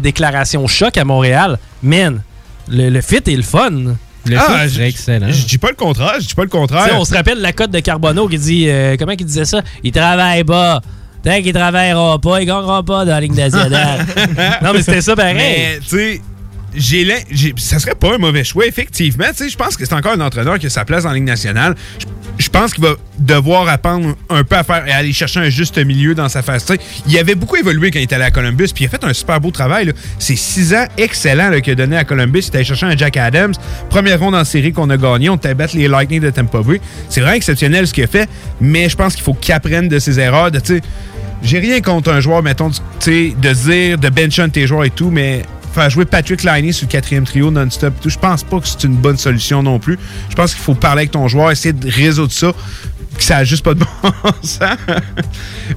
déclaration choc à Montréal. Man, le, le fit est le fun. Le ah, fit excellent. Je dis pas le contraire, je dis pas le contraire. on se rappelle la cote de Carbonneau qui dit euh, comment il disait ça? Il travaille pas. Tant qu'il travaillera pas, il gagnera pas dans la Ligue nationale. non, mais c'était ça pareil. Mais, tu sais, j'ai, ça serait pas un mauvais choix, effectivement. Je pense que c'est encore un entraîneur qui a sa place en Ligue nationale. Je pense qu'il va devoir apprendre un peu à faire et aller chercher un juste milieu dans sa phase. il avait beaucoup évolué quand il était allé à Columbus, puis il a fait un super beau travail. C'est six ans excellents qu'il a donné à Columbus. Il allé chercher un Jack Adams. Première ronde en série qu'on a gagné. On t'a battu les Lightning de Tampa Bay. C'est vraiment exceptionnel ce qu'il a fait, mais je pense qu'il faut qu'il apprenne de ses erreurs. J'ai rien contre un joueur, mettons, de dire, de bencher tes joueurs et tout, mais faire jouer Patrick Liney sur le quatrième trio non-stop, je pense pas que c'est une bonne solution non plus. Je pense qu'il faut parler avec ton joueur, essayer de résoudre ça, que ça n'a juste pas de bon sens.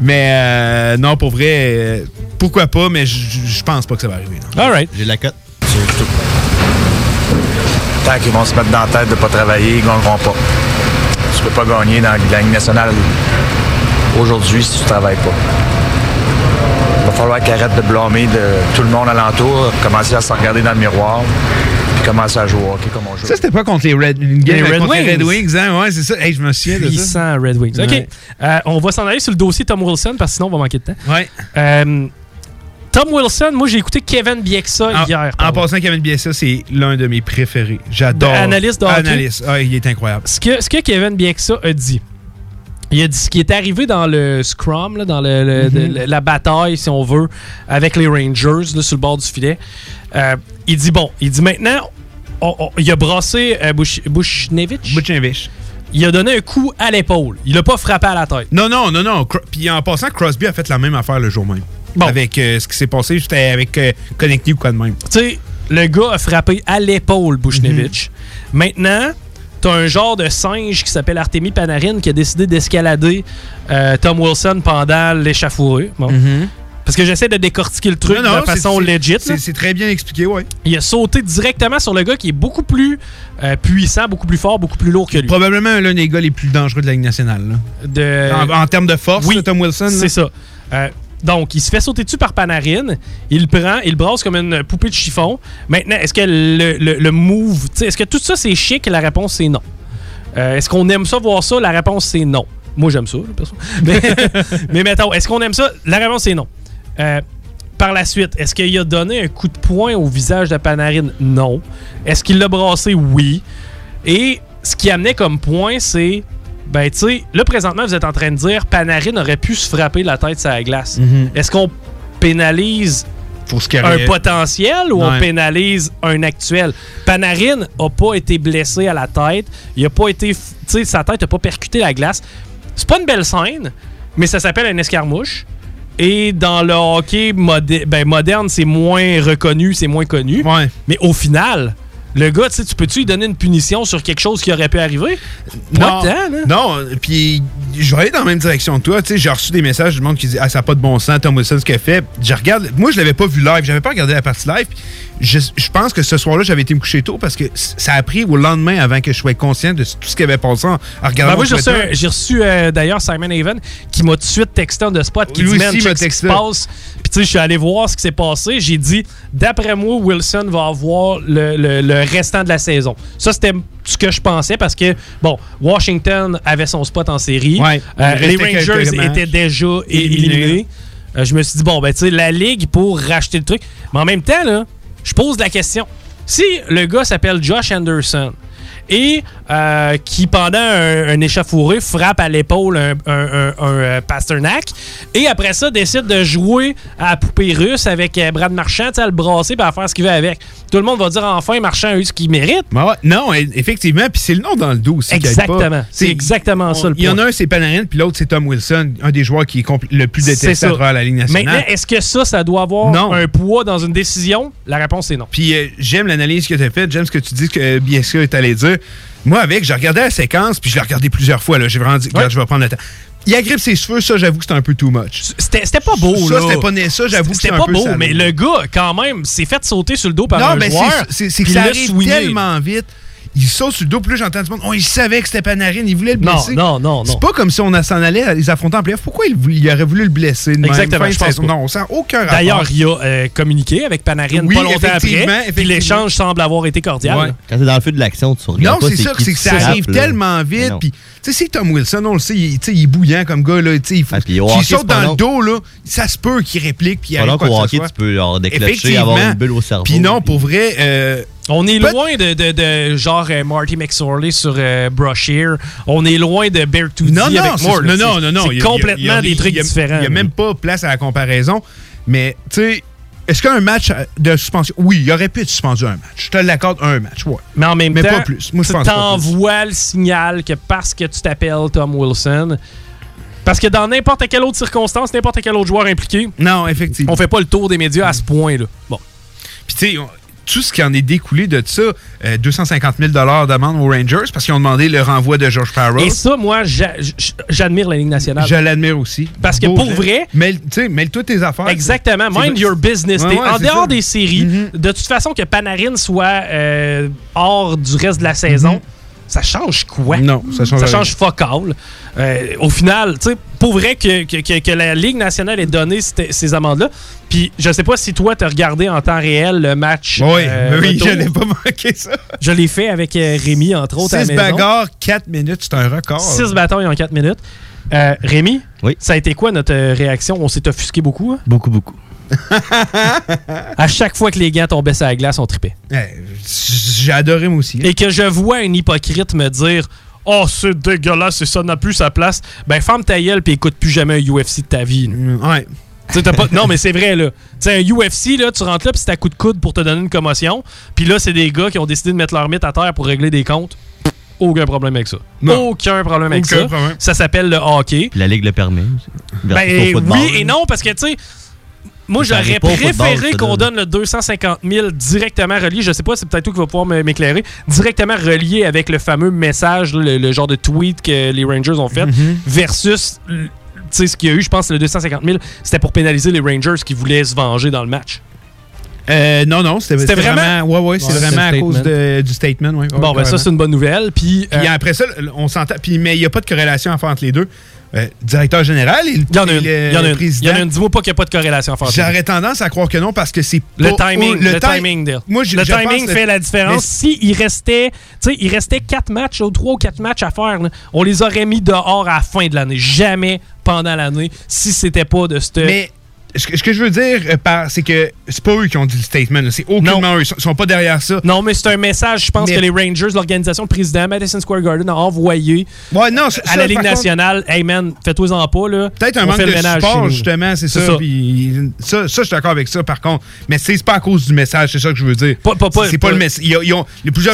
mais euh, non, pour vrai, euh, pourquoi pas, mais je pense pas que ça va arriver. All right. J'ai la cote. Tant qu'ils vont se mettre dans la tête de pas travailler, ils gagneront pas. Tu peux pas gagner dans la Ligue nationale aujourd'hui si tu travailles pas. Il va falloir qu'ils arrêtent de blâmer de tout le monde alentour, commencer à se regarder dans le miroir, puis commencer à jouer au hockey comme on joue. Ça, c'était pas contre les Red, les Red Wings. Les Red Wings, hein? Ouais, c'est ça. Hey, je me souviens de ça. Red Wings. OK. Euh, on va s'en aller sur le dossier Tom Wilson, parce que sinon, on va manquer de temps. Ouais. Euh, Tom Wilson, moi j'ai écouté Kevin Bieksa hier. En passant, Kevin Bieksa, c'est l'un de mes préférés. J'adore. Analyste de Analyste. Ah, il est incroyable. Ce que, ce que Kevin Bieksa a dit, il a dit ce qui est arrivé dans le scrum, dans mhm. la bataille, si on veut, avec les Rangers sur le bord du filet. Euh, il dit bon, il dit maintenant, il a brassé euh, Bushnevich. Il a donné un coup à l'épaule. Il l'a pas frappé à la tête. Non, non, non, non. Puis en passant, Crosby a fait la même affaire le jour même. Avec euh, ce qui s'est passé, juste avec euh, Connecté ou quoi de même. Tu sais, le gars a frappé à l'épaule Bushnevich. Mhm. Maintenant, T'as un genre de singe qui s'appelle Artemi Panarin qui a décidé d'escalader euh, Tom Wilson pendant l'échafourée. Mhm. Parce que j'essaie de décortiquer le truc de façon legit. C'est très bien expliqué, ouais. Il a sauté directement sur le gars qui est beaucoup plus euh, puissant, beaucoup plus fort, beaucoup plus lourd que lui. Probablement l'un des gars les plus dangereux de la Ligue nationale. De... En, termes de force, Tom Wilson. C'est ça. Euh, donc, il se fait sauter dessus par Panarin. Il le prend, il le brasse comme une poupée de chiffon. Maintenant, est-ce que le, le, move, est-ce que tout ça c'est chic? La réponse c'est non. Euh, est-ce qu'on aime ça voir ça? La réponse c'est non. Moi j'aime ça, mais, mais mettons, est-ce qu'on aime ça? La réponse c'est non. Euh, par la suite, est-ce qu'il a donné un coup de poing au visage de Panarin? Non. Est-ce qu'il l'a brassé? Oui. Et ce qui amenait comme point, c'est ben, tu sais, là, présentement, vous êtes en train de dire Panarin aurait pu se frapper la tête sur la glace. Mhm. Est-ce qu'on pénalise un potentiel ou on pénalise un actuel? Panarin n'a pas été blessé à la tête. Il a pas été. Tu sais, sa tête n'a pas percuté la glace. C'est pas une belle scène, mais ça s'appelle un escarmouche. Et dans le hockey ben, moderne, c'est moins reconnu, c'est moins connu. Mais au final, le gars, tu peux-tu lui donner une punition sur quelque chose qui aurait pu arriver? non, non, puis je vais aller dans la même direction que toi. J'ai reçu des messages du monde qui dit Ah, ça n'a pas de bon sens, Tom Wilson, ce qu'il a fait. Je regarde, moi, je l'avais pas vu live, j'avais pas regardé la partie live. Je, pense que ce soir-là, j'avais été me coucher tôt parce que ça a pris au lendemain avant que je sois conscient de tout ce qui avait passé en regardant. Ben, moi, j'ai reçu, j'ai reçu euh, d'ailleurs Simon Haven qui m'a tout de suite texté de spot qui dit Man, check passe. Puis tu sais, je suis allé voir ce qui s'est passé. J'ai dit D'après moi, Wilson va avoir le, le restant de la saison. Ça, c'était ce que je pensais parce que, bon, Washington avait son spot en série. Euh, les Rangers étaient déjà éliminés. Euh, je me suis dit, bon, ben, tu sais, la Ligue pour racheter le truc. Mais en même temps, là, je pose la question. Si le gars s'appelle Josh Anderson, et euh, qui, pendant un, échafouré, frappe à l'épaule un, un, Pasternak. Et après ça, décide de jouer à la poupée russe avec Brad Marchand, à le brasser et à faire ce qu'il veut avec tout le monde va dire enfin Marchand a eu ce qu'il mérite. non, e, effectivement, puis c'est le nom dans le dos aussi. Exactement. C'est exactement ça le Il y en a un, c'est Panarin, puis l'autre, c'est Tom Wilson, un des joueurs qui est le plus détesté à la Ligue nationale. Maintenant, est-ce que ça, ça doit avoir un poids dans une décision? La réponse est non. Puis euh, j'aime l'analyse que tu as faite, j'aime ce que tu dis que BSK est allé dire. Moi, avec, j'ai regardé la séquence, puis je l'ai regardé plusieurs fois. J'ai vraiment dit, regarde, je vais prendre le temps. Il agrippe ses cheveux, ça, j'avoue que c'était un peu too much. C'était pas beau, ça, là. Ça, c'était pas né, ça, j'avoue que c'était pas beau, mais le gars, quand même, s'est fait sauter sur le dos par un joueur. Non, mais c'est que ça arrive tellement vite il saute sur le dos. Plus là, j'entends du monde. Oh, il savait que c'était Panarin. Il voulait le blesser. Non, non, non. C'est pas comme si on s'en allait à les affronter en playoff. Pourquoi il, il, aurait voulu le blesser? Exactement. je pense non, on sent aucun rapport. D'ailleurs, il a euh, communiqué avec Panarin pas longtemps après. Puis l'échange semble avoir été cordial. Ouais. Quand t'es dans le feu de l'action, tu regardes. Non, c'est ça. C'est que ça arrive tellement vite. Puis, tu sais, c'est Tom Wilson, on le sait, il, il est bouillant comme gars. Là, il faut, ah, saute dans le dos, là, ça se peut qu'il réplique. Puis que ce soit. tu peux déclencher, avoir une bulle au cerveau. Puis non, pour vrai. On est loin de, de, de, genre euh, Marty McSorley sur euh, Brushier. On est loin de Bertuzzi non, non, avec Moore. Non, non, non, non. C'est complètement des trucs différents. Il n'y a même pas place à la comparaison. Mais, tu sais, est-ce qu'un match de suspension. Oui, il aurait pu être suspendu un match. Je te l'accorde un match, ouais. Mais en même mais temps, pas plus. Moi, je t'envoies le signal que parce que tu t'appelles Tom Wilson. Parce que dans n'importe quelle autre circonstance, n'importe quel autre joueur impliqué. Non, effectivement. On fait pas le tour des médias à ce point-là. Bon. Puis, tu sais, tout ce qui en est découlé de ça, 250 000 d'amende aux Rangers parce qu'ils ont demandé le renvoi de George Parrott. Et ça, moi, j'admire la Ligue nationale. Je l'admire aussi. Parce que pour vrai. Mêle, mêle toutes tes affaires. Exactement. Mind your business. en dehors des séries, mm-hmm. de toute façon, que Panarin soit euh, hors du reste de la saison. Mm-hmm ça change quoi? Non, ça change Ça change focal. Euh, au final, tu sais, pour vrai que, que, que, la Ligue nationale ait donné ces amendes-là. Puis, je sais pas si toi, tu as regardé en temps réel le match. Oui, euh, oui, je n'ai pas manqué ça. Je l'ai fait avec euh, Rémi, entre autres. 6 bagarres, 4 minutes, c'est un record. 6 batailles en 4 minutes. Rémi, oui? ça a été quoi notre réaction? On s'est offusqué beaucoup? Hein? Beaucoup, beaucoup. à chaque fois que les gants tombaient sur la glace, on tripait. J'ai adoré moi aussi. Et que je vois un hypocrite me dire Oh, c'est dégueulasse et ça n'a plus sa place. Ben, ferme ta gueule et écoute plus jamais un UFC de ta vie. Mm, ouais. Pas... non, mais c'est vrai, là. Tu un UFC, là, tu rentres là, puis c'est à coup de coude pour te donner une commotion. Puis là, c'est des gars qui ont décidé de mettre leur mythe à terre pour régler des comptes. Aucun problème avec ça. Aucun problème avec ça. Ça s'appelle le hockey. la Ligue le permet. Ben, oui et non, parce que, tu sais, moi, j'aurais préféré qu'on donne le 250 000 directement relié. Je sais pas, c'est peut-être toi qui va pouvoir m'éclairer. Directement relié avec le fameux message, le, genre de tweet que les Rangers ont fait, mm-hmm. versus ce qu'il y a eu, je pense, le 250 000, c'était pour pénaliser les Rangers qui voulaient se venger dans le match. Euh, non, non, c'était vraiment. Ouais, ouais, c'est vraiment à cause du statement. bon, ben ça, c'est une bonne nouvelle. Puis, euh, après ça, on s'entend. Puis, mais il n'y a pas de corrélation à faire entre les deux. Euh, directeur général et le, il y en a une, il y en a une, président. Il y en a une. Dis-moi pas qu'il n'y a pas de corrélation. J'aurais tendance à croire que non parce que c'est le timing. le, timing, Moi, le timing fait la différence. Si il restait, tu sais, il restait quatre matchs, ou trois ou quatre matchs à faire, on les aurait mis dehors à la fin de l'année. Jamais pendant l'année si c'était pas de ce ce que, je veux dire, euh, c'est que c'est pas eux qui ont dit le statement. C'est aucunement eux. Ils sont pas derrière ça. Non, mais c'est un message, je pense, que les Rangers, l'organisation, le président Madison Square Garden a envoyé ouais, non, à la Ligue nationale. hey man, fais-toi-en pas. là. Peut-être un manque de support, justement, c'est ça. Ça. ça. ça, je suis d'accord avec ça, par contre. Mais c'est pas à cause du message, c'est ça que je veux dire. c'est pas, le message.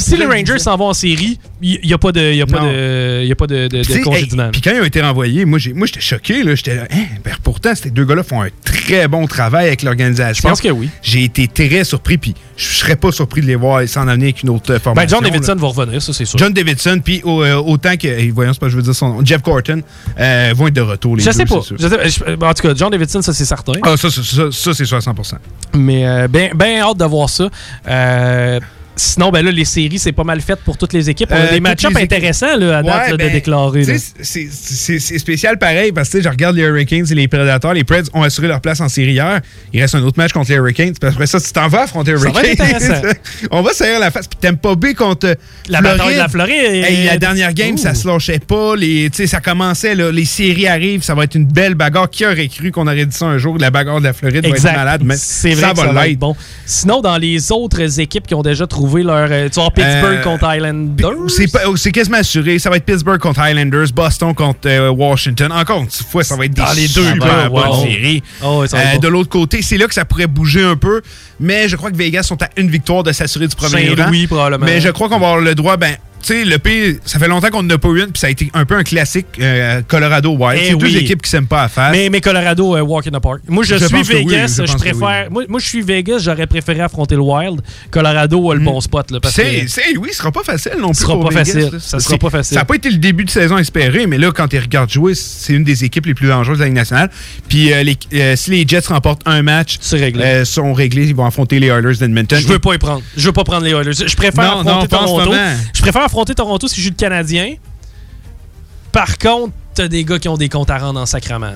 si les Rangers s'en vont en série, il n'y a pas de, y a pas de, y a pas de, de, de Puis quand ils ont été renvoyés, moi, j'étais choqué. J'étais là, hein, ben, pourtant, ces deux gars-là font un très très bon travail avec l'organisation. Je pense que oui. J'ai été très surpris, puis je serais pas surpris de les voir s'en amener avec une autre formation. Ben John Davidson va revenir, ça c'est sûr. John Davidson, puis euh, autant que, voyons, c'est pas je veux dire son nom, Jeff Corton, euh, vont être de retour les je Sais pas. Je sais pas. En tout cas, John Davidson, ça c'est certain. Ah, ça, ça, ça, c'est 60%. Mais euh, bien ben hâte de voir ça. Euh, Sinon, ben là, les séries, c'est pas mal fait pour toutes les équipes. On a euh, des match-ups intéressants là, à date de ben, déclarer. C'est spécial pareil parce que je regarde les Hurricanes et les Predators. Les Preds ont assuré leur place en série hier. Il reste un autre match contre les Hurricanes. Puis après ça, tu t'en vas affronter les Hurricanes. On va la face. Puis t'aimes pas B contre la bataille de la Floride. la dernière game, ça se lâchait pas. Les, ça commençait. Là, les séries arrivent. Ça va être une belle bagarre. Qui aurait cru qu'on aurait dit ça un jour? La bagarre de la Floride va être malade. Mais c'est vrai ça, va, être bon. Sinon, dans les autres équipes qui ont déjà trouvé leur. Euh, tu vas Pittsburgh euh, contre Islanders C'est quasiment assuré. Ça va être Pittsburgh contre Islanders, Boston contre euh, Washington. Encore une fois, ça va être des Dans les deux super bonnes séries. Oh, de l'autre côté, c'est là que ça pourrait bouger un peu. Mais je crois que Vegas sont à une victoire de s'assurer du premier rang. Oui, probablement. Mais je crois qu'on va avoir le droit, ben, sais, le P, ça fait longtemps qu'on n'a pas eu une, puis ça a été un peu un classique euh, Colorado Wild. Eh c'est deux équipes qui s'aiment pas à faire. Mais, mais Colorado, euh, walk in the park. Moi, je, suis Vegas, je, préfère. moi, moi, je suis Vegas, j'aurais préféré affronter le Wild. Colorado a le bon mm. spot. Là, parce que, oui, ce sera pas facile non plus. Ce sera pas facile. Ça sera pas facile. Ça n'a pas été le début de saison espéré, mais là, quand tu regardes jouer, c'est une des équipes les plus dangereuses de la Ligue nationale. Puis euh, si les Jets remportent un match, réglé. sont réglés, ils vont affronter les Oilers d'Edmonton. Je veux pas y prendre. Je veux pas prendre les Oilers. Je préfère affronter Toronto. Je préfère affronter Toronto si je suis le Canadien. Par contre, t'as des gars qui ont des comptes à rendre en sacrament.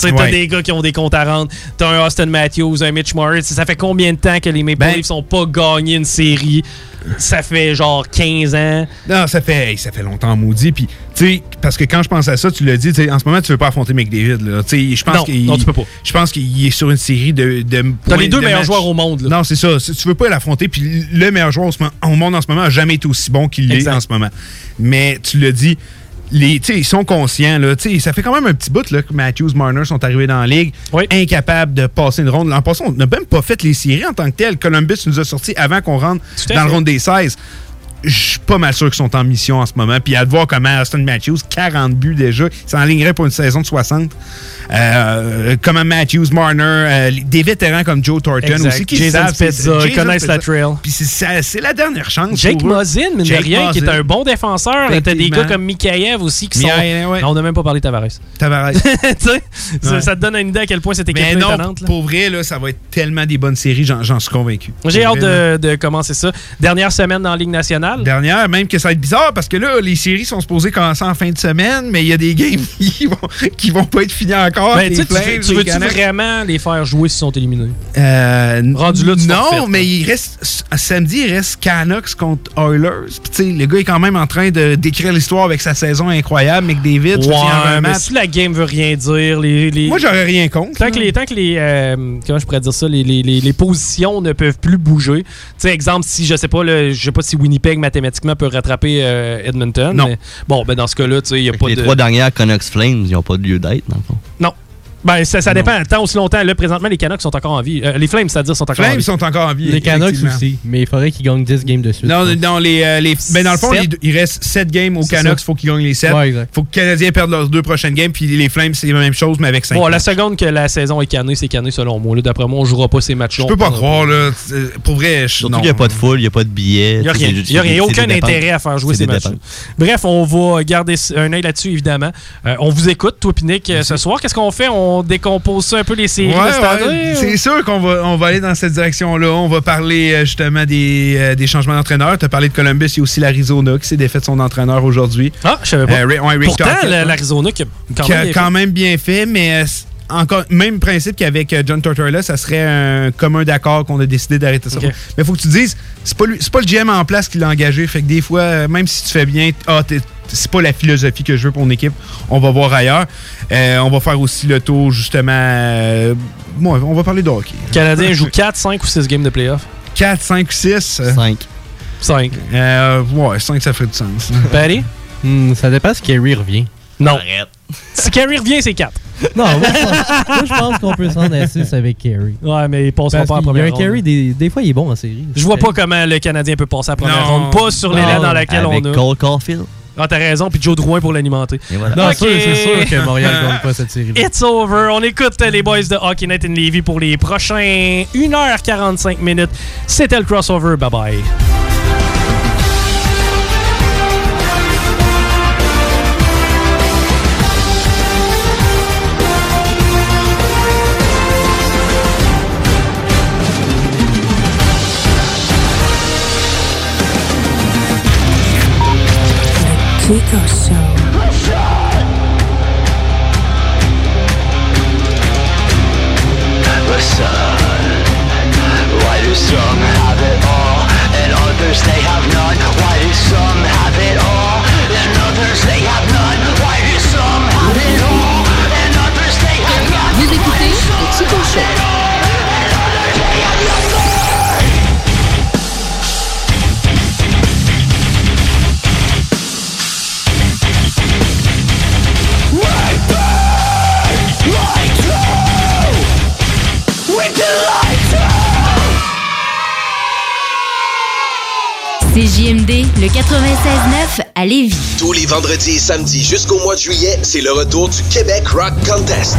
Tu t'as des gars qui ont des comptes à rendre. T'as un Austin Matthews, un Mitch Morris. Ça fait combien de temps que les Maple ben, Leafs sont pas gagnés une série? Ça fait genre 15 ans. Non, ça fait, ça fait longtemps maudit. Puis, tu parce que quand je pense à ça, tu l'as dit, en ce moment, tu veux pas affronter McDavid. Là. Je pense non, non, tu peux pas. Je pense qu'il est sur une série de. de T'as les deux meilleurs joueurs au monde. Non, c'est ça. Tu veux pas l'affronter. Puis le meilleur joueur au monde en ce moment a jamais été aussi bon qu'il l'est en ce moment. Mais tu l'as dit, les, ils sont conscients. Là, ça fait quand même un petit bout là, que Matthews, Marner sont arrivés dans la ligue, incapables de passer une ronde. L'an passé, on n'a même pas fait les séries en tant que tel. Columbus nous a sortis avant qu'on rentre dans le ronde des 16 je suis pas mal sûr qu'ils sont en mission en ce moment. Puis à voir comment Austin Matthews, 40 buts déjà, s'enlignerait pour une saison de 60. Euh, comme Matthews, Marner, euh, des vétérans comme Joe Thornton aussi qui Jason savent, ils connaissent la trail. Puis c'est la dernière chance. Jake Mosin, mais de rien, qui est un bon défenseur. T'as des gars comme Mikhaïev aussi qui sont. on n'a même pas parlé de Tavares. Tavares. ça, ça, te donne une idée à quel point c'était équipe étonnante. Pour vrai, là, ça va être tellement des bonnes séries, j'en suis convaincu. J'ai hâte de, de commencer ça. Dernière semaine dans la Ligue nationale. Dernière, même que ça va être bizarre parce que là, les séries sont supposées commencer en fin de semaine, mais il y a des games qui vont, qui vont pas être finis encore. Ben, tu, veux-tu vraiment les faire jouer s'ils sont éliminés? Euh, Rendu là, Non, mais il reste. Samedi, il reste Canucks contre Oilers. Puis, le gars est quand même en train de d'écrire l'histoire avec sa saison incroyable. McDavid, ouais, mais si la game veut rien dire, les. Moi, j'aurais rien contre. Tant que les. Tant que les euh, comment je pourrais dire ça? Les, les, les, positions ne peuvent plus bouger. Tu sais, exemple, si je sais pas, je sais pas si Winnipeg mathématiquement peut rattraper euh, Edmonton. Non. bon, ben dans ce cas-là, il n'y a pas les de. Les trois dernières Canucks Flames, ils n'ont pas de lieu d'être, dans le fond. Non. Ben, ça, ça dépend. Tant aussi longtemps, là, présentement, les Canucks sont encore en vie. Euh, les Flames, c'est-à-dire, sont encore en vie. sont encore en vie. Les Canucks aussi. Mais il faudrait qu'ils gagnent 10 games de suite. Non, non les, euh, les, ben, dans le fond, il, reste 7 games aux Canucks. Il faut qu'ils gagnent les 7. Il faut que les Canadiens perdent leurs deux prochaines games. Puis les Flames, c'est la même chose, mais avec 5. Bon, la seconde que la saison est cannée, c'est canné selon moi. D'après moi, on jouera pas ces matchs-là. Je peux pas croire. Là. Pour vrai, je Surtout qu'il n'y a pas de foule, il n'y a pas de billets. Il n'y a rien. Il n'y a aucun intérêt à faire jouer ces matchs Bref, on va garder un œil là-dessus, évidemment. Euh, on vous écoute, toi, ce soir. Qu'est-ce qu'on fait? On décompose un peu les séries C'est sûr qu'on va, on va aller dans cette direction-là. On va parler euh, justement des, euh, des changements d'entraîneur. Tu as parlé de Columbus, il y a aussi l'Arizona qui s'est défait de son entraîneur aujourd'hui. Ah, je savais pas. Euh, Pourtant, l'Arizona qui a quand, même, bien quand même bien fait, mais encore même principe qu'avec John Tortorella, ça serait un commun d'accord qu'on a décidé d'arrêter ça. Mais il faut que tu dises, c'est pas, pas le GM en place qui l'a engagé. Fait que des fois, même si tu fais bien, ah, c'est pas la philosophie que je veux pour mon équipe. On va voir ailleurs. Euh, on va faire aussi le tour, justement. Euh, on va parler de hockey. Le Canadien joue 4, 5 ou 6 games de playoff? 4, 5 ou 6 5. 5. Euh, ouais, 5, ça ferait du sens. Barry? Hmm, Ça dépend si Kerry revient. Non. Arrête. Si Kerry revient, c'est 4. Non, moi, je pense, qu'on peut s'en 6 avec Kerry. Ouais, mais il passera pas en première ronde. Il y a un Kerry, des, des, fois, il est bon en série. Je vois pas comment le Canadien peut passer à première ronde. Pas sur les dans laquelle on a. Cole Caulfield. Ah, t'as raison, puis Joe Drouin pour l'alimenter. Voilà. Non, c'est sûr que Montréal ne gagne pas cette série. -là. It's over. On écoute les boys de Hockey Night in Levy pour les prochains 1h45 minutes. C'était le crossover. Bye bye. Chico Show. The CJMD, le 96-9 à Lévis. Tous les vendredis et samedis jusqu'au mois de juillet, c'est le retour du Québec Rock Contest.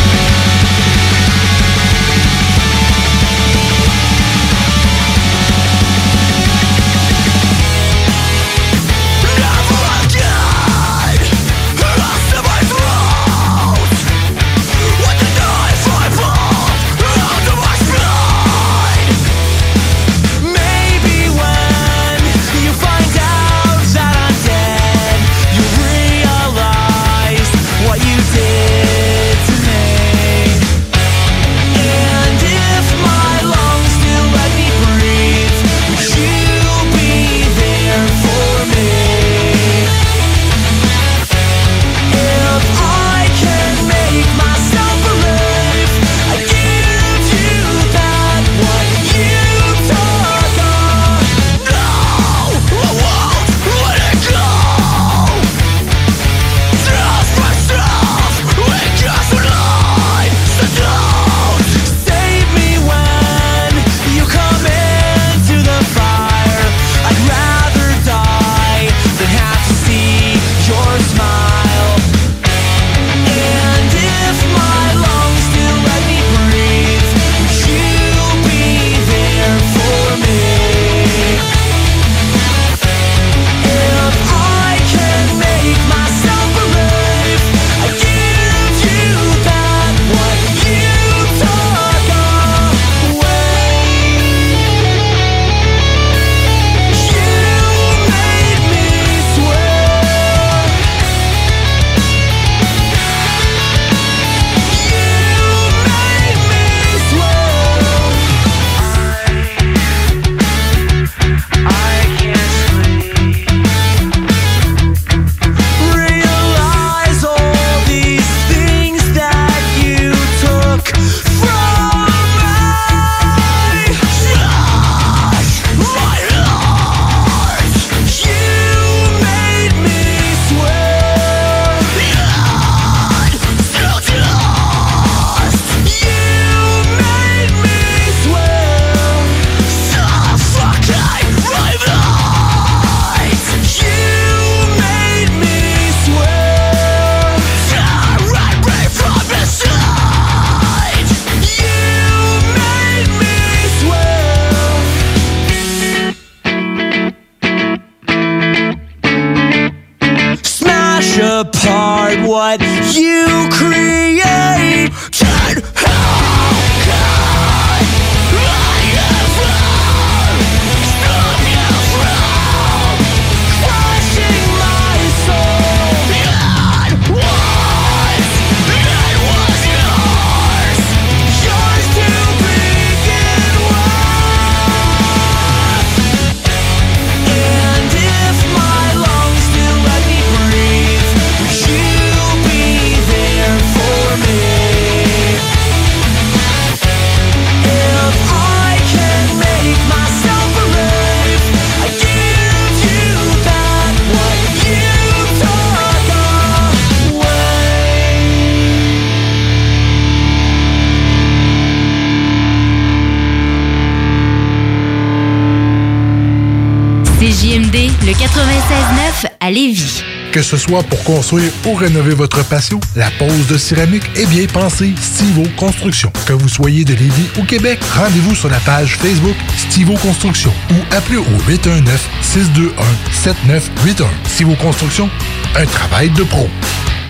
Que ce soit pour construire ou rénover votre patio, la pose de céramique est bien pensée Stivo Construction. Que vous soyez de Lévis ou Québec, rendez-vous sur la page Facebook Stivo Construction ou appelez au 819-621-7981. Stivo Construction, un travail de pro.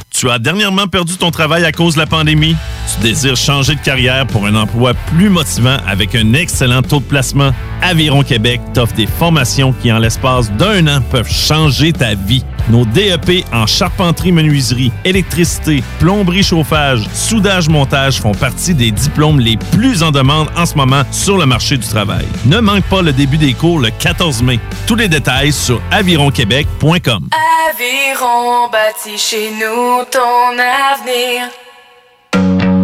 Tu as dernièrement perdu ton travail à cause de la pandémie? Tu désires changer de carrière pour un emploi plus motivant avec un excellent taux de placement? Aviron Québec t'offre des formations qui, en l'espace d'un an, peuvent changer ta vie. Nos DEP en charpenterie, menuiserie, électricité, plomberie, chauffage, soudage, montage font partie des diplômes les plus en demande en ce moment sur le marché du travail. Ne manque pas le début des cours le 14 mai. Tous les détails sur avironquebec.com. Aviron bâti chez nous ton avenir.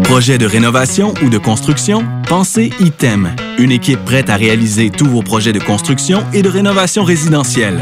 Projet de rénovation ou de construction? Pensez ITEM, une équipe prête à réaliser tous vos projets de construction et de rénovation résidentielle.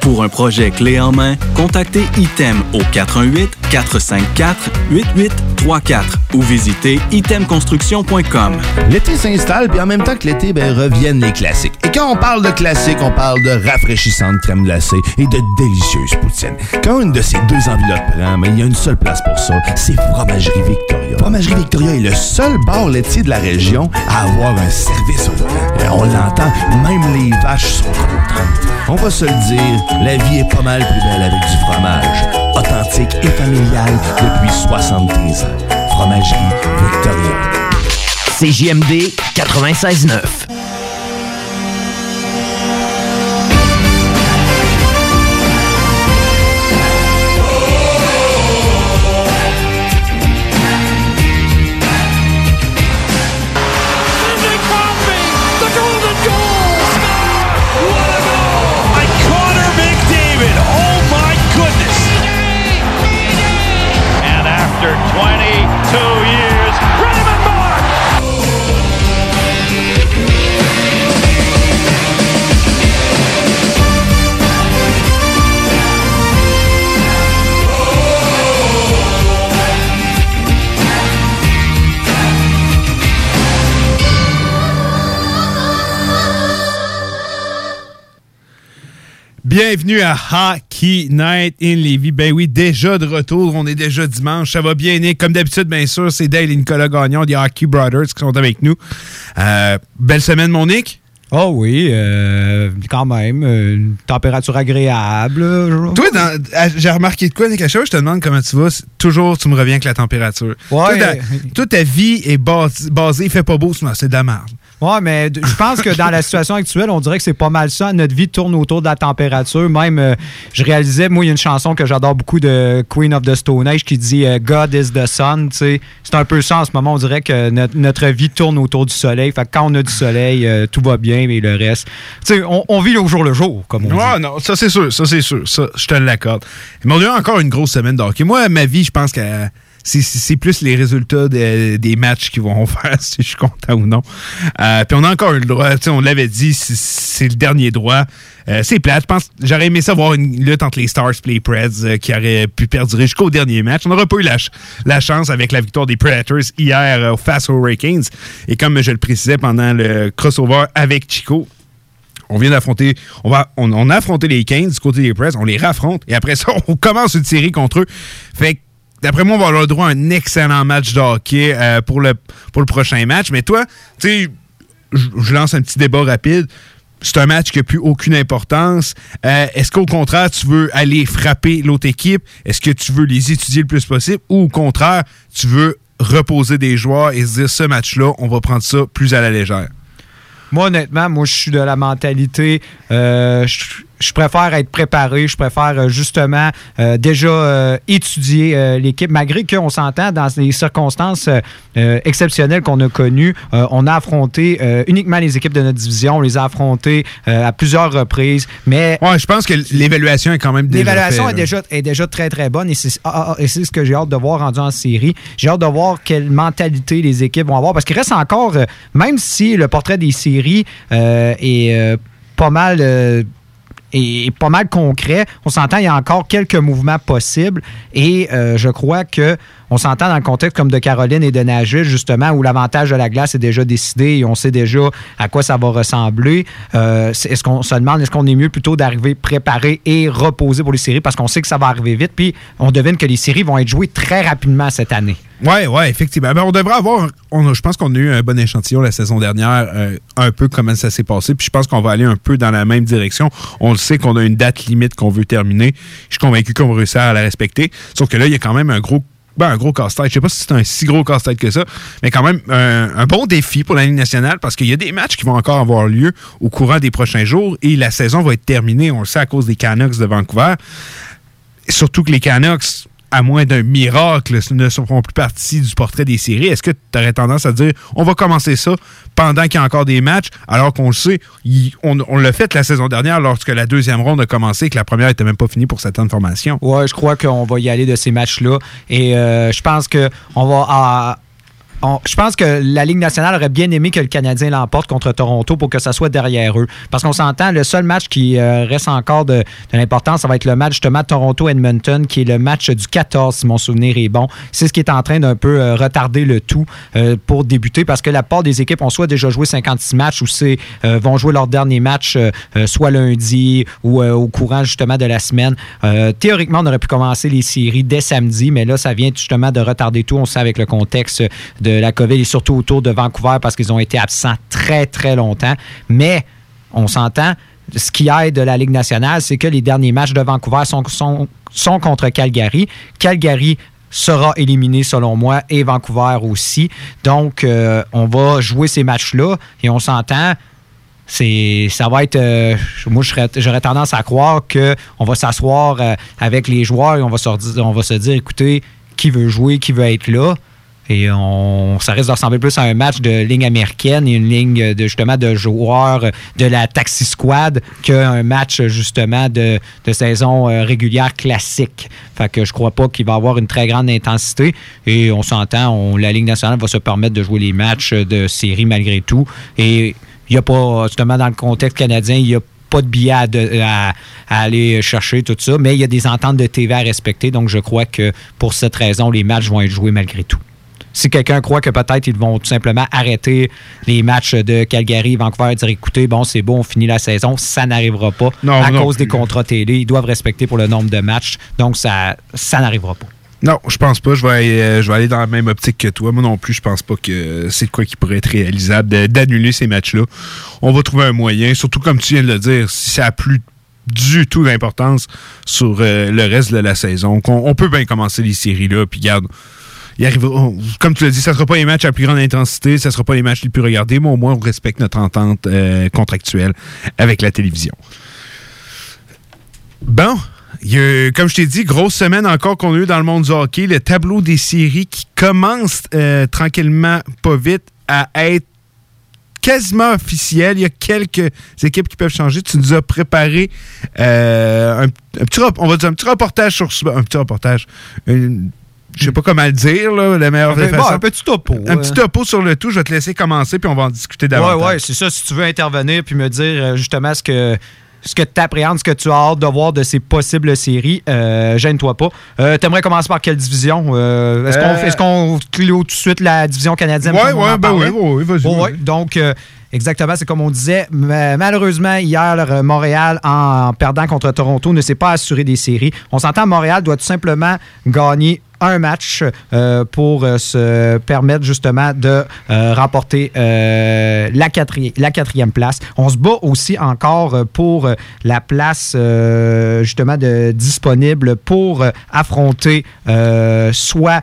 Pour un projet clé en main, contactez ITEM au 418-454-8834 ou visitez itemconstruction.com. L'été s'installe, puis en même temps que l'été, ben, reviennent les classiques. Et quand on parle de classiques, on parle de rafraîchissantes crème glacée et de délicieuses poutines. Quand une de ces deux enveloppes prend, mais il y a une seule place pour ça, c'est Fromagerie Victoria. Fromagerie Victoria est le seul bar laitier de la région à avoir un service au volant. Et on l'entend, même les vaches sont contentes. On va se le dire, la vie est pas mal plus belle avec du fromage. Authentique et familial depuis 73 ans. Fromagerie Victoria. CJMD 96.9. Bienvenue à Hockey Night in Levy. Ben oui, déjà de retour. On est déjà dimanche. Ça va bien, Nick? Comme d'habitude, bien sûr, c'est Dale et Nicolas Gagnon des Hockey Brothers qui sont avec nous. Euh, belle semaine, mon Nick? Oh oui, euh, quand même. euh, Une température agréable. Toi, j'ai remarqué de quoi, Nick? À chaque fois que je te demande comment tu vas, toujours, tu me reviens avec la température. Toi, Ouais. ta- toi, ta vie est bas- basée, il fait pas beau, sinon c'est de la merde. Ouais, mais je pense que dans la situation actuelle, on dirait que c'est pas mal ça. Notre vie tourne autour de la température. Même, euh, je réalisais, moi, il y a une chanson que j'adore beaucoup de Queen of the Stone Age qui dit euh, God is the sun. tu sais. C'est un peu ça en ce moment. On dirait que notre, notre vie tourne autour du soleil. Fait que quand on a du soleil, euh, tout va bien, mais le reste. Tu sais, on, on vit au jour le jour, comme on dit. Ouais, non, ça c'est sûr, ça c'est sûr, ça, je te l'accorde. Mais on a eu encore une grosse semaine de hockey. Moi, ma vie, je pense que c'est- plus les résultats de- des matchs qui vont faire si je suis content ou non. Euh, Puis on a encore le droit, on l'avait dit, c'est- le dernier droit. Euh, c'est plate, je pense, j'aurais aimé ça voir une lutte entre les Stars et les Preds euh, qui aurait pu perdurer jusqu'au dernier match. On n'aurait pas eu la, ch- la chance avec la victoire des Predators hier face aux Hurricanes. Et comme je le précisais pendant le crossover avec Chico, on vient d'affronter, on a affronté les Canes du côté des Preds, on les raffronte et après ça, on commence une série contre eux. Fait que, d'après moi, on va avoir droit à un excellent match de hockey euh, pour, le, pour le prochain match. Mais toi, tu sais, je lance un petit débat rapide. C'est un match qui n'a plus aucune importance. Euh, Est-ce qu'au contraire, tu veux aller frapper l'autre équipe? Est-ce que tu veux les étudier le plus possible? Ou au contraire, tu veux reposer des joueurs et se dire ce match-là, on va prendre ça plus à la légère? Moi, honnêtement, moi, je suis de la mentalité. euh, je préfère être préparé. Je préfère euh, justement euh, déjà euh, étudier euh, l'équipe. Malgré qu'on s'entend dans des circonstances exceptionnelles qu'on a connues, on a affronté uniquement les équipes de notre division. On les a affrontées à plusieurs reprises. Mais Ouais, je pense que l'évaluation est quand même déjà L'évaluation est déjà, est déjà très, très bonne et c'est ah, ah, et c'est ce que j'ai hâte de voir rendu en série. J'ai hâte de voir quelle mentalité les équipes vont avoir parce qu'il reste encore, même si le portrait des séries est pas mal est pas mal concret. On s'entend, il y a encore quelques mouvements possibles et euh, je crois que on s'entend dans le contexte comme de Caroline et de Nashville, justement, où l'avantage de la glace est déjà décidé et on sait déjà à quoi ça va ressembler. Euh, est-ce qu'on se demande, est-ce qu'on est mieux plutôt d'arriver préparé et reposé pour les séries? Parce qu'on sait que ça va arriver vite, puis on devine que les séries vont être jouées très rapidement cette année. Ouais, ouais, effectivement. Ben, on devrait avoir. Je pense qu'on a eu un bon échantillon la saison dernière, euh, un peu comment ça s'est passé. Puis je pense qu'on va aller un peu dans la même direction. On le sait qu'on a une date limite qu'on veut terminer. Je suis convaincu qu'on va réussir à la respecter. Sauf que là, il y a quand même un gros. ben, un gros casse-tête. Je sais pas si c'est un si gros casse-tête que ça, mais quand même un, un bon défi pour la Ligue nationale parce qu'il y a des matchs qui vont encore avoir lieu au courant des prochains jours et la saison va être terminée, on le sait, à cause des Canucks de Vancouver. Surtout que les Canucks, à moins d'un miracle, ne seront plus partie du portrait des séries. Est-ce que tu aurais tendance à dire on va commencer ça pendant qu'il y a encore des matchs, alors qu'on le sait, on, l'a fait la saison dernière lorsque la deuxième ronde a commencé et que la première n'était même pas finie pour certaines formations. Ouais, je crois qu'on va y aller de ces matchs-là. Et euh, je pense que on va. ah, je pense que la Ligue nationale aurait bien aimé que le Canadien l'emporte contre Toronto pour que ça soit derrière eux. Parce qu'on s'entend, le seul match qui euh, reste encore de, l'importance, ça va être le match justement Toronto-Edmonton, qui est le match du 14, si mon souvenir est bon. C'est ce qui est en train d'un peu euh, retarder le tout euh, pour débuter, parce que la part des équipes ont soit déjà joué 56 matchs ou vont jouer leur dernier match soit lundi ou au courant justement de la semaine. Théoriquement, on aurait pu commencer les séries dès samedi, mais là, ça vient justement de retarder tout. On sait avec le contexte de la COVID et surtout autour de Vancouver parce qu'ils ont été absents très, très longtemps. Mais on s'entend. Ce qui aide la Ligue nationale, c'est que les derniers matchs de Vancouver sont, contre Calgary. Calgary sera éliminé selon moi et Vancouver aussi. Donc, euh, on va jouer ces matchs-là et on s'entend c'est ça va être euh, moi j'aurais tendance à croire que on va s'asseoir euh, avec les joueurs et on va on va se dire écoutez qui veut jouer qui veut être là et on ça risque de ressembler plus à un match de ligne américaine et une ligne de justement de joueurs de la taxi squad qu'un match justement de, de saison euh, régulière classique. Fait que je crois pas qu'il va avoir une très grande intensité et on s'entend, on- la Ligue nationale va se permettre de jouer les matchs de série malgré tout et il n'y a pas, justement, dans le contexte canadien, il n'y a pas de billets à, à- à aller chercher, tout ça, mais il y a des ententes de TV à respecter, donc je crois que pour cette raison, les matchs vont être joués malgré tout. Si quelqu'un croit que peut-être ils vont tout simplement arrêter les matchs de Calgary, Vancouver et dire écoutez, bon, c'est bon, on finit la saison, ça n'arrivera pas Non, à non cause plus. des contrats télé. Ils doivent respecter pour le nombre de matchs, donc ça, ça n'arrivera pas. Non, je pense pas. Je vais, aller, euh, je vais aller dans la même optique que toi. Moi non plus, je pense pas que c'est de quoi qui pourrait être réalisable d'annuler ces matchs-là. On va trouver un moyen, surtout comme tu viens de le dire, si ça a plus du tout d'importance sur euh, le reste de la saison, qu'on on peut bien commencer les séries-là, puis garde. Comme tu l'as dit, ça ne sera pas les matchs à plus grande intensité, ça ne sera pas les matchs les plus regardés, mais au moins on respecte notre entente euh, contractuelle avec la télévision. Bon, comme je t'ai dit, grosse semaine encore qu'on a eu dans le monde du hockey. Le tableau des séries qui commence euh, tranquillement, pas vite, à être quasiment officiel. Il y a quelques équipes qui peuvent changer. Tu nous as préparé euh, un, petit, on va un petit reportage sur. Un petit reportage. Je sais pas comment le dire, là, la meilleure Un bon, petit topo, Un euh. petit topo sur le tout. Je vais te laisser commencer, puis on va en discuter davantage. Ouais, ouais, c'est ça. Si tu veux intervenir puis me dire euh, justement ce que ce que tu appréhendes, ce que tu as hâte de voir de ces possibles séries, euh, gêne-toi pas. Euh, T'aimerais commencer par quelle division? Euh, Est-ce qu'on qu'on clôt tout de suite la division canadienne? Ouais, ouais, en ben oui, oui, vas-y, Ouais, vas-y. Donc, exactement, c'est comme on disait. Ma- Malheureusement, hier, Montréal, en perdant contre Toronto, ne s'est pas assuré des séries. On s'entend, Montréal doit tout simplement gagner un match euh, pour euh, se permettre justement de euh, remporter la, la quatrième place. On se bat aussi encore pour la place justement de, disponible pour affronter soit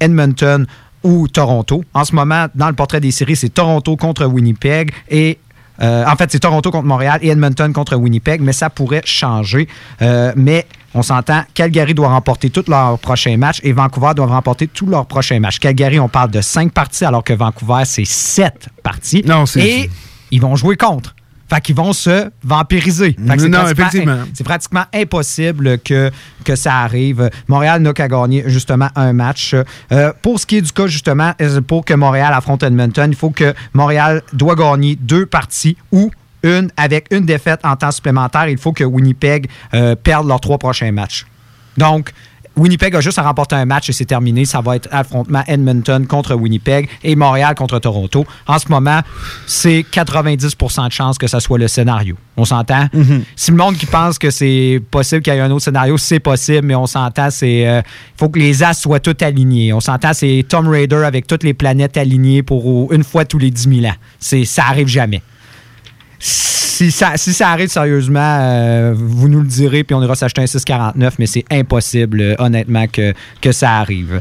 Edmonton ou Toronto. En ce moment, dans le portrait des séries, c'est Toronto contre Winnipeg et euh, en fait, c'est Toronto contre Montréal et Edmonton contre Winnipeg, mais ça pourrait changer. Euh, mais on s'entend, Calgary doit remporter tous leurs prochains matchs et Vancouver doit remporter tous leurs prochains matchs. Calgary, on parle de cinq parties, alors que Vancouver, c'est sept parties. Non, c'est- Et ils vont jouer contre. Fait qu'ils vont se vampiriser. Fait que c'est Non, pratiquement- effectivement. C'est pratiquement impossible que, que ça arrive. Montréal n'a qu'à gagner justement un match. Euh, pour ce qui est du cas justement, euh, pour que Montréal affronte Edmonton, il faut que Montréal doit gagner deux parties ou une, avec une défaite en temps supplémentaire, il faut que Winnipeg euh, perde leurs trois prochains matchs. Donc, Winnipeg a juste à remporter un match et c'est terminé. Ça va être affrontement Edmonton contre Winnipeg et Montréal contre Toronto. En ce moment, c'est 90 de chances que ça soit le scénario. On s'entend? Si le monde qui pense que c'est possible qu'il y ait un autre scénario, c'est possible, mais on s'entend, c'est. Il faut que les as soient tous alignés. On s'entend, c'est Tom Raider avec toutes les planètes alignées pour une fois tous les 10 000 ans. Ça arrive jamais si ça, si ça arrive sérieusement, euh, vous nous le direz, puis on ira s'acheter un 649, mais c'est impossible, euh, honnêtement, que, que ça arrive.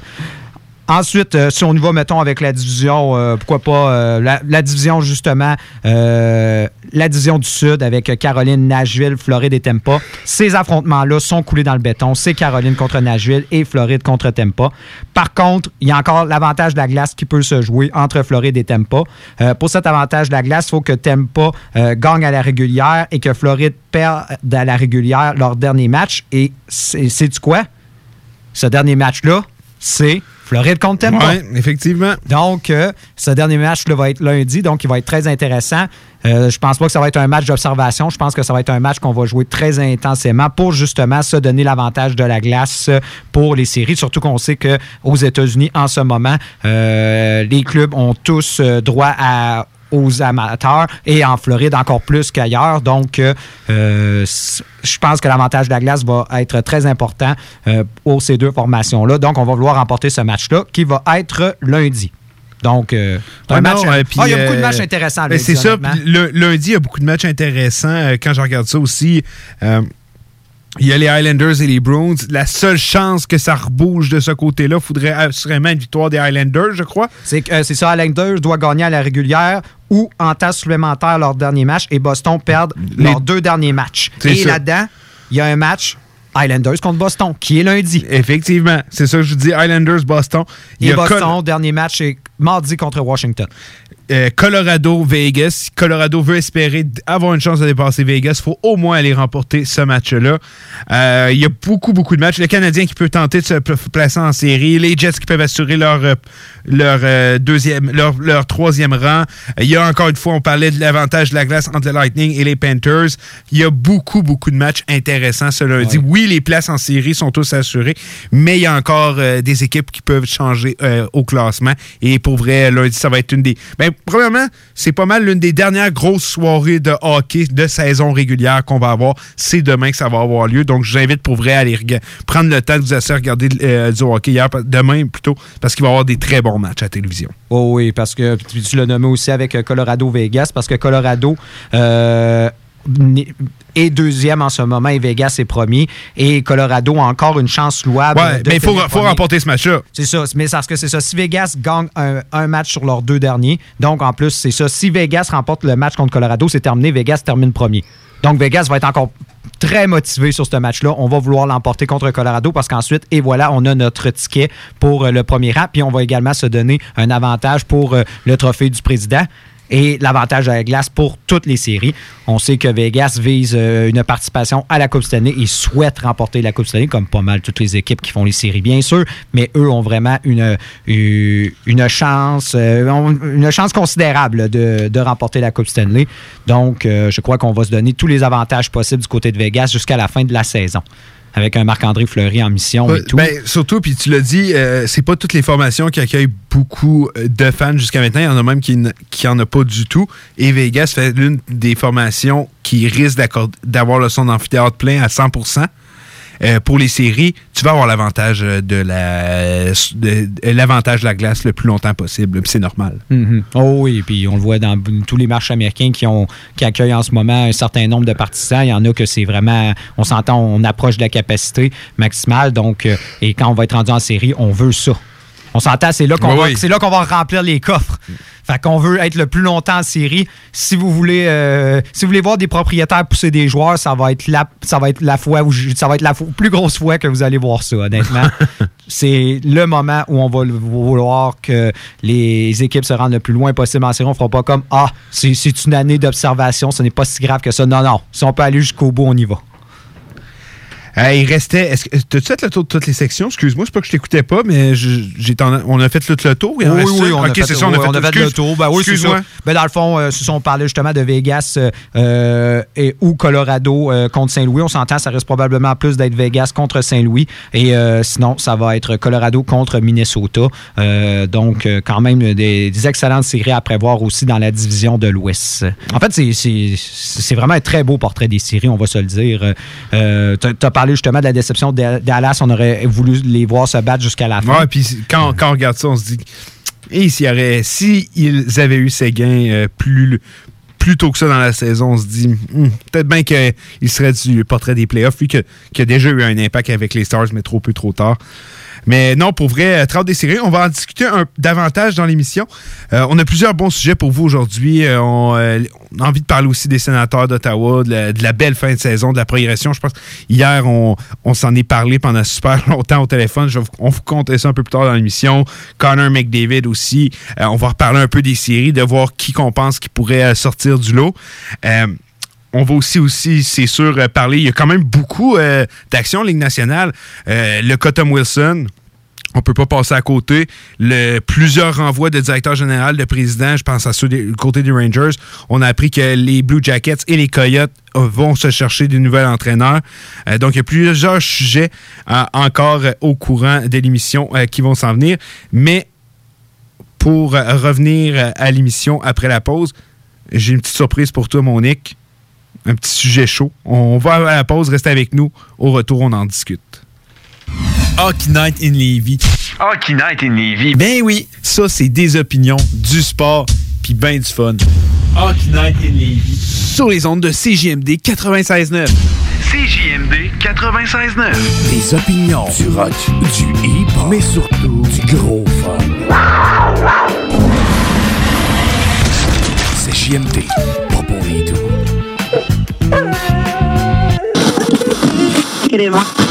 Ensuite, euh, si on y va, mettons, avec la division, euh, pourquoi pas, euh, la, division, justement, la division du Sud avec Caroline, Nashville, Floride et Tampa. Ces affrontements-là sont coulés dans le béton. C'est Caroline contre Nashville et Floride contre Tampa. Par contre, il y a encore l'avantage de la glace qui peut se jouer entre Floride et Tampa. Euh, pour cet avantage de la glace, il faut que Tampa euh, gagne à la régulière et que Floride perde à la régulière leur dernier match. Et c'est du quoi? Ce dernier match-là, c'est Floride contre Tampa. Ouais, effectivement. Donc, euh, ce dernier match-là va être lundi, donc il va être très intéressant. Euh, je pense pas que ça va être un match d'observation. Je pense que ça va être un match qu'on va jouer très intensément pour justement se donner l'avantage de la glace pour les séries. Surtout qu'on sait qu'aux États-Unis, en ce moment, euh, les clubs ont tous euh, droit à aux amateurs et en Floride encore plus qu'ailleurs. Donc, euh, euh, je pense que l'avantage de la glace va être très important euh, pour ces deux formations-là. Donc, on va vouloir remporter ce match-là qui va être lundi. Donc, euh, un Ouais, match. euh, Ah, il y a beaucoup de euh, matchs intéressants. c'est ça. le- lundi, il y a beaucoup de matchs intéressants. Euh, quand je regarde ça aussi, euh, il y a les Highlanders et les Bruins. La seule chance que ça rebouge de ce côté-là, il faudrait assurément une victoire des Highlanders, je crois. C'est euh, c'est ça, Highlanders doit gagner à la régulière ou en temps supplémentaire leur dernier match et Boston perdre leurs deux derniers matchs. Et là-dedans, il y a un match Highlanders contre Boston qui est lundi. Effectivement, c'est ça que je dis. Highlanders, Boston. Il y Et Boston, Col- dernier match, c'est mardi contre Washington. Euh, Colorado, Vegas. Colorado veut espérer avoir une chance de dépasser Vegas, il faut au moins aller remporter ce match-là. Euh, Il y a beaucoup, beaucoup de matchs. Le Canadien qui peut tenter de se pl- placer en série. Les Jets qui peuvent assurer leur, euh, leur, euh, deuxième, leur, leur troisième rang. Il y a encore une fois, on parlait de l'avantage de la glace entre le Lightning et les Panthers. Il y a beaucoup, beaucoup de matchs intéressants ce lundi. Oui, les places en série sont tous assurées, mais il y a encore euh, des équipes qui peuvent changer euh, au classement. Et pour vrai, lundi, ça va être une des. Ben, premièrement, c'est pas mal l'une des dernières grosses soirées de hockey de saison régulière qu'on va avoir. C'est demain que ça va avoir lieu. Donc, je vous invite pour vrai à aller prendre le temps de vous asseoir regarder du hockey hier, demain plutôt, parce qu'il va y avoir des très bons matchs à la télévision. Oh oui, parce que tu, tu l'as nommé aussi avec euh, Colorado-Vegas, parce que Colorado euh, est deuxième en ce moment et Vegas est premier. Et Colorado a encore une chance louable. Ouais, de mais il faut, faut remporter ce match-là. C'est ça, mais c'est parce que c'est ça. Si Vegas gagne un, un match sur leurs deux derniers, donc en plus, c'est ça. Si Vegas remporte le match contre Colorado, c'est terminé. Vegas termine premier. Donc Vegas va être encore très motivé sur ce match-là. On va vouloir l'emporter contre Colorado parce qu'ensuite, et voilà, on a notre ticket pour euh, le premier rang. Puis on va également se donner un avantage pour euh, le trophée du président et l'avantage à la glace pour toutes les séries. On sait que Vegas vise euh, une participation à la Coupe Stanley et souhaite remporter la Coupe Stanley, comme pas mal toutes les équipes qui font les séries, bien sûr, mais eux ont vraiment une, euh, une chance considérable de, de remporter la Coupe Stanley. Donc, euh, je crois qu'on va se donner tous les avantages possibles du côté de Vegas jusqu'à la fin de la saison. Avec un Marc-André Fleury en mission et tout. Ben, surtout, puis tu l'as dit, euh, c'est pas toutes les formations qui accueillent beaucoup euh, de fans jusqu'à maintenant. Il y en a même qui qui en a pas du tout. Et Vegas fait l'une des formations qui risque d'accord- d'avoir le son d'amphithéâtre plein à 100 Euh, pour les séries, tu vas avoir l'avantage euh, de la de l'avantage de la glace le plus longtemps possible, c'est normal. Mhm. Oh oui, puis on le voit dans tous les marchés américains qui, ont, qui accueillent en ce moment un certain nombre de partisans. Il y en a que c'est vraiment, on s'entend, on approche de la capacité maximale. Donc, euh, et quand on va être rendu en série, on veut ça. On s'entend, c'est là qu'on Oui, va, oui. c'est là qu'on va remplir les coffres. Fait qu'on veut être le plus longtemps en série. Si vous voulez, euh, si vous voulez voir des propriétaires pousser des joueurs, ça va être la, ça va être la fois où je- ça va être la plus grosse fois que vous allez voir ça, honnêtement. c'est le moment où on va vouloir que les équipes se rendent le plus loin possible en série. On fera pas comme ah, c'est une année d'observation, ce n'est pas si grave que ça. Non, non. Si on peut aller jusqu'au bout, on y va. Euh, il restait. Est-ce que t'as-tu fait le tour de toutes les sections? Excuse-moi, c'est pas que je t'écoutais pas, mais j'ai on a fait tout le tour. il en Oui, reste oui, on a fait, ça, oui, on a fait, le tour. Ben oui, c'est Excuse-moi. ça. Ben, dans le fond, euh, si on parlait justement de Vegas euh, euh, et, ou Colorado euh, contre Saint-Louis, on s'entend, ça risque probablement plus d'être Vegas contre Saint-Louis. Et euh, sinon, ça va être Colorado contre Minnesota. Euh, donc, euh, quand même, des, des excellentes séries à prévoir aussi dans la division de l'Ouest. En fait, c'est- vraiment un très beau portrait des séries, on va se le dire. Euh, tu as justement de la déception de Dallas. On aurait voulu les voir se battre jusqu'à la fin. Puis quand, quand on regarde ça, on se dit, et s'il y aurait, si ils avaient eu ces gains euh, plus, plus tôt que ça dans la saison, on se dit, hmm, peut-être bien qu'il serait du portrait des playoffs, lui, qui a déjà eu un impact avec les Stars, mais trop peu, trop tard. Mais non, pour vrai, euh, Trente des séries, on va en discuter un, davantage dans l'émission. Euh, on a plusieurs bons sujets pour vous aujourd'hui. Euh, on, a envie de parler aussi des sénateurs d'Ottawa, de la, belle fin de saison, de la progression. Je pense hier, on, s'en est parlé pendant super longtemps au téléphone. On vous compter ça un peu plus tard dans l'émission. Connor McDavid aussi. On va reparler un peu des séries, de voir qui qu'on pense qui pourrait sortir du lot. On va aussi, aussi c'est sûr, euh, parler. Il y a quand même beaucoup euh, d'actions en Ligue nationale. Euh, le Cotton Wilson, on peut pas passer à côté. Le, plusieurs renvois de directeur général, de président, je pense à ceux du côté des Rangers. On a appris que les Blue Jackets et les Coyotes euh, vont se chercher des nouveaux entraîneurs. Donc, il y a plusieurs sujets encore au courant de l'émission qui vont s'en venir. Mais pour revenir à l'émission après la pause, j'ai une petite surprise pour toi, mon Nick. Un petit sujet chaud. On va à la pause, reste avec nous. Au retour, on en discute. Hockey Night in Levy. Hockey Night in Levy. Ben oui, ça, c'est des opinions, du sport, puis ben du fun. Hockey Night in Levy. Sur les ondes de CJMD 96.9. CJMD 96.9. Des opinions, du rock, du hip, mais surtout du gros fun. C'est crema.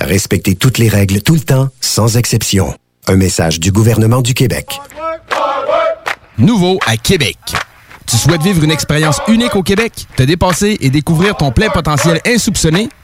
Respectez toutes les règles tout le temps, sans exception. Un message du gouvernement du Québec. Nouveau à Québec. Tu souhaites vivre une expérience unique au Québec, te dépasser et découvrir ton plein potentiel insoupçonné?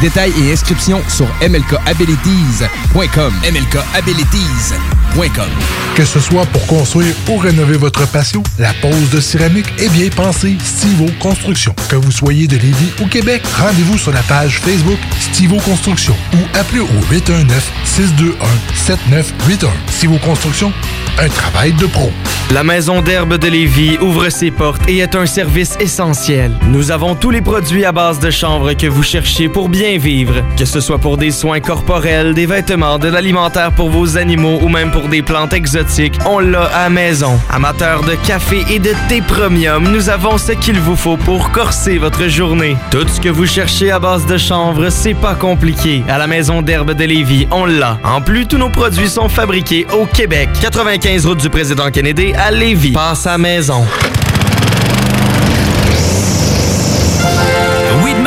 Détails et inscriptions sur mlkabilities.com. mlkabilities.com. Que ce soit pour construire ou rénover votre patio, la pose de céramique est bien pensée Stivo Construction. Que vous soyez de Lévis ou Québec, rendez-vous sur la page Facebook Stivo Construction ou appelez au 819-621-7981. Stivo Construction, un travail de pro. La Maison d'herbe de Lévis ouvre ses portes et est un service essentiel. Nous avons tous les produits à base de chanvre que vous cherchez pour bien vivre. Que ce soit pour des soins corporels, des vêtements, de l'alimentaire pour vos animaux ou même pour des plantes exotiques, on l'a à maison. Amateurs de café et de thé premium, nous avons ce qu'il vous faut pour corser votre journée. Tout ce que vous cherchez à base de chanvre, c'est pas compliqué. À la Maison d'herbe de Lévis, on l'a. En plus, tous nos produits sont fabriqués au Québec. 95 route du président Kennedy à Lévis. Passe à maison.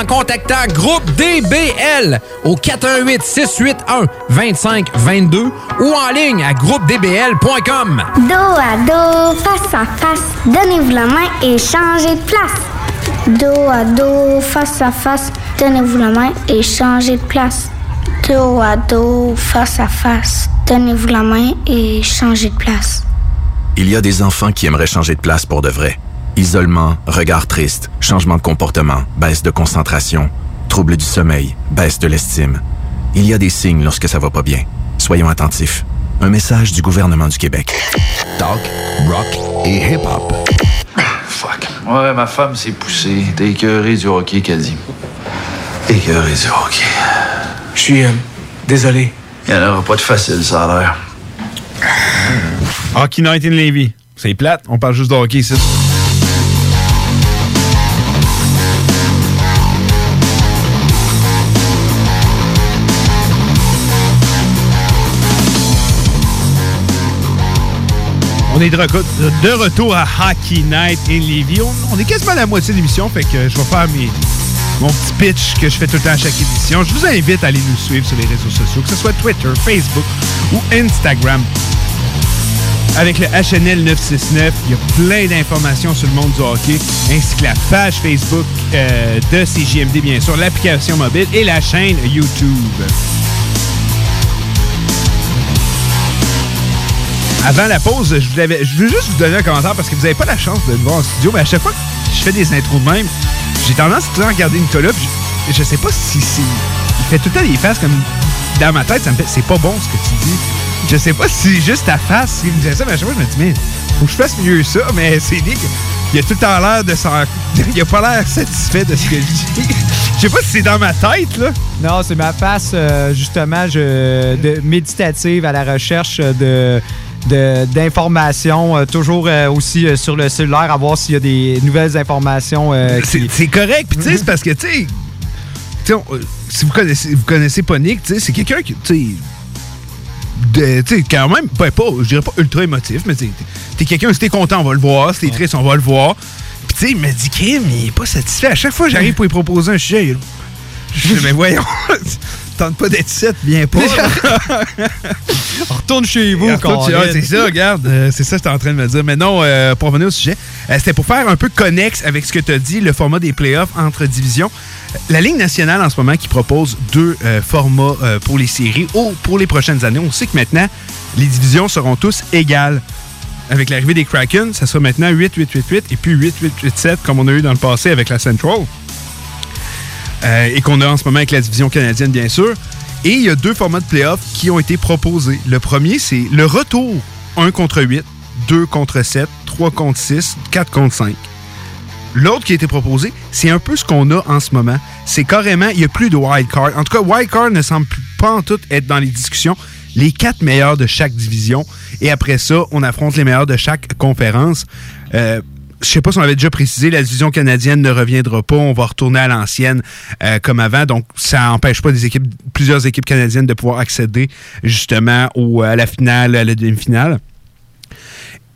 en contactant Groupe DBL au 418 681 2522 ou en ligne à groupedbl.com. Dos à dos, face à face, donnez-vous la main et changez de place. Dos à dos, face à face, donnez-vous la main et changez de place. Dos à dos, face à face, donnez-vous la main et changez de place. Il y a des enfants qui aimeraient changer de place pour de vrai. Isolement, regard triste, changement de comportement, baisse de concentration, trouble du sommeil, baisse de l'estime. Il y a des signes lorsque ça va pas bien. Soyons attentifs. Un message du gouvernement du Québec. Talk, rock et hip-hop. Fuck. Ouais, ma femme s'est poussée. T'es écœuré du hockey, qu'elle dit. Écœuré du hockey. Je suis euh, désolé. Il n'y en aura pas de facile, ça a l'air. Hockey Night in Levy. C'est plate, on parle juste de hockey ici. On est de, retour à Hockey Night in Levy. On, on est quasiment à la moitié de l'émission, fait que je vais faire mon petit pitch que je fais tout le temps à chaque émission. Je vous invite à aller nous suivre sur les réseaux sociaux, que ce soit Twitter, Facebook ou Instagram. Avec le HNL 969, il y a plein d'informations sur le monde du hockey, ainsi que la page Facebook euh, de CJMD, bien sûr, l'application mobile et la chaîne YouTube. Avant la pause, je, vous avais- je juste vous donner un commentaire parce que vous n'avez pas la chance de me voir en studio, mais à chaque fois que je fais des intros même, j'ai tendance à regarder Nicolas, puis je, je sais pas si c'est... Il fait tout le temps des faces comme... Dans ma tête, ça me fait... C'est pas bon ce que tu dis. Je sais pas si juste ta face qui me disait ça, mais à chaque fois, je me dis, mais faut que je fasse mieux ça, mais c'est dit qu'il a tout le temps l'air de s'en... Il a pas l'air satisfait de ce que je dis. Je sais pas si c'est dans ma tête, là. Non, c'est ma face, euh, justement, je, de, méditative à la recherche de- d'informations, euh, toujours euh, aussi euh, sur le cellulaire, à voir s'il y a des nouvelles informations. qui- C'est correct, puis tu sais, c'est parce que, tu sais, si vous connaissez, vous connaissez pas Nick, tu sais, c'est quelqu'un qui, tu sais, quand même, pas, pas, je dirais pas ultra émotif, mais tu t'es quelqu'un, si t'es content, on va le voir, si t'es triste, on va le voir. Puis tu sais, il me dit, Kim, il est pas satisfait. À chaque fois que j'arrive pour lui proposer un sujet, il- je mais voyons, tente pas d'être ici, viens pas. Retourne chez vous, Colin. ah, C'est ça, regarde, euh, c'est ça que j'étais en train de me dire. Mais non, euh, pour revenir au sujet, euh, c'était pour faire un peu connexe avec ce que tu as dit, le format des playoffs entre divisions. La Ligue nationale, en ce moment, qui propose deux formats pour les séries ou pour les prochaines années. On sait que maintenant, les divisions seront tous égales. Avec l'arrivée des Kraken, ça sera maintenant 8-8-8-8 et puis 8-8-8-7 comme on a eu dans le passé avec la Central. Euh, et qu'on a en ce moment avec la division canadienne, bien sûr. Et il y a deux formats de playoffs qui ont été proposés. Le premier, c'est le retour 1 contre 8, 2 contre 7, 3 contre 6, 4 contre 5. L'autre qui a été proposé, c'est un peu ce qu'on a en ce moment. C'est carrément, il n'y a plus de wild card. En tout cas, wild card ne semble pas en tout être dans les discussions. Les quatre meilleurs de chaque division. Et après ça, on affronte les meilleurs de chaque conférence. Euh, je ne sais pas si on avait déjà précisé, la division canadienne ne reviendra pas. On va retourner à l'ancienne euh, comme avant. Donc, ça n'empêche pas plusieurs équipes canadiennes de pouvoir accéder justement euh, à la finale, à la demi-finale.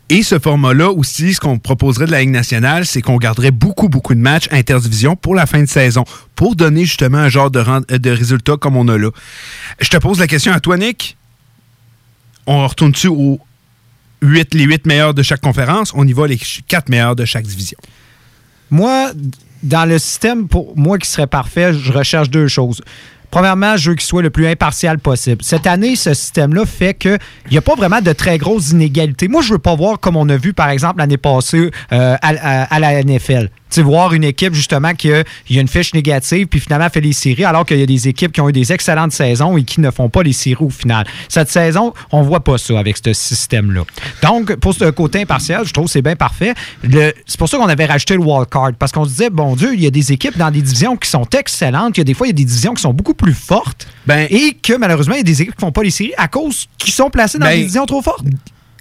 Et ce format-là aussi, ce qu'on proposerait de la Ligue nationale, c'est qu'on garderait beaucoup, beaucoup de matchs interdivision pour la fin de saison, pour donner justement un genre de, euh, de résultat comme on a là. Je te pose la question à toi, Nick. On retourne-tu au les huit meilleurs de chaque conférence, on y va les quatre meilleurs de chaque division. Moi, dans le système, pour moi qui serait parfait, je recherche deux choses. Premièrement, je veux qu'il soit le plus impartial possible. Cette année, ce système-là fait qu'il n'y a pas vraiment de très grosses inégalités. Moi, je ne veux pas voir comme on a vu, par exemple, l'année passée euh, à la NFL. Tu sais, voir une équipe, justement, qui a, y a une fiche négative, puis finalement fait les séries, alors qu'il y a des équipes qui ont eu des excellentes saisons et qui ne font pas les séries au final. Cette saison, on voit pas ça avec ce système-là. Donc, pour ce côté impartial, je trouve que c'est bien parfait. C'est pour ça qu'on avait rajouté le wildcard, parce qu'on se disait, bon Dieu, il y a des équipes dans des divisions qui sont excellentes, il y a des fois, il y a des divisions qui sont beaucoup plus fortes, et que malheureusement, il y a des équipes qui font pas les séries à cause qu'ils sont placées dans Ben, des divisions trop fortes.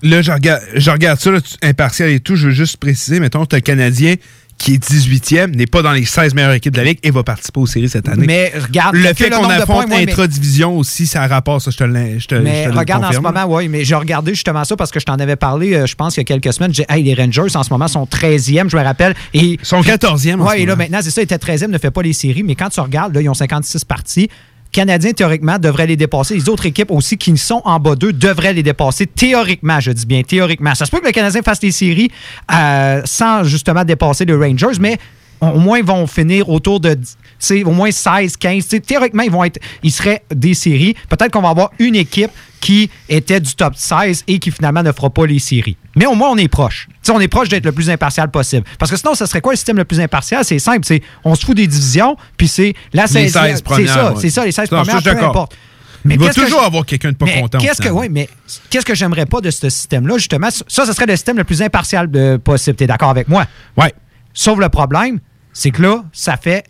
Là, je regarde, je regarde ça, là, impartial et tout. Je veux juste préciser, mettons, tu as le Canadien qui est 18e, n'est pas dans les 16 meilleures équipes de la Ligue et va participer aux séries cette année. Mais regarde, le fait qu'on affronte intra-division aussi, ça rapporte, ça, je te le Mais regarde en ce moment, oui, mais j'ai regardé justement ça parce que je t'en avais parlé, euh, je pense, il y a quelques semaines. J'ai, hey, les Rangers, en ce moment, sont 13e, je me rappelle. Et, Ils sont 14e en Oui, et là, maintenant, c'est ça, ils étaient 13e, ne fait pas les séries, mais quand tu regardes, là, ils ont 56 parties. Canadiens, théoriquement, devraient les dépasser. Les autres équipes aussi qui sont en bas d'eux devraient les dépasser. Théoriquement, je dis bien théoriquement. Ça se peut que le Canadien fasse les séries euh, sans justement dépasser les Rangers, mais au moins ils vont finir autour de au moins 16, 15. Tu sais, Théoriquement, ils vont être. Ils seraient des séries. Peut-être qu'on va avoir une équipe qui était du top 16 et qui finalement ne fera pas les séries. Mais au moins, on est proche. On est proche d'être le plus impartial possible. Parce que sinon, ça serait quoi le système le plus impartial? C'est simple. C'est on se fout des divisions, puis c'est la Les 16 16 C'est ça, ouais. c'est ça, les 16 Non, ça, premières, peu importe. Il va que toujours je- avoir quelqu'un de pas mais content, Qu'est-ce que, ouais, mais qu'est-ce que j'aimerais pas de ce système-là, justement? Ça, ce serait le système le plus impartial euh, possible. T'es d'accord avec moi? Oui. Sauf le problème, c'est que là, ça fait,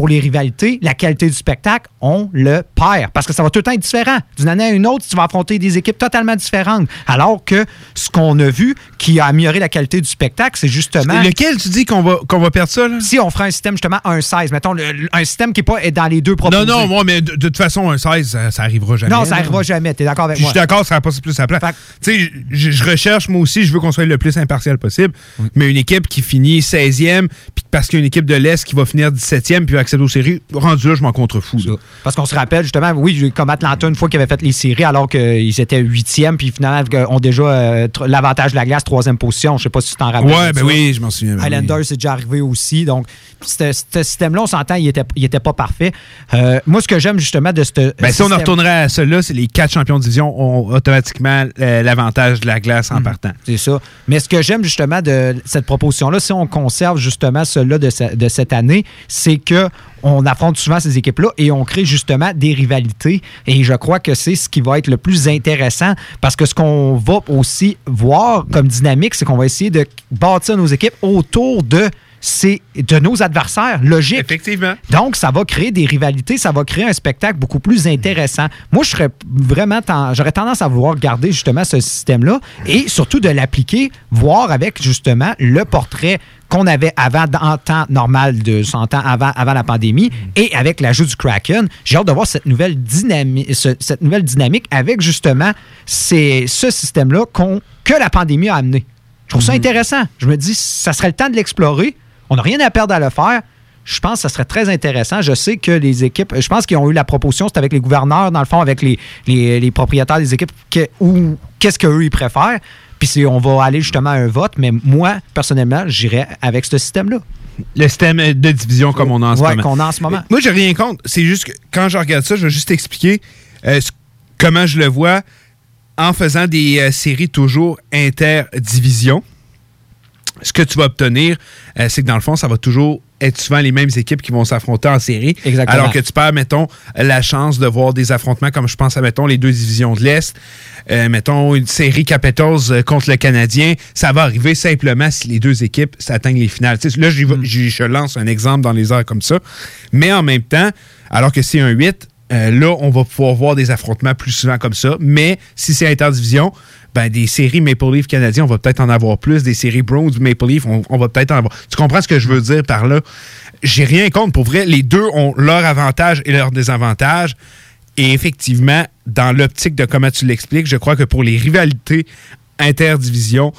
pour les rivalités, la qualité du spectacle, on le perd. Parce que ça va tout le temps être différent. D'une année à une autre, tu vas affronter des équipes totalement différentes. Alors que ce qu'on a vu qui a amélioré la qualité du spectacle, c'est justement. Lequel tu dis qu'on va, qu'on va perdre ça? Là? Si on ferait un système justement 1-16, mettons, le- un système qui n'est pas dans les deux proposés. Non, non, moi, mais de, de toute façon, un 16, ça, ça arrivera jamais. Non, ça là. n'arrivera jamais. T'es d'accord avec Puis Je moi? suis d'accord, ça va passer plus à plat. Tu sais, je, recherche, moi aussi, je veux qu'on soit le plus impartial possible. Mais une équipe qui finit 16e, puis parce qu'il y a une équipe de l'Est qui va finir 17e, puis va accéder aux séries, rendu là, je m'en contrefous. Parce qu'on se rappelle justement, oui, comme Atlanta, une fois qu'ils avaient fait les séries, alors qu'ils étaient huitièmes, puis finalement, ils ont déjà euh, l'avantage de la glace, troisième position. Je sais pas si tu t'en rappelles. Ouais, ben oui, je m'en souviens. ben oui. Highlanders, c'est déjà arrivé aussi. Donc, ce ce système-là, on s'entend, il était, il était pas parfait. Euh, moi, ce que j'aime justement de ce. Ben, si on en retournerait à cela, c'est les quatre champions de division ont automatiquement euh, l'avantage de la glace en partant. C'est ça. Mais ce que j'aime justement de cette proposition-là, si on conserve justement de, ce- de cette année, c'est que on affronte souvent ces équipes-là et on crée justement des rivalités. Et je crois que c'est ce qui va être le plus intéressant parce que ce qu'on va aussi voir comme dynamique, c'est qu'on va essayer de bâtir nos équipes autour de c'est de nos adversaires, logique. Effectivement. Donc, ça va créer des rivalités, ça va créer un spectacle beaucoup plus intéressant. Moi, je serais vraiment, j'aurais tendance à vouloir garder justement ce système-là et surtout de l'appliquer, voir avec justement le portrait qu'on avait avant en temps normal de son temps avant, avant la pandémie et avec l'ajout du Kraken. J'ai hâte de voir cette nouvelle dynamique, cette nouvelle dynamique avec justement ces- ce système-là qu'on- que la pandémie a amené. Je trouve ça intéressant. Je me dis, ça serait le temps de l'explorer. On n'a rien à perdre à le faire. Je pense que ça serait très intéressant. Je sais que les équipes, je pense qu'ils ont eu la proposition, c'est avec les gouverneurs, dans le fond, avec les, les- les propriétaires des équipes, que- ou qu'est-ce qu'eux, ils préfèrent. Puis c'est- on va aller justement à un vote, mais moi, personnellement, j'irais avec ce système-là. Le système de division comme on a en ce Ouais, moment. qu'on a en ce moment. Moi, j'ai rien contre. C'est juste que quand je regarde ça, je vais juste expliquer euh, ce- comment je le vois en faisant des euh, séries toujours interdivision. Ce que tu vas obtenir, euh, c'est que dans le fond, ça va toujours être souvent les mêmes équipes qui vont s'affronter en série. Exactement. Alors que tu perds, mettons, la chance de voir des affrontements comme je pense à, mettons, les deux divisions de l'Est. Euh, mettons, une série Capitals euh, contre le Canadien. Ça va arriver simplement si les deux équipes s'atteignent les finales. Là, j'y- je lance un exemple dans les airs comme ça. Mais en même temps, alors que c'est un 8, euh, là, on va pouvoir voir des affrontements plus souvent comme ça. Mais si c'est interdivision, ben, des séries Maple Leaf canadiens, on va peut-être en avoir plus. Des séries Browns Maple Leaf, on, va peut-être en avoir. Tu comprends ce que je veux dire par là? J'ai rien contre. Pour vrai, les deux ont leur avantage et leur désavantage. Et effectivement, dans l'optique de comment tu l'expliques, je crois que pour les rivalités interdivisions,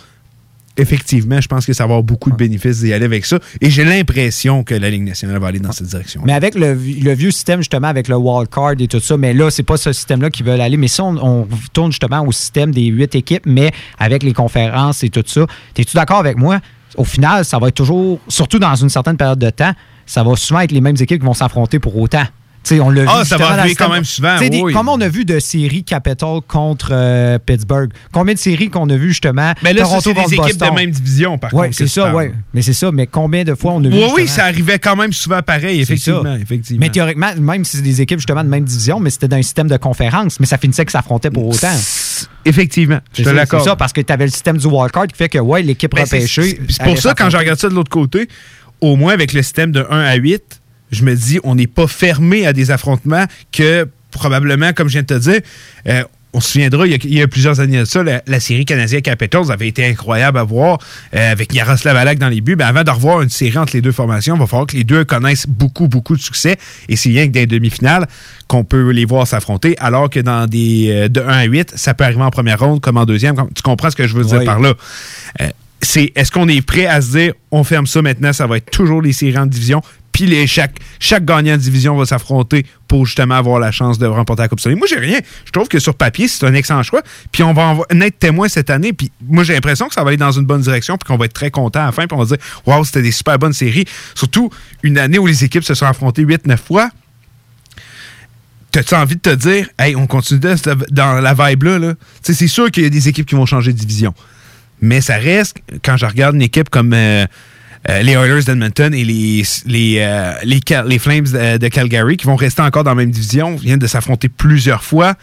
effectivement, je pense que ça va avoir beaucoup de bénéfices d'y aller avec ça. Et j'ai l'impression que la Ligue nationale va aller dans cette direction. Mais avec le, le vieux système, justement, avec le wildcard et tout ça, mais là, c'est pas ce système-là qui veulent aller. Mais si on, on tourne justement au système des huit équipes, mais avec les conférences et tout ça, es-tu d'accord avec moi? Au final, ça va être toujours, surtout dans une certaine période de temps, ça va souvent être les mêmes équipes qui vont s'affronter pour autant. T'sais, on l'a Ah, vu ça va arriver quand même souvent, des-. Comment on a vu de séries Capital contre euh, Pittsburgh? Combien de séries qu'on a vu justement? Mais là, c'est des équipes Boston? de même division, par Ouais, contre. c'est ça, oui. Mais c'est ça, mais combien de fois on a vu Oui, oui, ça arrivait quand même souvent pareil, effectivement. effectivement. Mais théoriquement, même si c'est des équipes justement de même division, mais c'était dans un système de conférence, mais ça finissait que s'affrontait pour autant. Effectivement, je te l'accorde. C'est ça, parce que tu avais le système du wildcard qui fait que, ouais, l'équipe Ben, c'est- repêchée. c'est- pour ça, quand je regarde ça de l'autre côté, au moins avec le système de 1 à 8, je me dis, on n'est pas fermé à des affrontements que probablement, comme je viens de te dire, euh, on se souviendra, il y, a, il y a plusieurs années de ça, la, la série canadienne Capitals avait été incroyable à voir euh, avec Yaroslav Alak dans les buts. Ben, avant de revoir une série entre les deux formations, il va falloir que les deux connaissent beaucoup, beaucoup de succès. Et c'est rien que dans les demi-finales qu'on peut les voir s'affronter, alors que dans des euh, de 1 à 8, ça peut arriver en première ronde comme en deuxième. Comme- Tu comprends ce que je veux dire Oui. par là? Euh, c'est est-ce qu'on est prêt à se dire on ferme ça maintenant, ça va être toujours les séries en division, puis chaque, chaque gagnant de division va s'affronter pour justement avoir la chance de remporter la Coupe Stanley. Moi, j'ai rien. Je trouve que sur papier, c'est un excellent choix. Puis on va en, être témoin cette année. Puis moi, j'ai l'impression que ça va aller dans une bonne direction, puis qu'on va être très content à la fin, puis on va dire Waouh, c'était des super bonnes séries. Surtout une année où les équipes se sont affrontées 8-9 fois. T'as-tu envie de te dire, hey, on continue dans la vibe-là? Là? C'est sûr qu'il y a des équipes qui vont changer de division. Mais ça reste, quand je regarde une équipe comme euh, euh, les Oilers d'Edmonton et les, les, euh, les, Flames de, de Calgary, qui vont rester encore dans la même division, viennent de s'affronter plusieurs fois.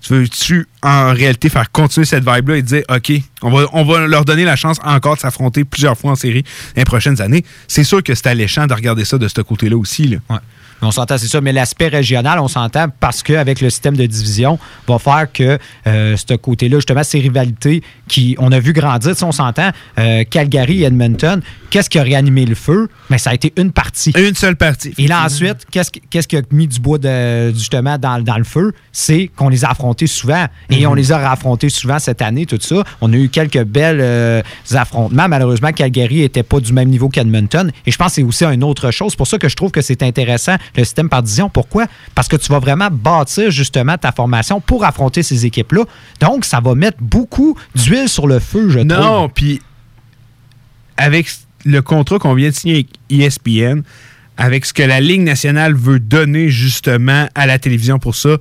Tu veux-tu, en réalité, faire continuer cette vibe-là et dire, OK, on va, on va leur donner la chance encore de s'affronter plusieurs fois en série les prochaines années? C'est sûr que c'est alléchant de regarder ça de ce côté-là aussi. Là. On s'entend, c'est ça. Mais l'aspect régional, on s'entend parce qu'avec le système de division, va faire que euh, ce côté-là, justement, ces rivalités qui, on a vu grandir, sais, on s'entend, euh, Calgary et Edmonton, qu'est-ce qui a réanimé le feu? Mais ça a été une partie. Une seule partie. Et là, ensuite, qu'est-ce qui, qui a mis du bois de, justement dans, dans le feu? C'est qu'on les a affrontés souvent. Et Mhm. on les a affrontés souvent cette année, tout ça. On a eu quelques belles euh, affrontements. Malheureusement, Calgary n'était pas du même niveau qu'Edmonton. Et je pense que c'est aussi une autre chose. C'est pour ça que je trouve que c'est intéressant, le système par division. Pourquoi? Parce que tu vas vraiment bâtir justement ta formation pour affronter ces équipes-là. Donc, ça va mettre beaucoup d'huile sur le feu, je trouve. Non, puis avec le contrat qu'on vient de signer avec ESPN, avec ce que la Ligue nationale veut donner justement à la télévision pour ça,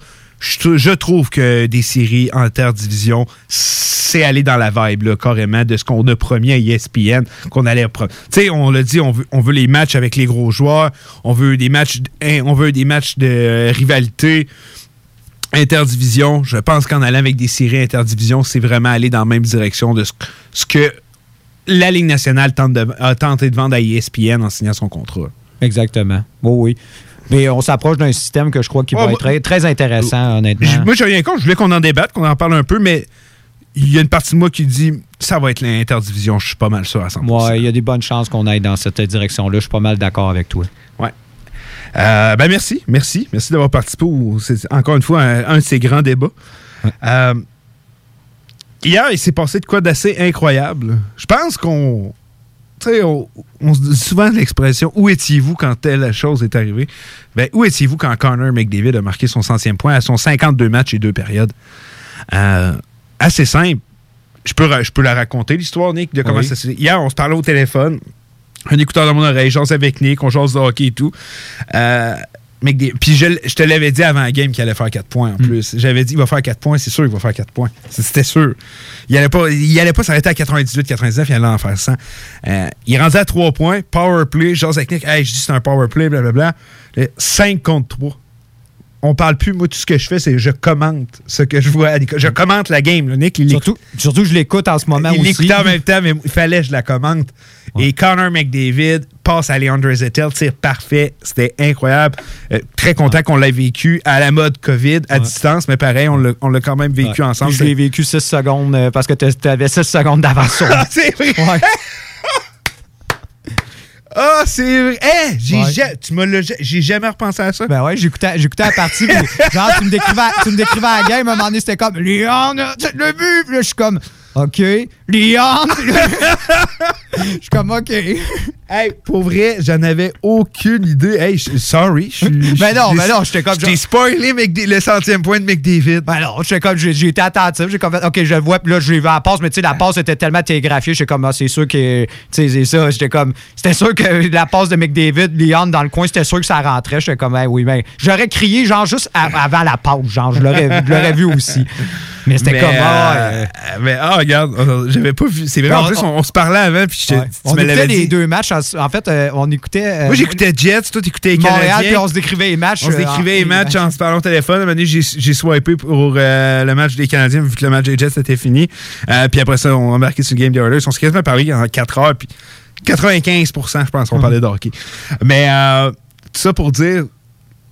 je, trou- je trouve que des séries interdivision, c'est aller dans la vibe, carrément, de ce qu'on a promis à ESPN, qu'on allait Tu sais, on l'a dit, on veut, les matchs avec les gros joueurs, on veut des matchs, hein, on veut des de euh, rivalité interdivision. Je pense qu'en allant avec des séries interdivision, c'est vraiment aller dans la même direction de ce, que la Ligue nationale tente de- a tenté de vendre à ESPN en signant son contrat. Exactement. Oui, oui. Mais on s'approche d'un système que je crois qui va être très, intéressant, honnêtement. Moi, j'ai rien contre. Je voulais qu'on en débatte, qu'on en parle un peu, mais il y a une partie de moi qui dit ça va être l'interdivision. Je suis pas mal sûr à 100%. Ouais, il y a des bonnes chances qu'on aille dans cette direction-là. Je suis pas mal d'accord avec toi. Ouais. Euh, ben merci, merci. Merci d'avoir participé. au- encore une fois un, un de ces grands débats. Euh, hier, il s'est passé de quoi d'assez incroyable. Je pense qu'on. Sais, on, on se dit souvent l'expression Où étiez-vous quand telle chose est arrivée? Ben, où étiez-vous quand Connor McDavid a marqué son centième point à son 52 matchs et deux périodes? Euh, Assez simple. Je peux, je peux la raconter, l'histoire, Nick, de comment Oui. ça s'est. Hier, on se parlait au téléphone un écouteur dans mon oreille, j'ose avec Nick, on jase de hockey et tout. Euh, Puis je, je te l'avais dit avant la game qu'il allait faire 4 points en plus. J'avais dit il va faire 4 points, c'est sûr qu'il va faire 4 points. C'était sûr. Il allait pas, il allait pas s'arrêter à 98, 99, il allait en faire 100. Euh, il est rendu à 3 points, power play, avec Nick, hey, je dis c'est un power play, blablabla. 5 contre 3. on parle plus. Moi, tout ce que je fais, c'est je commente ce que je vois. Je commente la game. là. Nick, il Surtout, surtout je l'écoute en ce moment il aussi. l'écoutait en même temps, mais il fallait que je la commente. Et Connor McDavid passe à Leandre Zettel, tir parfait. C'était incroyable. Euh, très content qu'on l'ait vécu à la mode COVID, à distance, mais pareil, on l'a quand même vécu Ouais. ensemble. Je l'ai vécu 6 secondes euh, parce que tu avais 6 secondes d'avance sur. Ah, c'est vrai! Ah, c'est vrai! Hey, j'ai Ouais. ja- tu m'as le- j'ai jamais repensé à ça. Ben ouais, j'écoutais, j'écoutais la partie. genre, tu me, décrivais, tu me décrivais la game, à un moment donné, c'était comme tu l'as vu? Puis là, je suis comme OK. Leon! Je suis comme OK. Hey, pour vrai, j'en avais aucune idée. Hey, je- sorry. je Ben non, je- ben non, j'étais comme Je genre- spoilé McD- le centième point de McDavid. Ben non, j'étais comme, j'ai, j'ai été attentif, j'ai comme fait, OK, je le vois, puis là, j'ai vu la passe, mais tu sais, la passe était tellement télégraphiée, j'étais comme, ah, c'est sûr que, tu sais, c'est ça, j'étais comme, c'était sûr que la passe de McDavid, Leon dans le coin, c'était sûr que ça rentrait, j'étais comme, hey, oui, ben, j'aurais crié, genre, juste avant la pause, genre, je je l'aurais vu aussi. Mais c'était comme, ah, euh, euh, mais ah, regarde, euh, j'avais pas vu. C'est vrai, en On- plus, on, on se parlait avant, puis ouais. tu on écoutait les dit. deux matchs, en, en fait, euh, on écoutait... euh, Moi, j'écoutais Jets, toi, t'écoutais les Montréal, Canadiens. puis on se décrivait les matchs. On se euh, décrivait en- les matchs en se parlant au téléphone. À un j'ai swipé pour euh, le match des Canadiens, vu que le match des Jets était fini. Euh, puis après ça, on a embarqué sur le Game des Oilers. On s'est quasiment parlé en 4 heures, puis 95% je pense, qu'on parlait de hockey. Mais euh, tout ça pour dire,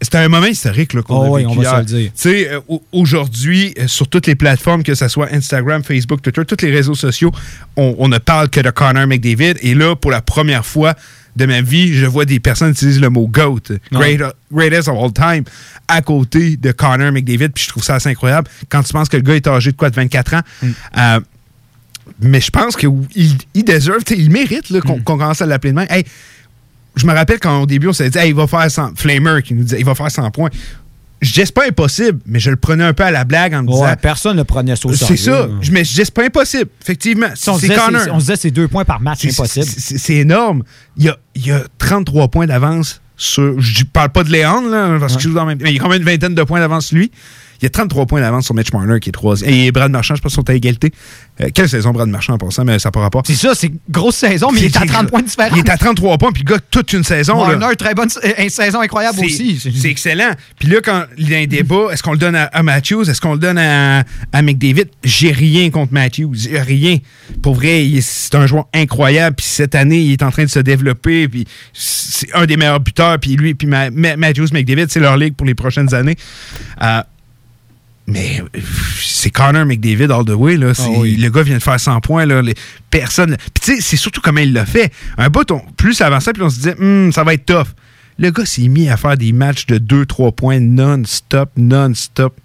c'était un moment historique qu'on Oh a oui, vécu on va se le dire. Tu sais, euh, au- aujourd'hui, euh, sur toutes les plateformes, que ce soit Instagram, Facebook, Twitter, tous les réseaux sociaux, on, on ne parle que de Connor McDavid. Et là, pour la première fois de ma vie, je vois des personnes utiliser le mot GOAT, great, greatest of all time, à côté de Connor McDavid. Puis je trouve ça assez incroyable. Quand tu penses que le gars est âgé de quoi, de 24 ans, euh, mais je pense qu'il il deserve, il mérite qu'on qu'on commence à l'appeler de même. Hey, je me rappelle quand au début, on s'est dit, Hey, il va faire 100. Flamer qui nous disait, il va faire 100 points. Je dis, c'est pas impossible, mais je le prenais un peu à la blague en me Ouais, disant. personne ne prenait ça au C'est sérieux, ça. là. Je me dis, c'est pas impossible. Effectivement. Si on, se C'est disait, Connor. c'est- on se disait c'est deux points par match, c'est C'est- impossible. c'est- C'est énorme. Il y, a, il y a 33 points d'avance sur. Je parle pas de Léon, là, parce qu'il joue dans le même. Mais il y a quand même une vingtaine de points d'avance lui. Il y a 33 points d'avance sur Mitch Marner qui est troisième. Et Brad Marchand, je pense sont à égalité. Euh, quelle saison Brad Marchand en passant, mais ça par rapport. C'est ça, c'est grosse saison, mais il est à 30 points de différence. Il est à 33 points, puis le gars, toute une saison. là. Marner, très bonne euh, une saison incroyable aussi. C'est excellent. Puis là, quand il y a un débat, est-ce qu'on le donne à, à Matthews? Est-ce qu'on le donne à, à McDavid? J'ai rien contre Matthews. J'ai Rien. Pour vrai, c'est un joueur incroyable. Puis cette année, il est en train de se développer. Puis c'est un des meilleurs buteurs. Puis lui, puis Ma- Ma- Matthews, McDavid, c'est leur ligue pour les prochaines années. Euh, mais c'est Connor McDavid all the way. Là. C'est- Le gars vient de faire 100 points. Là. Les personnes. Puis tu sais, c'est surtout comment il l'a fait. Un bout, on- plus ça avançait, puis on se disait, Hum, ça va être tough. Le gars s'est mis à faire des matchs de 2-3 points non-stop, non-stop.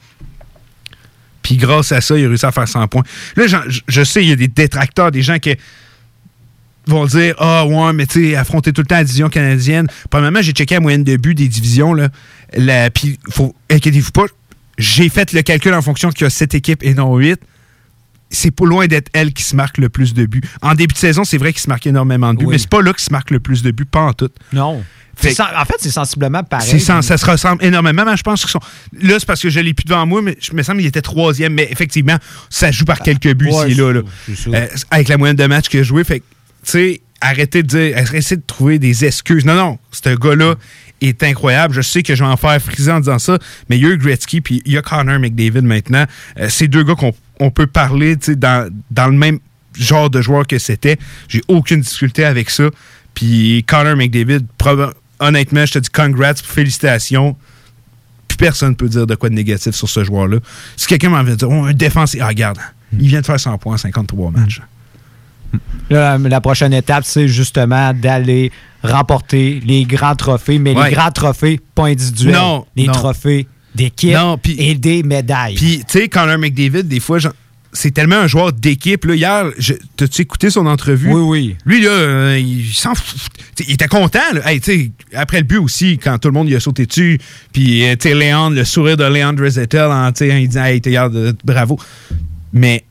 Puis grâce à ça, il a réussi à faire 100 points. Là, je, je sais, il y a des détracteurs, des gens qui vont dire Ah, ouais, mais tu sais, affronter tout le temps la division canadienne. Premièrement, j'ai checké la moyenne de buts des divisions. Là. Puis, faut, inquiétez-vous pas, j'ai fait le calcul en fonction qu'il y a 7 équipes et non 8. C'est pas loin d'être elle qui se marque le plus de buts. En début de saison, c'est vrai qu'il se marque énormément de buts, Oui. mais c'est pas là qu'il se marque le plus de buts, pas en tout. Non. Fait- en fait, c'est sensiblement pareil. Ça se ressemble énormément, mais je pense qu'ils sont. Là, c'est parce que je l'ai plus devant moi, mais je me semble qu'il était troisième. Mais effectivement, ça joue par quelques buts Ouais, là. là. c'est ça. Euh, avec la moyenne de matchs qu'il a joué. Fait que, tu sais, arrêtez de dire, arrêtez de trouver des excuses. Non, non, ce gars-là est incroyable. Je sais que je vais en faire friser en disant ça, mais il y a Gretzky puis il y a Connor McDavid maintenant. Euh, c'est deux gars qu'on on peut parler dans, dans le même genre de joueur que c'était. J'ai aucune difficulté avec ça. Puis Connor McDavid, honnêtement, je te dis congrats, félicitations. Plus personne ne peut dire de quoi de négatif sur ce joueur-là. Si quelqu'un m'en veut dire, oh, un défensif, ah, regarde, il vient de faire 100 points en 53 matchs. Là, la prochaine étape, c'est justement d'aller remporter les grands trophées, mais Ouais. les grands trophées, pas individuels. Non, Les non. trophées d'équipe et des médailles. Puis, tu sais, Connor McDavid, des fois, c'est tellement un joueur d'équipe. Hier, t'as-tu écouté son entrevue? Oui, oui. Lui, là, euh, il s'en fout. T'sais, il était content. Là. Hey, t'sais, après le but aussi, quand tout le monde lui a sauté dessus, puis, euh, tu sais, Léandre, le sourire de Léandre Zettel, en, t'sais, il dit, hey, bravo. Mais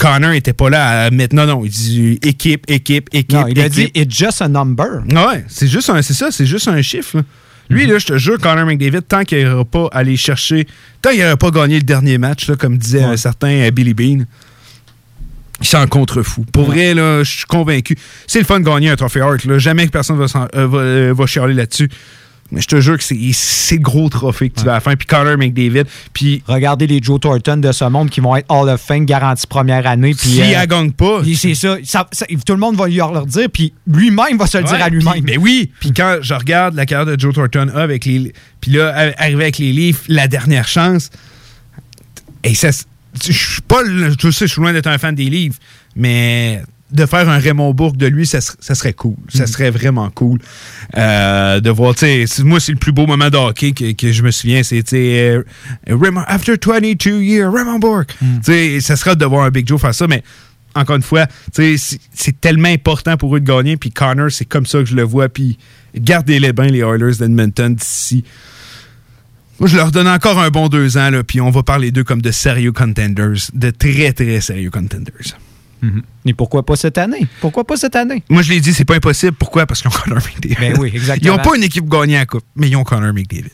Connor était pas là à mettre, non, non, il dit équipe, équipe, équipe. Non, il a dit, it's just a number. Ouais, c'est juste un, c'est ça, c'est juste un chiffre. là. Lui, là, je te jure, Connor McDavid, tant qu'il n'ira pas aller chercher, tant qu'il n'aura pas gagné le dernier match, là, comme disait un certain euh, Billy Bean, il s'en contrefou. Pour vrai, là, je suis convaincu. C'est le fun de gagner un trophée Hart. Là. Jamais que personne va, euh, va, euh, va chialer là-dessus. Mais je te jure que c'est le gros trophée que tu vas à la fin. Puis Connor McDavid. Puis. Regardez les Joe Thornton de ce monde qui vont être Hall of Fame garantie première année. Puis, S'il euh, gagne pas. C'est ça, ça- ça- Tout le monde va lui leur dire, puis lui-même va se le dire à lui-même. puis- Ben oui. Puis quand je regarde la carrière de Joe Thornton avec les. Puis là, arrivé avec les livres, la dernière chance. Et ça. Je suis pas. Je sais, je suis loin d'être un fan des livres, mais de faire un Raymond Bourque de lui, ça, ser- ça serait cool. Ça serait vraiment cool. Euh, de voir, moi, c'est le plus beau moment de hockey que, que je me souviens. Sais, euh, Raymond- After 22 years, Raymond Bourque. Sais, ça serait de voir un Big Joe faire ça, mais encore une fois, c'est tellement important pour eux de gagner. Puis Connor, c'est comme ça que je le vois. Puis gardez-les bien, les Oilers d'Edmonton, d'ici. Moi, je leur donne encore un bon deux ans, là, puis on va parler d'eux comme de sérieux contenders, de très, très sérieux contenders. Et pourquoi pas cette année? Pourquoi pas cette année? Moi, je l'ai dit, c'est pas impossible. Pourquoi? Parce qu'ils ont Connor McDavid. Ben oui, exactement. Ils n'ont pas une équipe gagnée à la Coupe, mais ils ont Connor McDavid.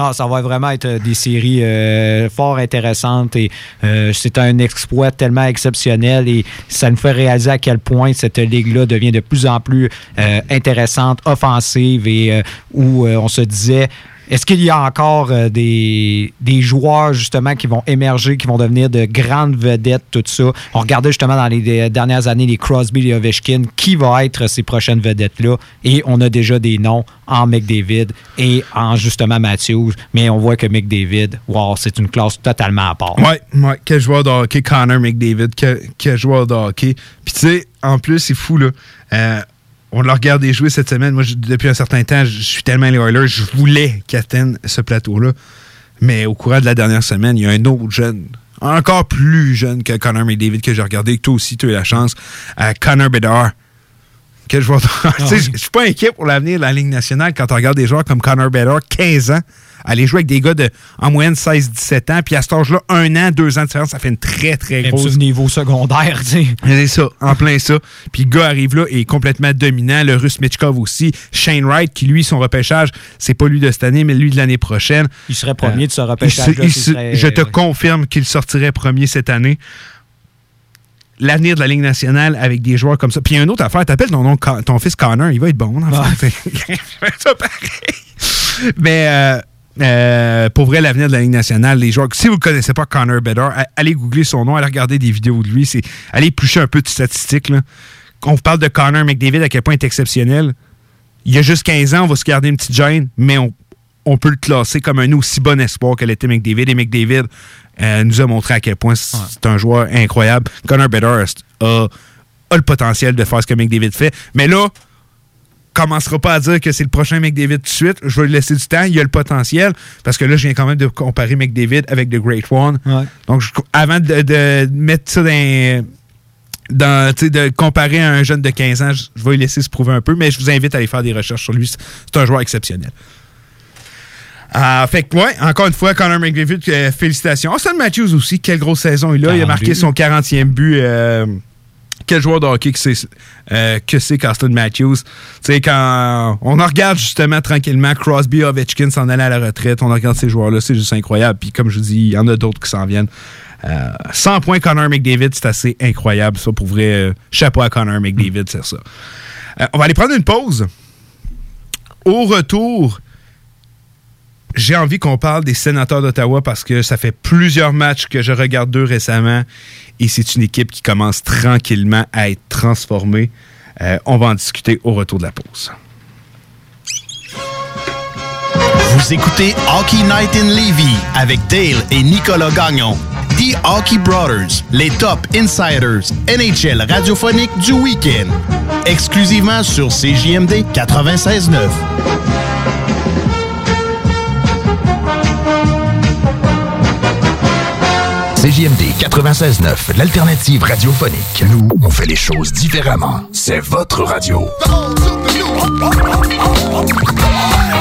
Ah, ça va vraiment être euh, des séries euh, fort intéressantes et euh, c'est un exploit tellement exceptionnel et ça nous fait réaliser à quel point cette ligue-là devient de plus en plus euh, intéressante, offensive et où on se disait est-ce qu'il y a encore euh, des, joueurs justement qui vont émerger, qui vont devenir de grandes vedettes, tout ça? On regardait justement dans les des dernières années les Crosby et Ovechkin, qui va être ces prochaines vedettes-là? Et on a déjà des noms en McDavid et en justement Matthews, mais on voit que McDavid, wow, c'est une classe totalement à part. Ouais, ouais. Quel joueur de hockey, Connor McDavid. Quel, quel joueur de hockey? Puis tu sais, en plus, c'est fou, là. Euh, on l'a regardé jouer cette semaine. Moi, depuis un certain temps, je je suis tellement les Oilers, je voulais qu'ils atteignent ce plateau-là. Mais au courant de la dernière semaine, il y a un autre jeune, encore plus jeune que Connor McDavid que j'ai regardé, que toi aussi, tu as eu la chance, euh, Connor Bedard. Sais, Je je suis pas inquiet pour l'avenir de la Ligue nationale quand on regarde des joueurs comme Connor Bedard, 15 ans, aller jouer avec des gars de en moyenne 16-17 ans, puis à cet âge-là, un an, deux ans de différence, ça fait une très, très grosse niveau secondaire, tu sais. c'est ça, en plein ça. Puis le gars arrive là et est complètement dominant. Le russe Mitchkov aussi. Shane Wright, qui lui, son repêchage, c'est pas lui de cette année, mais lui de l'année prochaine. Il serait premier de ce il se- repêchage-là il s'il se- serait- je te ouais. confirme qu'il sortirait premier cette année. L'avenir de la Ligue nationale avec des joueurs comme ça. Puis il y a une autre affaire, t'appelles ton, nom, ton fils Connor, il va être bon. dans. C'est ça pareil. Mais euh, euh, pour vrai, l'avenir de la Ligue nationale, les joueurs. Si vous ne connaissez pas Connor Bedard, allez googler son nom, allez regarder des vidéos de lui. c'est Allez éplucher un peu de statistiques. Là. Quand on vous parle de Connor McDavid, à quel point il est exceptionnel, il y a juste 15 ans, on va se garder une petite gêne, mais on, on peut le classer comme un aussi bon espoir que l'était McDavid. Et McDavid euh, nous a montré à quel point c'est un joueur incroyable. Connor Bedard a, a le potentiel de faire ce que McDavid fait. Mais là, commencera pas à dire que c'est le prochain McDavid tout de suite. Je vais lui laisser du temps. Il a le potentiel. Parce que là, je viens quand même de comparer McDavid avec The Great One. Donc, je- avant de, de mettre ça dans. de comparer à un jeune de 15 ans, je, je vais lui laisser se prouver un peu, mais je vous invite à aller faire des recherches sur lui. C'est un joueur exceptionnel. Ah, fait que, ouais, encore une fois, Connor McDavid, euh, félicitations. Austin Matthews aussi, quelle grosse saison il a. Il a 40 marqué son 40e but. euh, quel joueur de hockey que c'est euh, que c'est qu'Austin Matthews. Tu sais, quand on en regarde justement tranquillement Crosby, Ovechkin s'en aller à la retraite, on regarde ces joueurs-là, c'est juste incroyable. Puis comme je vous dis, il y en a d'autres qui s'en viennent. Euh, 100 points Connor McDavid, c'est assez incroyable. Ça, pour vrai, euh, chapeau à Connor McDavid, c'est ça. Euh, on va aller prendre une pause. Au retour, j'ai envie qu'on parle des sénateurs d'Ottawa parce que ça fait plusieurs matchs que je regarde d'eux récemment et c'est une équipe qui commence tranquillement à être transformée. Euh, on va en discuter au retour de la pause. Vous écoutez Hockey Night in Levy avec Dale et Nicolas Gagnon. The Hockey Brothers, les top insiders NHL radiophonique du week-end. Exclusivement sur CJMD 96.9. CJMD 96.9, l'alternative radiophonique. Nous, on fait les choses différemment. C'est votre radio.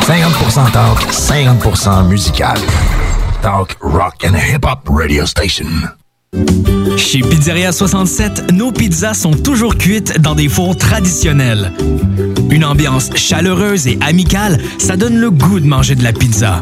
50% talk, 50% musical. Talk, rock and hip-hop radio station. Chez Pizzeria 67, nos pizzas sont toujours cuites dans des fours traditionnels. Une ambiance chaleureuse et amicale, ça donne le goût de manger de la pizza.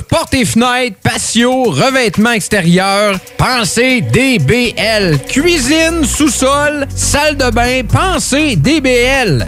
portes et fenêtres, patio, revêtement extérieur, pensez DBL. Cuisine, sous-sol, salle de bain, pensez DBL.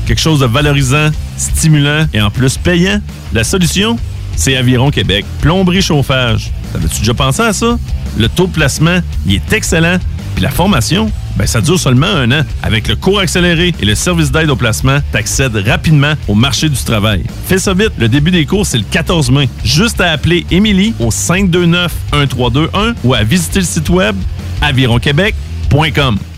Quelque chose de valorisant, stimulant et en plus payant? La solution? C'est Aviron Québec. Plomberie chauffage. T'avais-tu déjà pensé à ça? Le taux de placement, il est excellent. Puis la formation, ben ça dure seulement un an. Avec le cours accéléré et le service d'aide au placement, t'accèdes rapidement au marché du travail. Fais ça vite, le début des cours, c'est le 14 mai. Juste à appeler Émilie au 529-1321 ou à visiter le site web avironquebec.com.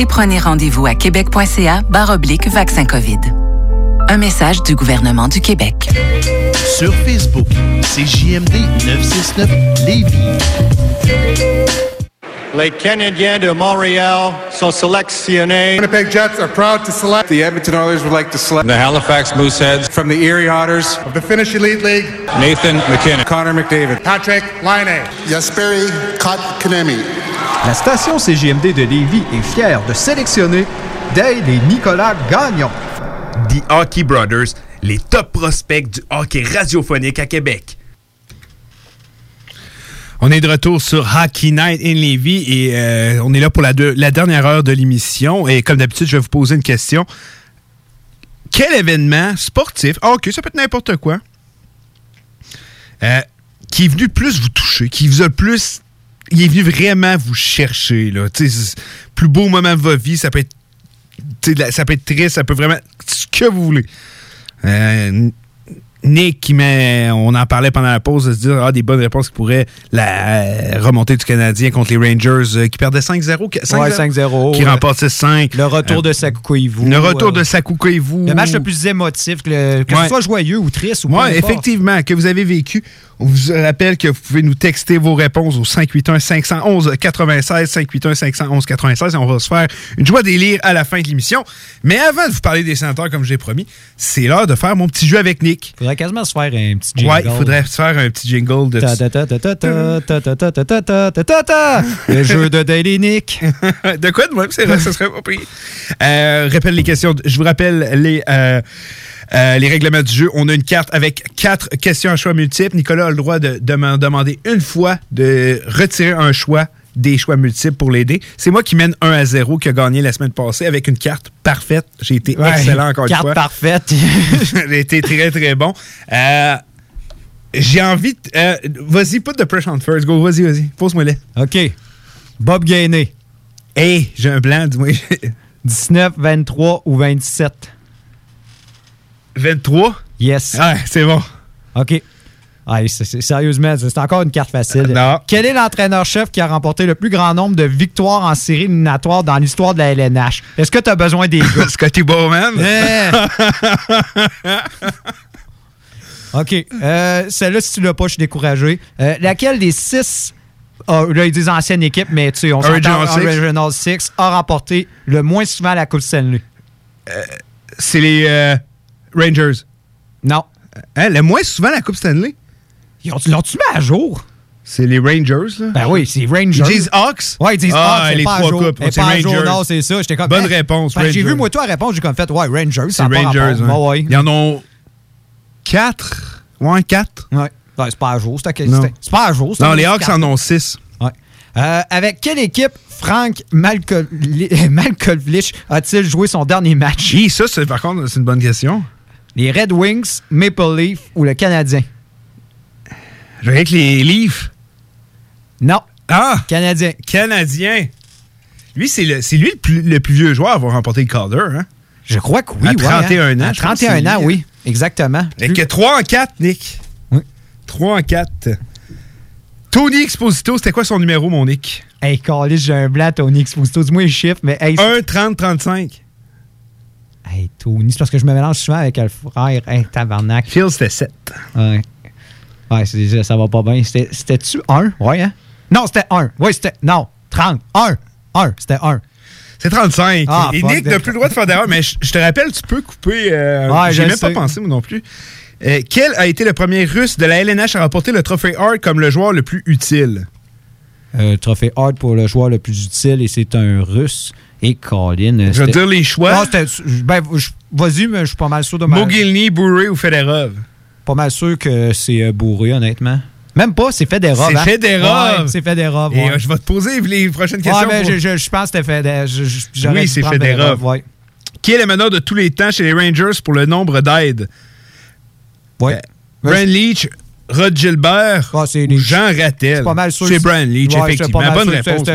et prenez rendez-vous à québec.ca oblique vaccin COVID. Un message du gouvernement du Québec. Sur Facebook, c'est JMD 969 Lévis. Les Canadiens de Montréal sont sélectionnés. Winnipeg Jets are proud to select. The Edmonton Oilers would like to select. The Halifax Mooseheads. From the Erie Otters. Of the Finnish Elite League. Nathan McKinnon. Connor McDavid. Patrick Laine. Jesperi Kotkaniemi. La station CGMD de Lévis est fière de sélectionner Dale et Nicolas Gagnon. The Hockey Brothers, les top prospects du hockey radiophonique à Québec. On est de retour sur Hockey Night in Levy et euh, on est là pour la, deux- la dernière heure de l'émission. Et comme d'habitude, je vais vous poser une question. Quel événement sportif, ok, ça peut être n'importe quoi, euh, qui est venu plus vous toucher, qui vous a le plus. Il est venu vraiment vous chercher, là. Plus beau moment de votre vie, ça peut être. ça peut être triste, ça peut vraiment. Ce que vous voulez. Euh, Nick qui met, on en parlait pendant la pause, de se dire ah, des bonnes réponses qui pourraient la euh, remontée du Canadien contre les Rangers euh, qui perdaient 5-0. Ouais, 5-0. Qui ouais. remportent 6-5. Le retour de Sakuko Ivu. Le retour euh, de Sakuko Ivu. Le match le plus émotif, que, le- que Ouais. ce soit joyeux ou triste ou importe. effectivement, que vous avez vécu. On vous rappelle que vous pouvez nous texter vos réponses au 581-511-96, 581-511-96, et on va se faire une joie d'élire à la fin de l'émission. Mais avant de vous parler des sénateurs, comme j'ai promis, c'est l'heure de faire mon petit jeu avec Nick. Il Faudrait quasiment se faire un petit jingle. Ouais, il faudrait se faire un petit jingle de... Le jeu de Daily Nick. de quoi de même, c'est ça serait pas pris. Euh, rappelle les questions. Je vous rappelle les euh, les règlements du jeu. On a une carte avec quatre questions à choix multiples. Nicolas a le droit de, de m'en demander une fois de retirer un choix des choix multiples pour l'aider. C'est moi qui mène 1 à 0 qui a gagné la semaine passée avec une carte parfaite. J'ai été Ouais, excellent encore une carte fois. parfaite. J'ai été très très bon. Euh, j'ai envie. de- euh, vas-y, put the pressure on first. Go, vas-y, vas-y. Pose-moi-les. OK. Bob Gainé. Hey, j'ai un blanc, dis-moi. 19, 23 ou 27? 23? Yes. Ouais, c'est bon. OK. Ah, sérieusement, c'est encore une carte facile. Non. Quel est l'entraîneur-chef qui a remporté le plus grand nombre de victoires en série éliminatoire dans l'histoire de la LNH? Est-ce que tu as besoin des gars? Scotty Bowman. Eh! OK. Euh, Celle-là, si tu l'as pas, je suis découragé. Euh, laquelle des six, ah, là, ils disent ancienne équipe, mais tu sais, on Original s'entend Six. Original Six, a remporté le moins souvent la Coupe Stanley? C'est les euh, Rangers. Non. Hein, le moins souvent la Coupe Stanley. Ils ont- L'ont-tu mis à jour? C'est les Rangers, là. Ben oui, c'est Rangers. Ils disent Hawks? Ouais, ils disent ah, Hawks, les pas trois coupes. C'est pas Rangers. non, c'est ça. J'étais comme, Bonne hey. réponse, J'ai vu, moi, toi, répondre, j'ai comme fait, ouais, Rangers, C'est Rangers. hein. Ouais. Ils en ont quatre. Ouais, quatre. Ouais. C'est pas à jour, c'est pas à jour. Non, les Hawks en ont six. Ouais. Euh, avec quelle équipe Frank Malkovich a-t-il joué son dernier match? Oui, ça, c'est- par contre, c'est une bonne question. Les Red Wings, Maple Leaf ou le Canadien? Je vais avec les Leafs. Non. Ah! Canadien. Canadien. Lui, c'est le- c'est lui le plus, le plus vieux joueur à avoir remporté le Calder. Hein? Je crois que oui. À ouais, 31 hein. ans. À je pense 31 que c'est ans, lui. oui. Exactement. Que 3 en 4, Nick. Oui. 3 en 4. Tony Exposito, c'était quoi son numéro, mon Nick? Hey, Carlis, j'ai un blanc, Tony Exposito. Dis-moi les chiffres, mais hey, 1, 30, 35. Hey, Tony, c'est parce que je me mélange souvent avec le frère. Hey, tabarnak. Phil, c'était 7. Ouais. Ouais, c'est- ça va pas bien. C'était- C'était-tu 1? Ouais, hein? Non, c'était 1. Oui, c'était. Non, 30. 1. 1. C'était 1. C'est 35. Ah, Et Nick n'a plus le droit de faire d'erreur, mais je je te rappelle, tu peux couper. euh, Ouais, J'ai même pas pensé, moi non plus. Euh, quel a été le premier russe de la LNH à remporter le trophée Hart comme le joueur le plus utile? Euh, trophée Hard pour le joueur le plus utile et c'est un russe. Et Colin. euh, Je veux dire les choix. Non, ben, Vas-y, mais je suis pas mal sûr de ma. Mogilny, Bourré ou Federov? Pas mal sûr que c'est euh, bourré, honnêtement. Même pas, c'est Federov. C'est hein? Federov. Ouais, c'est Federov. Et ouais. euh, je vais te poser les prochaines questions. Ouais, mais pour- je, je- je pense que c'était Federov. Oui, c'est Federov. ouais. Qui est le meneur de tous les temps chez les Rangers pour le nombre d'aides? Ouais. Brian Leach, Rod Gilbert ou Jean Rattel? C'est pas mal sûr. C'est Brian Leach, Ouais, effectivement. Bonne réponse.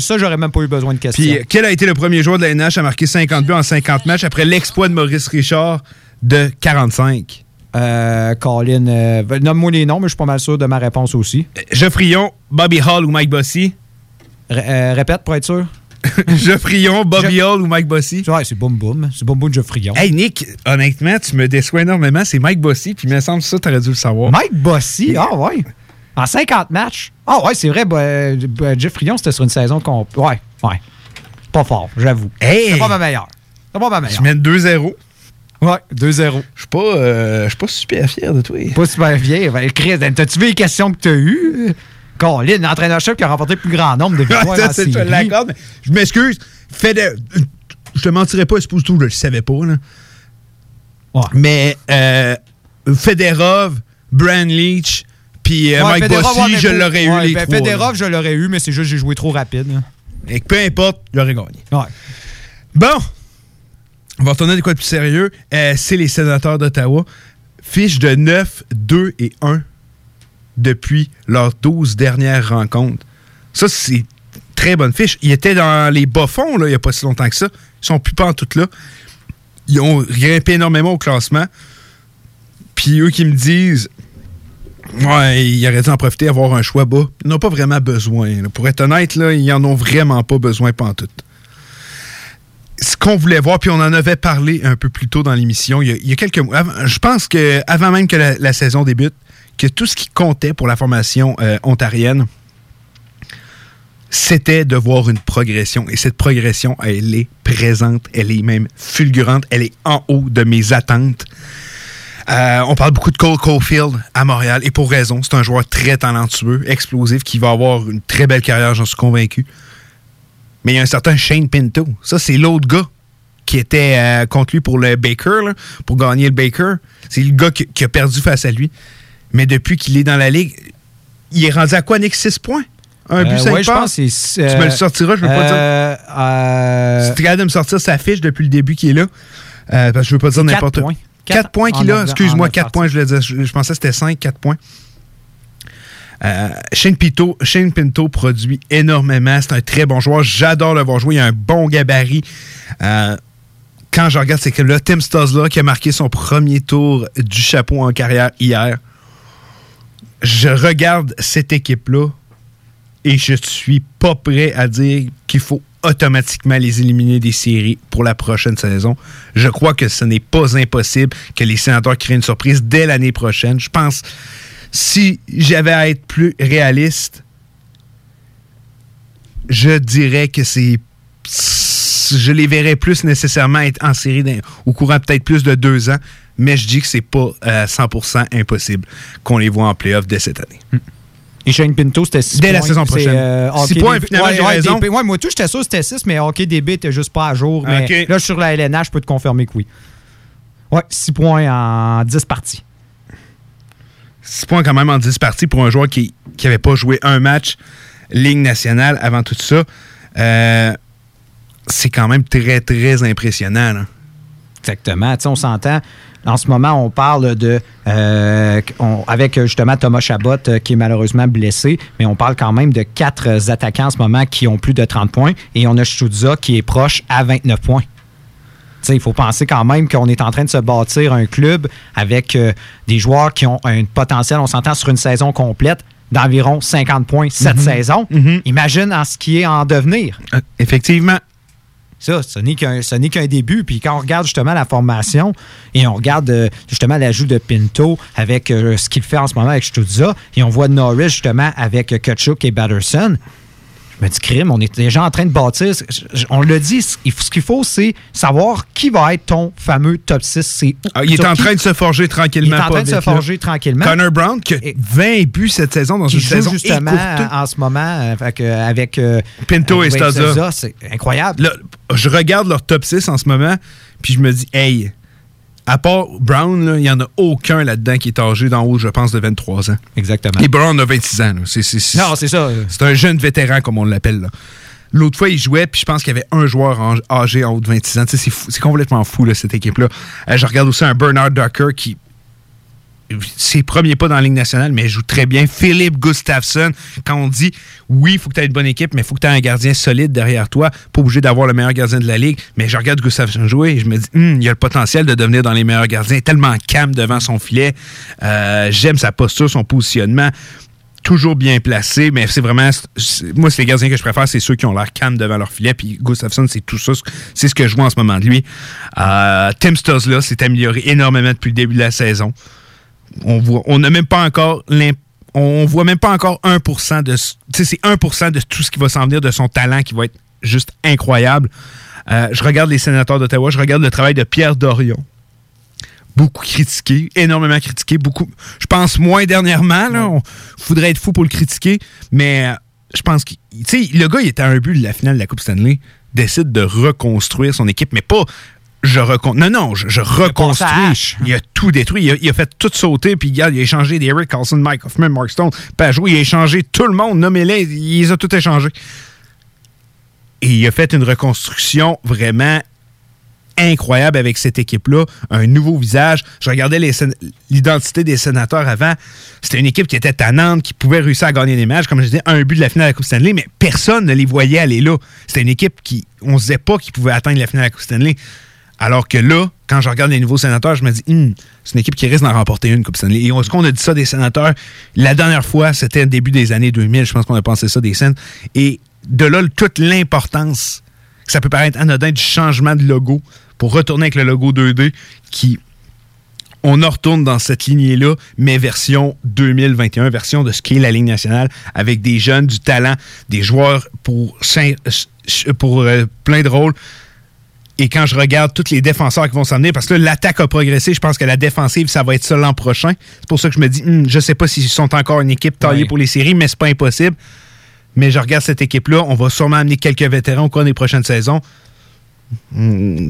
Ça, j'aurais même pas eu besoin de questions. Puis, euh, quel a été le premier joueur de la NH à marquer 50 buts en 50 matchs après l'exploit de Maurice Richard de 45? Euh, Colin, euh, nomme-moi les noms, mais je suis pas mal sûr de ma réponse aussi. Geoffrion, Bobby Hall ou Mike Bossy? R- euh, répète pour être sûr. Geoffrion, Bobby Hall ou Mike Bossy? Ouais, c'est Boum Boum. C'est Boum Boum Geoffrion. Hey Nick, honnêtement, tu me déçois énormément. C'est Mike Bossy, puis il me semble que ça, t'aurais dû le savoir. Mike Bossy, ah ouais. En 50 matchs. Ah ouais, c'est vrai, bah, euh, bah, Jeff Frion, c'était sur une saison qu'on. Ouais, ouais. Pas fort, j'avoue. Hey! C'est pas ma meilleure. C'est pas ma meilleure. Tu mènes 2-0. Ouais, 2-0. Je suis pas, euh, je suis pas super fier de toi. Pas super vieille. Ben, Chris, t'as-tu vu les questions que t'as eues? Colin, l'entraîneur-chef qui a remporté le plus grand nombre de victoires Ça, en c'est- je l'accorde, je m'excuse. Je te mentirais pas, suppose tout, je le savais pas. Là. Mais euh, Federov, Brand Leach, puis euh, Ouais, Mike Federov, Bossy, je l'aurais eu les ben, trois. Federov, je l'aurais eu, mais c'est juste que j'ai joué trop rapide. là. Et peu importe, j'aurais gagné. Bon, on va retourner à des quoi de plus sérieux. Euh, c'est les sénateurs d'Ottawa. Fiche de 9, 2 et 1 depuis leurs 12 dernières rencontres. Ça, c'est très bonne fiche. Ils étaient dans les bas-fonds là, il n'y a pas si longtemps que ça. Ils sont plus pas en tout là. Ils ont grimpé énormément au classement. Puis eux qui me disent Ouais, il aurait dû en profiter, avoir un choix bas. Ils n'ont pas vraiment besoin. Pour être honnête, là, ils en ont vraiment pas besoin pantoute. Ce qu'on voulait voir, puis on en avait parlé un peu plus tôt dans l'émission, il, y a- quelques mois. Je pense que avant même que la saison débute, que tout ce qui comptait pour la formation euh, ontarienne, c'était de voir une progression. Et cette progression, elle est présente, elle est même fulgurante, elle est en haut de mes attentes. Euh, on parle beaucoup de Cole Caulfield à Montréal, et pour raison. C'est un joueur très talentueux, explosif, qui va avoir une très belle carrière, j'en suis convaincu. Mais il y a un certain Shane Pinto. Ça, c'est l'autre gars qui était euh, contre lui pour le Baker, pour gagner le Baker. C'est le gars qui a perdu face à lui. Mais depuis qu'il est dans la ligue, il est rendu à quoi, Nick? 6 points? Un but, Euh, 5 ouais, passes? que c'est. Tu me le sortiras, je veux pas dire. euh, euh, Si tu capable de me sortir sa fiche depuis le début qui est là, euh, parce que je veux pas dire C'est n'importe points. 4 Quatre points qu'il a. Excuse-moi, en neuf 4 points, je dire. Je, je pensais que c'était 5, 4 points. Euh, Shane, Pinto, Shane Pinto produit énormément. C'est un très bon joueur. J'adore le voir jouer. Il a un bon gabarit. Euh, quand je regarde ces là Tim Stuzzler qui a marqué son premier tour du chapeau en carrière hier. Je regarde cette équipe-là et je suis pas prêt à dire qu'il faut automatiquement les éliminer des séries pour la prochaine saison. Je crois que ce n'est pas impossible que les sénateurs créent une surprise dès l'année prochaine. Je pense, si j'avais à être plus réaliste, je dirais que c'est. Je les verrais plus nécessairement être en série au courant peut-être plus de deux ans, mais je dis que c'est pas euh, 100% impossible qu'on les voit en playoff dès cette année. Et Shane Pinto, c'était 6 Dès points. la saison prochaine. euh, Six hockey points, j'ai raison. Ouais, moi, tout, j'étais sûr que c'était 6, mais hockey DB était juste pas à jour. Mais Ok. là, sur la LNH, je peux te confirmer que oui. Ouais, 6 points en 10 parties. 6 points quand même en 10 parties pour un joueur qui n'avait pas joué un match Ligue nationale avant tout ça. Euh, c'est quand même très, très impressionnant. là. Exactement. Tu sais, on s'entend. En ce moment, on parle de. euh, on- avec euh, justement Thomas Chabot euh, qui est malheureusement blessé, mais on parle quand même de quatre attaquants en ce moment qui ont plus de 30 points. Et on a Stutza qui est proche à 29 points. Il faut penser quand même qu'on est en train de se bâtir un club avec euh, des joueurs qui ont un potentiel, on s'entend sur une saison complète, d'environ 50 points cette Mhm. saison. Imagine en ce qui est en devenir. Effectivement. Ça, ce n'est qu'un début. Puis quand on regarde justement la formation et on regarde euh, justement l'ajout de Pinto avec euh, ce qu'il fait en ce moment avec Stutza, et on voit Norris justement avec Kutchuk et Batterson, je me dis, crime, on est déjà en train de bâtir. On le dit, ce qu'il faut, c'est savoir qui va être ton fameux top 6. C'est Ah, il est en qui- train de se forger tranquillement. Il est en train de se là. forger tranquillement. Connor Brown, qui a 20 buts cette saison dans une joue saison justement en ce moment euh, avec euh, Pinto et avec Staza. Staza, C'est incroyable. Là, je regarde leur top 6 en ce moment, puis je me dis, hey, à part Brown, il n'y en a aucun là-dedans qui est âgé d'en haut, je pense, de 23 ans. Exactement. Et Brown a 26 ans. là. Non, c'est ça. C'est un jeune vétéran, comme on l'appelle. L'autre fois, il jouait, puis je pense qu'il y avait un joueur en- âgé en haut de 26 ans. C'est, complètement fou, là, cette équipe-là. Euh, je regarde aussi un Bernard Ducker qui. Ses premiers pas dans la Ligue nationale, mais joue très bien. Philippe Gustafsson, quand on dit oui, il faut que tu aies une bonne équipe, mais il faut que tu aies un gardien solide derrière toi, pas obligé d'avoir le meilleur gardien de la Ligue. Mais je regarde Gustafsson jouer et je me dis, Hum, il a le potentiel de devenir dans les meilleurs gardiens. Il est tellement calme devant son filet. Euh, j'aime sa posture, son positionnement toujours bien placé, mais c'est vraiment. Moi, c'est les gardiens que je préfère, c'est ceux qui ont l'air calmes devant leur filet. Puis Gustafsson, c'est tout ça. C'est ce que je vois en ce moment de lui. Euh, Tim Stuzzla s'est amélioré énormément depuis le début de la saison. On voit, on n'a même pas encore on voit même pas encore 1% de. c'est 1% de tout ce qui va s'en venir de son talent qui va être juste incroyable. Euh, je regarde les sénateurs d'Ottawa, je regarde le travail de Pierre Dorion beaucoup critiqué, énormément critiqué, beaucoup. Je pense moins dernièrement, là. On faudrait être fou pour le critiquer, mais euh, je pense que. Le gars, il était à un but de la finale de la Coupe Stanley, décide de reconstruire son équipe, mais pas. Je recon... Non, non, je, je reconstruis. Il a tout détruit. Il a, il a fait tout sauter, puis regarde, il a échangé des Eric Carlson, Mike Hoffman, Mark Stone, Pajot, il a échangé tout le monde, nommez-les, il les a tout échangés. Et il a fait une reconstruction vraiment incroyable avec cette équipe-là, un nouveau visage. Je regardais l'identité des sénateurs avant. C'était une équipe qui était tannante, qui pouvait réussir à gagner des matchs. Comme je disais, un but de la finale de la Coupe Stanley, mais personne ne les voyait aller là. C'était une équipe qui, on ne se disait pas qu'ils pouvaient atteindre la finale de la Coupe Stanley. Alors que là, quand je regarde les nouveaux sénateurs, je me dis, Hum, c'est une équipe qui risque d'en remporter une Coupe Stanley. Et est-ce qu'on a dit ça des sénateurs? La dernière fois, c'était début des années 2000. Je pense qu'on a pensé ça des scènes. Et de là, toute l'importance que ça peut paraître anodin du changement de logo pour retourner avec le logo 2D qui on en retourne dans cette lignée-là, mais version 2021, version de ce qu'est la Ligue nationale, avec des jeunes, du talent, des joueurs pour, pour euh, plein de rôles. Et quand je regarde tous les défenseurs qui vont s'amener, parce que là, l'attaque a progressé, je pense que la défensive, ça va être ça l'an prochain. C'est pour ça que je me dis, hmm, je sais pas s'ils sont encore une équipe taillée pour les séries, mais c'est pas impossible. Mais je regarde cette équipe-là, on va sûrement amener quelques vétérans au cours des prochaines saisons.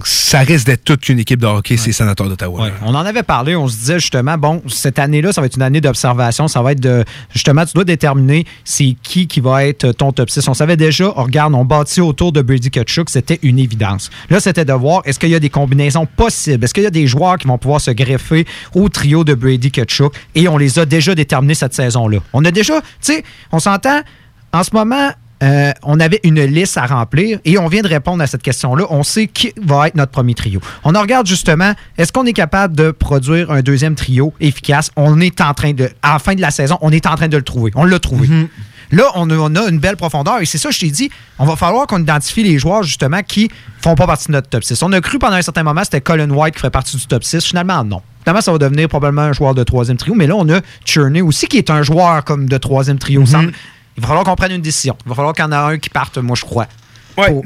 Ça risque d'être toute une équipe de hockey, ces sénateurs d'Ottawa. On en avait parlé, on se disait justement, bon, cette année-là, ça va être une année d'observation, ça va être de, justement, tu dois déterminer c'est qui qui va être ton top 6. On savait déjà, on regarde, on bâtit autour de Brady Kachuk, c'était une évidence. Là, c'était de voir, est-ce qu'il y a des combinaisons possibles? Est-ce qu'il y a des joueurs qui vont pouvoir se greffer au trio de Brady Kachuk? Et on les a déjà déterminés cette saison-là. On a déjà, tu sais, on s'entend, en ce moment, euh, on avait une liste à remplir et on vient de répondre à cette question-là. On sait qui va être notre premier trio. On en regarde justement, est-ce qu'on est capable de produire un deuxième trio efficace? On est en train de, à la fin de la saison, on est en train de le trouver. On l'a trouvé. Là, on a, on a une belle profondeur et c'est ça, je t'ai dit, on va falloir qu'on identifie les joueurs justement qui font pas partie de notre top 6. On a cru pendant un certain moment c'était Colin White qui ferait partie du top 6. Finalement, non. Finalement, ça va devenir probablement un joueur de troisième trio. Mais là, on a Cherney aussi qui est un joueur comme de troisième trio. Semble- Il va falloir qu'on prenne une décision. Il va falloir qu'il y en a un qui parte, moi, je crois.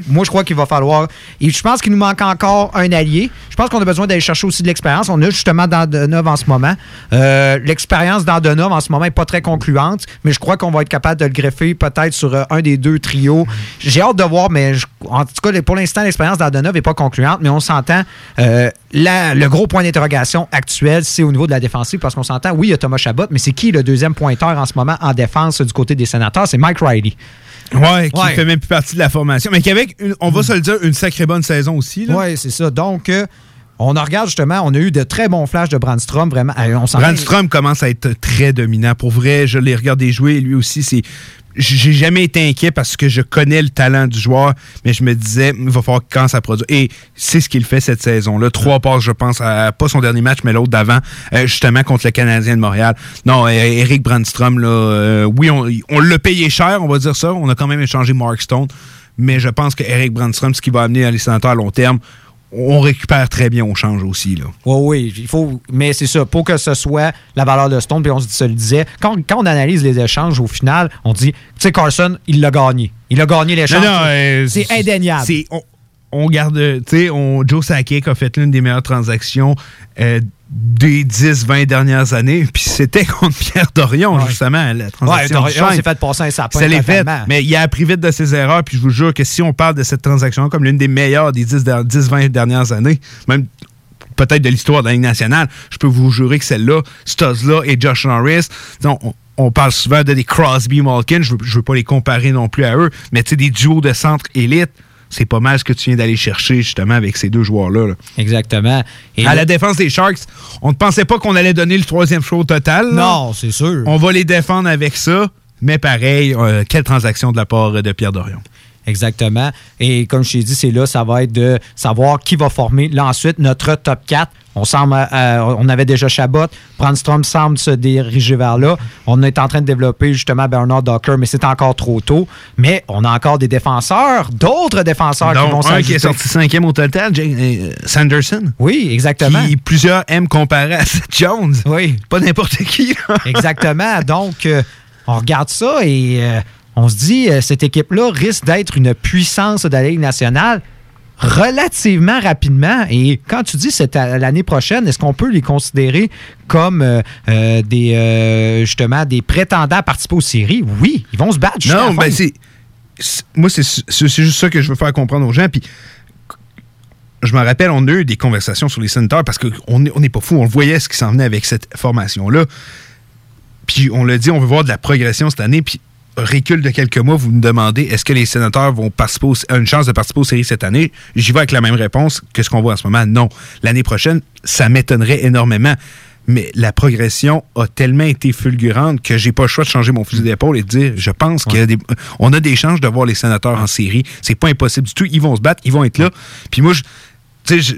Moi, je crois qu'il va falloir. Et je pense qu'il nous manque encore un allié. Je pense qu'on a besoin d'aller chercher aussi de l'expérience. On a justement Dandenov en ce moment. Euh, l'expérience d'Andenov en ce moment n'est pas très concluante, mais je crois qu'on va être capable de le greffer peut-être sur euh, un des deux trios. J'ai hâte de voir, mais en tout cas, pour l'instant, l'expérience d'Andenov n'est pas concluante, mais on s'entend. euh, le gros point d'interrogation actuel, c'est au niveau de la défensive, parce qu'on s'entend, oui, il y a Thomas Chabot, mais c'est qui le deuxième pointeur en ce moment en défense du côté des sénateurs? C'est Mike Riley. Ouais, qui Ouais. fait même plus partie de la formation. Mais qu'avec, une- on va se le dire, une sacrée bonne saison aussi. Oui, c'est ça. Donc, euh, on en regarde justement, on a eu de très bons flashs de Brandstrom, vraiment. Euh, On Brandstrom commence à être très dominant. Pour vrai, je l'ai regardé jouer. Lui aussi, c'est. J'ai jamais été inquiet parce que je connais le talent du joueur, mais je me disais, il va falloir commence à produire. Et c'est ce qu'il fait cette saison-là. Trois passes, je pense, à, pas son dernier match, mais l'autre d'avant, euh, justement contre le Canadien de Montréal. Non, euh, Eric Brandstrom, là, euh, oui, on, on l'a payé cher, on va dire ça. On a quand même échangé Mark Stone, mais je pense que Eric Brandstrom, ce qui va amener à les sénateurs à long terme, on récupère très bien au change aussi. Là. Oui, oui, il faut. Mais c'est ça, pour que ce soit la valeur de Stone, puis on se, le disait, quand, quand on analyse les échanges au final, on dit, tu sais, Carson, il l'a gagné. Il a gagné l'échange. Euh, c'est indéniable. C'est- on, on garde, tu sais, on- Joe Sakic a fait l'une des meilleures transactions euh, des 10-20 dernières années, puis c'était contre Pierre Dorion, justement, la Ouais, transaction. Dorion du change. s'est fait passer un sapin. Ça l'est fait, mais il a appris vite de ses erreurs, puis je vous jure que si on parle de cette transaction comme l'une des meilleures des 10-20 dernières années, même peut-être de l'histoire de la Ligue nationale, je peux vous jurer que celle-là, Stuzzla et Josh Norris, on, on- on parle souvent de des Crosby Malkin, je veux, je veux pas les comparer non plus à eux, mais tu sais, des duos de centre élite, c'est pas mal ce que tu viens d'aller chercher justement avec ces deux joueurs-là. là. Exactement. Et à la défense des Sharks, on ne pensait pas qu'on allait donner le troisième show au total. là. Non, c'est sûr. On va les défendre avec ça, mais pareil, euh, quelle transaction de la part de Pierre Dorion. Exactement. Et comme je t'ai dit, c'est là, ça va être de savoir qui va former là ensuite notre top 4. On, semble, euh, on avait déjà Chabot. Brandstrom semble se diriger vers là. On est en train de développer justement Bernard Docker, mais c'est encore trop tôt. Mais on a encore des défenseurs, d'autres défenseurs qui vont Donc, un s'ajouter. qui est sorti cinquième au total, Jake- euh, Sanderson. Oui, exactement. Qui plusieurs aiment comparer à Seth Jones. Oui. Pas n'importe qui. Exactement. Donc, euh, on regarde ça et euh, on se dit, euh, cette équipe-là risque d'être une puissance de la Ligue nationale relativement rapidement. Et quand tu dis c'est à l'année prochaine, est-ce qu'on peut les considérer comme euh, euh, des euh, justement des prétendants à participer aux séries? Oui, ils vont se battre. Non, fin. ben c'est. Moi, c'est juste ça que je veux faire comprendre aux gens. Puis, je me rappelle, on a eu des conversations sur les sénateurs parce qu'on n'est on pas fou. On voyait ce qui s'en venait avec cette formation-là. Puis, on l'a dit, on veut voir de la progression cette année. Puis, recul de quelques mois, vous me demandez est-ce que les sénateurs vont participer aux- une chance de participer aux séries cette année? J'y vais avec la même réponse que ce qu'on voit en ce moment. Non. L'année prochaine, ça m'étonnerait énormément. Mais la progression a tellement été fulgurante que j'ai pas le choix de changer mon fusil d'épaule et de dire je pense qu'il y a des, on a des chances de voir les sénateurs en série. C'est pas impossible du tout. Ils vont se battre, ils vont être là. Puis moi, je- tu sais, je-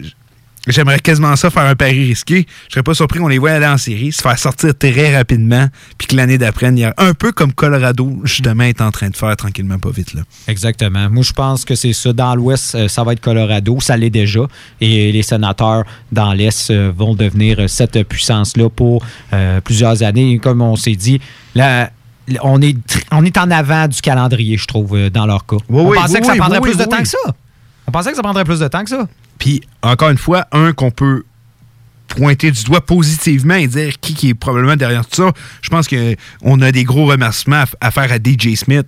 J'aimerais quasiment ça faire un pari risqué. Je serais pas surpris qu'on les voit aller en série, se faire sortir très rapidement, puis que l'année d'après, il y a un peu comme Colorado, justement, est en train de faire tranquillement, pas vite. Là. Exactement. Moi, je pense que c'est ça. Dans l'Ouest, euh, ça va être Colorado. Ça l'est déjà. Et les sénateurs dans l'Est euh, vont devenir cette puissance-là pour euh, plusieurs années. Comme on s'est dit, là, on est, on est en avant du calendrier, je trouve, dans leur cas. on oui, pensait oui, que ça prendrait plus de temps que ça. On pensait que ça prendrait plus de temps que ça. Puis, encore une fois, un qu'on peut pointer du doigt positivement et dire qui, qui est probablement derrière tout ça. Je pense qu'on a des gros remerciements à, faire à DJ Smith.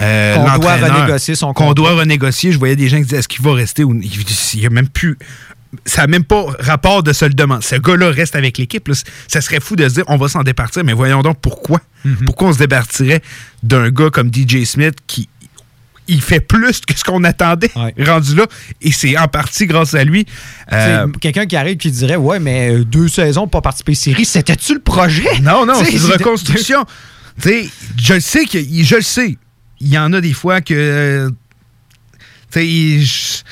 euh, Mm. Qu'on doit renégocier son Qu'on doit renégocier. Je voyais des gens qui disaient est-ce qu'il va rester ou il n'y a même plus. Ça n'a même pas rapport de se le demander. Ce gars-là reste avec l'équipe. Ça serait fou de se dire on va s'en départir, mais voyons donc pourquoi. Mm-hmm. Pourquoi on se départirait d'un gars comme DJ Smith qui il fait plus que ce qu'on attendait rendu là. Et c'est en partie grâce à lui. Euh, C'est Quelqu'un qui arrive qui dirait Ouais, mais euh, deux saisons pas participer aux séries, c'était-tu le projet? Non, non, c'est une reconstruction. je le sais que je le sais. Il y en a des fois que euh, tu sais, je-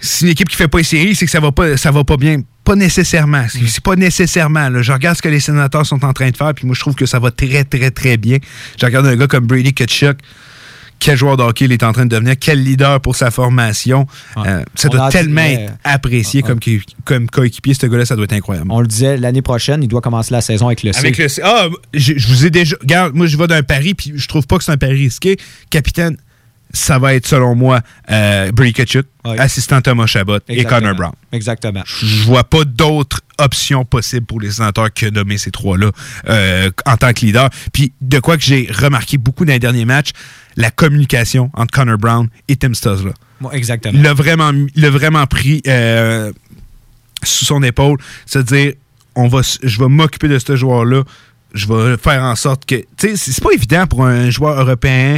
si une équipe qui fait pas les séries, c'est que ça va pas ça va pas bien. Pas nécessairement. C'est c'est pas nécessairement. là. Je regarde ce que les sénateurs sont en train de faire, puis moi je trouve que ça va très, très, très bien. Je regarde un gars comme Brady Kutchuk. Quel joueur de hockey il est en train de devenir, quel leader pour sa formation. Euh, ça On doit tellement dit, être apprécié comme, qui- comme coéquipier, ce gars-là, ça doit être incroyable. On le disait, l'année prochaine, il doit commencer la saison avec le C. Avec le C. Ah, je, je vous ai déjà. Regarde, moi, je vais d'un pari, puis je trouve pas que c'est un pari risqué. Capitaine, ça va être, selon moi, euh, Kachuk, assistant Thomas Chabot et. Connor Brown. Exactement. Je vois pas d'autres options possibles pour les sénateurs que nommer ces trois-là euh, en tant que leader. Puis, de quoi que j'ai remarqué beaucoup dans les derniers matchs, la communication entre Connor Brown et Tim. Moi, exactement. Il l'a vraiment, l'a vraiment pris euh, sous son épaule, se dire on va, s- je vais m'occuper de ce joueur-là. Je vais faire en sorte que. Tu sais, c'est pas évident pour un joueur européen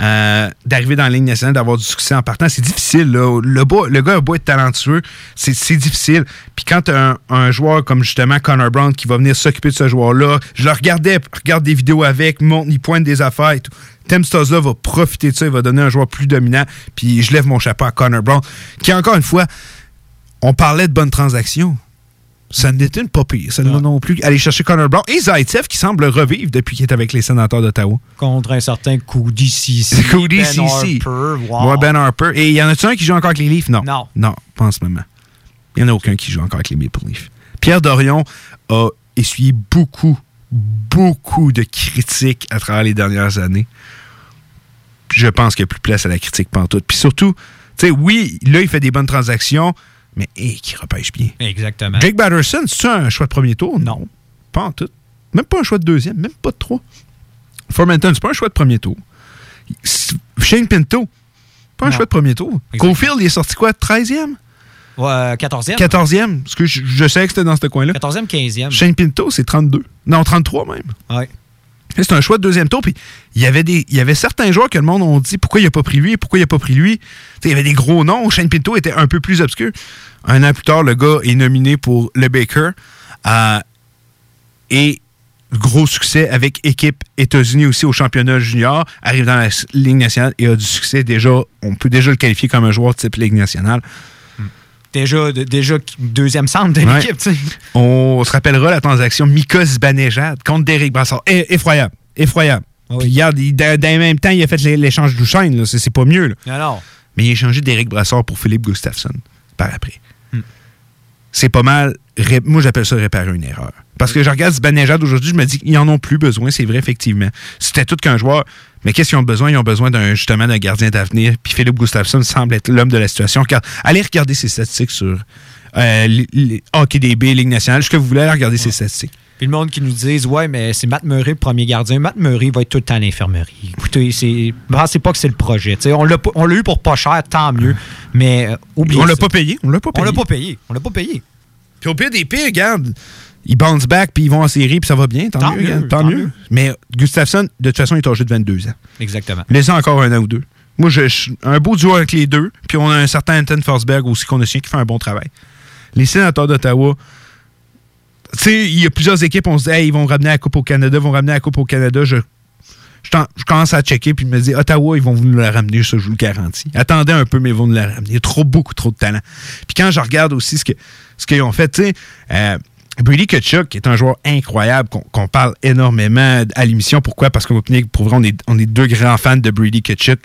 euh, d'arriver dans la Ligue nationale, d'avoir du succès en partant. C'est difficile. Là. Le, le gars a beau être talentueux, c'est difficile. Puis quand un, joueur comme justement Connor Brown qui va venir s'occuper de ce joueur-là, je le regardais, regarde des vidéos avec, montre, il pointe des affaires et tout. Tim Stuzzla va profiter de ça, il va donner un joueur plus dominant. Puis je lève mon chapeau à Connor Brown, qui encore une fois, on parlait de bonnes transactions. Ça n'était pas pire, ça non plus. Aller chercher Connor Brown et Zaitsev qui semble revivre depuis qu'il est avec les sénateurs d'Ottawa. Contre un certain Cody Cici. Cody Ben Ceci. Harper. Wow. Ouais, Ben Harper. Et y en a-tu un qui joue encore avec les Leafs? Non. Non. Non, pas en ce moment. Il n'y en a aucun qui joue encore avec les Maple Leafs. Pierre Dorion a essuyé beaucoup, beaucoup de critiques à travers les dernières années. Je pense qu'il n'y a plus place à la critique pantoute. Puis surtout, tu sais, oui, là, il fait des bonnes transactions, mais hé, qui repêche bien. Exactement. Jake Batterson, c'est un choix de premier tour? Non. Pas en tout. Même pas un choix de deuxième, même pas de trois. Formanton, c'est pas un choix de premier tour. Shane Pinto, pas un Non. choix de premier tour. Cofield, il est sorti quoi? 13e? Ouais, 14e. 14e? Parce que je, je sais que c'était dans ce coin-là. 14e, 15e. Shane Pinto, c'est 32. Non, 33 même. Ouais. C'est un choix de deuxième tour. Puis il y avait des, il y avait certains joueurs que le monde ont dit pourquoi il n'a pas pris lui, pourquoi il n'a pas pris lui? Il y avait des gros noms. Shane Pinto était un peu plus obscur. Un an plus tard, le gars est nominé pour le Baker. Euh, et gros succès avec équipe États-Unis aussi au championnat junior. Arrive dans la Ligue nationale et a du succès déjà. On peut déjà le qualifier comme un joueur type Ligue nationale. Déjà, de- déjà deuxième centre de Ouais. l'équipe. On se rappellera la transaction Mika Zibanejad contre Derek Brassard. Effroyable. Effroyable. Puis regarde, il- dans, le même temps, il a fait l'é- l'échange d'Ouchaine. C'est pas mieux. là. Non. Mais il a échangé Derek Brassard pour Philippe Gustafsson par après. C'est pas mal. Ré- Moi, j'appelle ça réparer une erreur. Parce que je regarde Zibanejad aujourd'hui, je me dis qu'ils en ont plus besoin, c'est vrai, effectivement. C'était tout qu'un joueur. Mais qu'est-ce qu'ils ont besoin? Ils ont besoin d'un justement d'un gardien d'avenir. Puis Philippe Gustafsson semble être l'homme de la situation. Regarde- allez regarder ses statistiques sur euh, les- les HockeyDB, Ligue nationale. Ce que vous voulez, allez regarder ses statistiques. Puis le monde qui nous dise Ouais, mais c'est Matt Murray le premier gardien. Matt Murray va être tout le temps à l'infirmerie. Écoutez, c'est. Pensez pas que c'est le projet. On l'a pas- on l'a eu pour pas cher, tant mieux. Mais euh, oubliez On l'a pas payé. On l'a pas On l'a payé. pas payé. On l'a pas payé. Puis au pire des pires, regarde, ils bounce back puis ils vont en série puis ça va bien. Tant, Tant mieux, tant, tant mieux. mieux. Mais Gustafsson, de toute façon, il est âgé de 22 ans. Exactement. Laissez encore un an ou deux. Moi, je, je- un beau duo avec les deux. Puis on a un certain Anton Forsberg aussi qu'on a signé qui fait un bon travail. Les sénateurs d'Ottawa, tu sais, il y a plusieurs équipes, on se dit, hey, ils vont ramener la Coupe au Canada, vont ramener la Coupe au Canada. Je, je, commence à checker puis je me dis Ottawa, ils vont vous le ramener, ça je vous le garantis. Attendez un peu, mais ils vont nous le ramener. Il y a trop, beaucoup trop de talent. Puis quand je regarde aussi ce que ce qu'ils ont fait, tu sais, euh, Brady Kachuk, est un joueur incroyable, qu'on qu'on parle énormément à l'émission. Pourquoi? Parce que pour vrai, on est, on est deux grands fans de Brady Kachuk.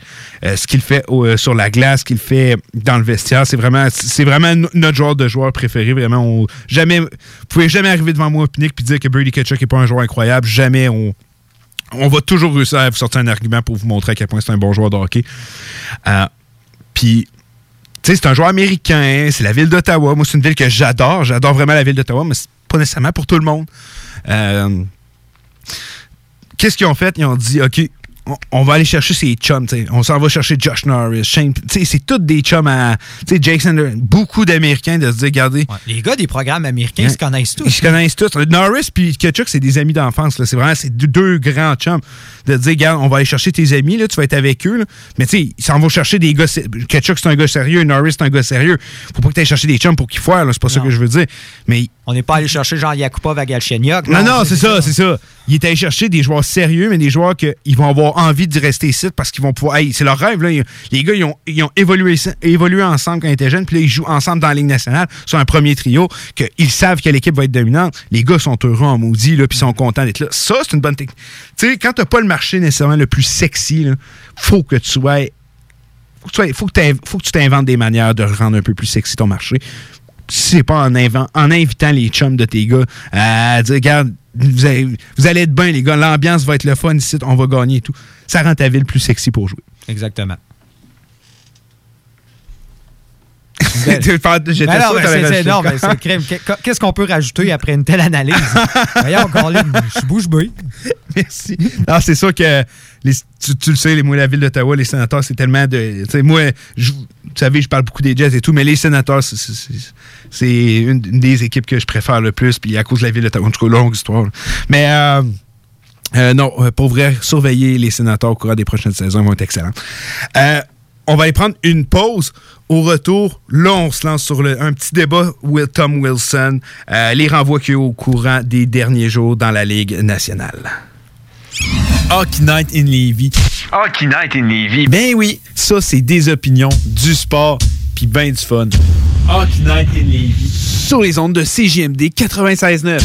Euh, ce qu'il fait au- euh, sur la glace, ce qu'il fait dans le vestiaire, c'est vraiment, c'est vraiment no- notre joueur de joueur préféré. Vraiment, on, jamais, vous pouvez jamais arriver devant moi, Pinique, puis dire que Brady Kachuk n'est pas un joueur incroyable. Jamais on, on va toujours réussir à vous sortir un argument pour vous montrer à quel point c'est un bon joueur de hockey. Euh, Puis, tu sais, c'est un joueur américain, c'est la ville d'Ottawa. Moi, c'est une ville que j'adore. J'adore vraiment la ville d'Ottawa, mais c'est pas nécessairement pour tout le monde. Euh, Qu'est-ce qu'ils ont fait? Ils ont dit, OK, on, on va aller chercher ses chums. tu sais. On s'en va chercher Josh Norris, Shane. C'est tous des chums à. Tu sais, Jake Sander, beaucoup d'Américains de se dire, regardez. Les gars des programmes américains se connaissent tous. Ils se connaissent tous. Norris puis Ketchuk, c'est des amis d'enfance. là. C'est vraiment c'est deux, grands chums. De dire, regarde, on va aller chercher tes amis, là, tu vas être avec eux. là. Mais tu sais, ils s'en vont chercher des gars. Ketchuk, c'est un gars sérieux. Norris, c'est un gars sérieux. Faut pas que tu ailles chercher des chums pour qu'ils foirent. là. C'est pas ça que je veux dire. Mais On n'est pas allé chercher Jean Yakupov à Galchenyuk. non, non, c'est ça, c'est ça. Il est allé chercher des joueurs sérieux, mais des joueurs qu'ils vont avoir envie d'y rester ici parce qu'ils vont pouvoir. Hey, c'est leur rêve, là. Les gars, ils ont, ils ont évolué, évolué ensemble quand ils étaient jeunes, puis là, ils jouent ensemble dans la Ligue nationale sur un premier trio, qu'ils savent que l'équipe va être dominante. Les gars sont heureux en maudit, là, puis ils sont contents d'être là. Ça, c'est une bonne technique. Tu sais, quand t'as pas le marché nécessairement le plus sexy, là, faut que tu sois. Faut que tu sois- faut que t'in- faut que tu t'inventes des manières de rendre un peu plus sexy ton marché c'est pas en invitant les chums de tes gars à dire, regarde, vous allez, vous allez être bien, les gars, l'ambiance va être le fun ici, on va gagner et tout. Ça rend ta ville plus sexy pour jouer. Exactement. J'étais Ben sûr c'est-. Qu'est- Qu'est-ce qu'on peut rajouter après une telle analyse? Voyons, Colin, je suis bouche bée. Merci. Non, c'est sûr que les- tu, tu le sais, les, moi, la ville d'Ottawa, les sénateurs, c'est tellement de. Tu sais, moi, je- vous savez, je parle beaucoup des Jets et tout, mais les sénateurs, c'est- une, une des équipes que je préfère le plus, puis à cause de la ville d'Ottawa, en tout cas, longue histoire. là. Mais euh, euh, non, euh, pour vrai, surveiller les sénateurs au cours des prochaines saisons, ils vont être excellents. Euh, on va aller prendre une pause. Au retour, là, on se lance sur le- un petit débat with Tom Wilson, euh, les renvois qu'il y a eu au courant des derniers jours dans la Ligue nationale. Hockey Night in Levy. Hockey Night in Levy. Ben oui, ça, c'est des opinions, du sport, puis ben du fun. Hockey Night in Levy. Sur les ondes de CJMD 96.9.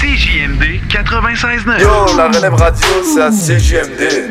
CJMD 96.9. Yo, la relève radio, c'est à CGMD.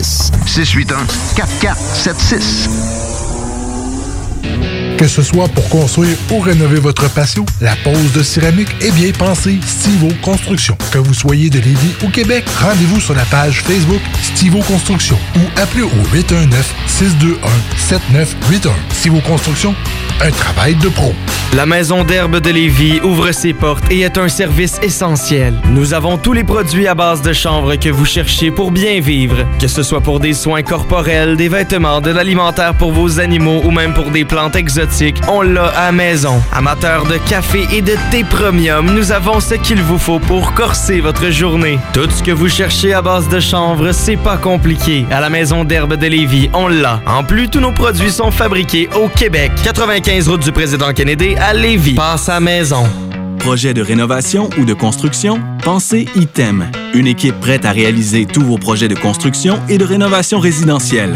681-4476. Que ce soit pour construire ou rénover votre patio, la pose de céramique est bien pensée Stivo Construction. Que vous soyez de Lévis ou Québec, rendez-vous sur la page Facebook Stivo Construction ou appelez au 819-621-7981. Stivo Construction, un travail de pro. La Maison d'herbe de Lévis ouvre ses portes et est un service essentiel. Nous avons tous les produits à base de chanvre que vous cherchez pour bien vivre. Que ce soit pour des soins corporels, des vêtements, de l'alimentaire pour vos animaux ou même pour des plantes exotiques, on l'a à maison. Amateurs de café et de thé premium, nous avons ce qu'il vous faut pour corser votre journée. Tout ce que vous cherchez à base de chanvre, c'est pas compliqué. À la maison d'herbe de Lévis, on l'a. En plus, tous nos produits sont fabriqués au Québec. 95 route du président Kennedy à Lévis. Passe à maison. Projet de rénovation ou de construction? Pensez ITEM. Une équipe prête à réaliser tous vos projets de construction et de rénovation résidentielle.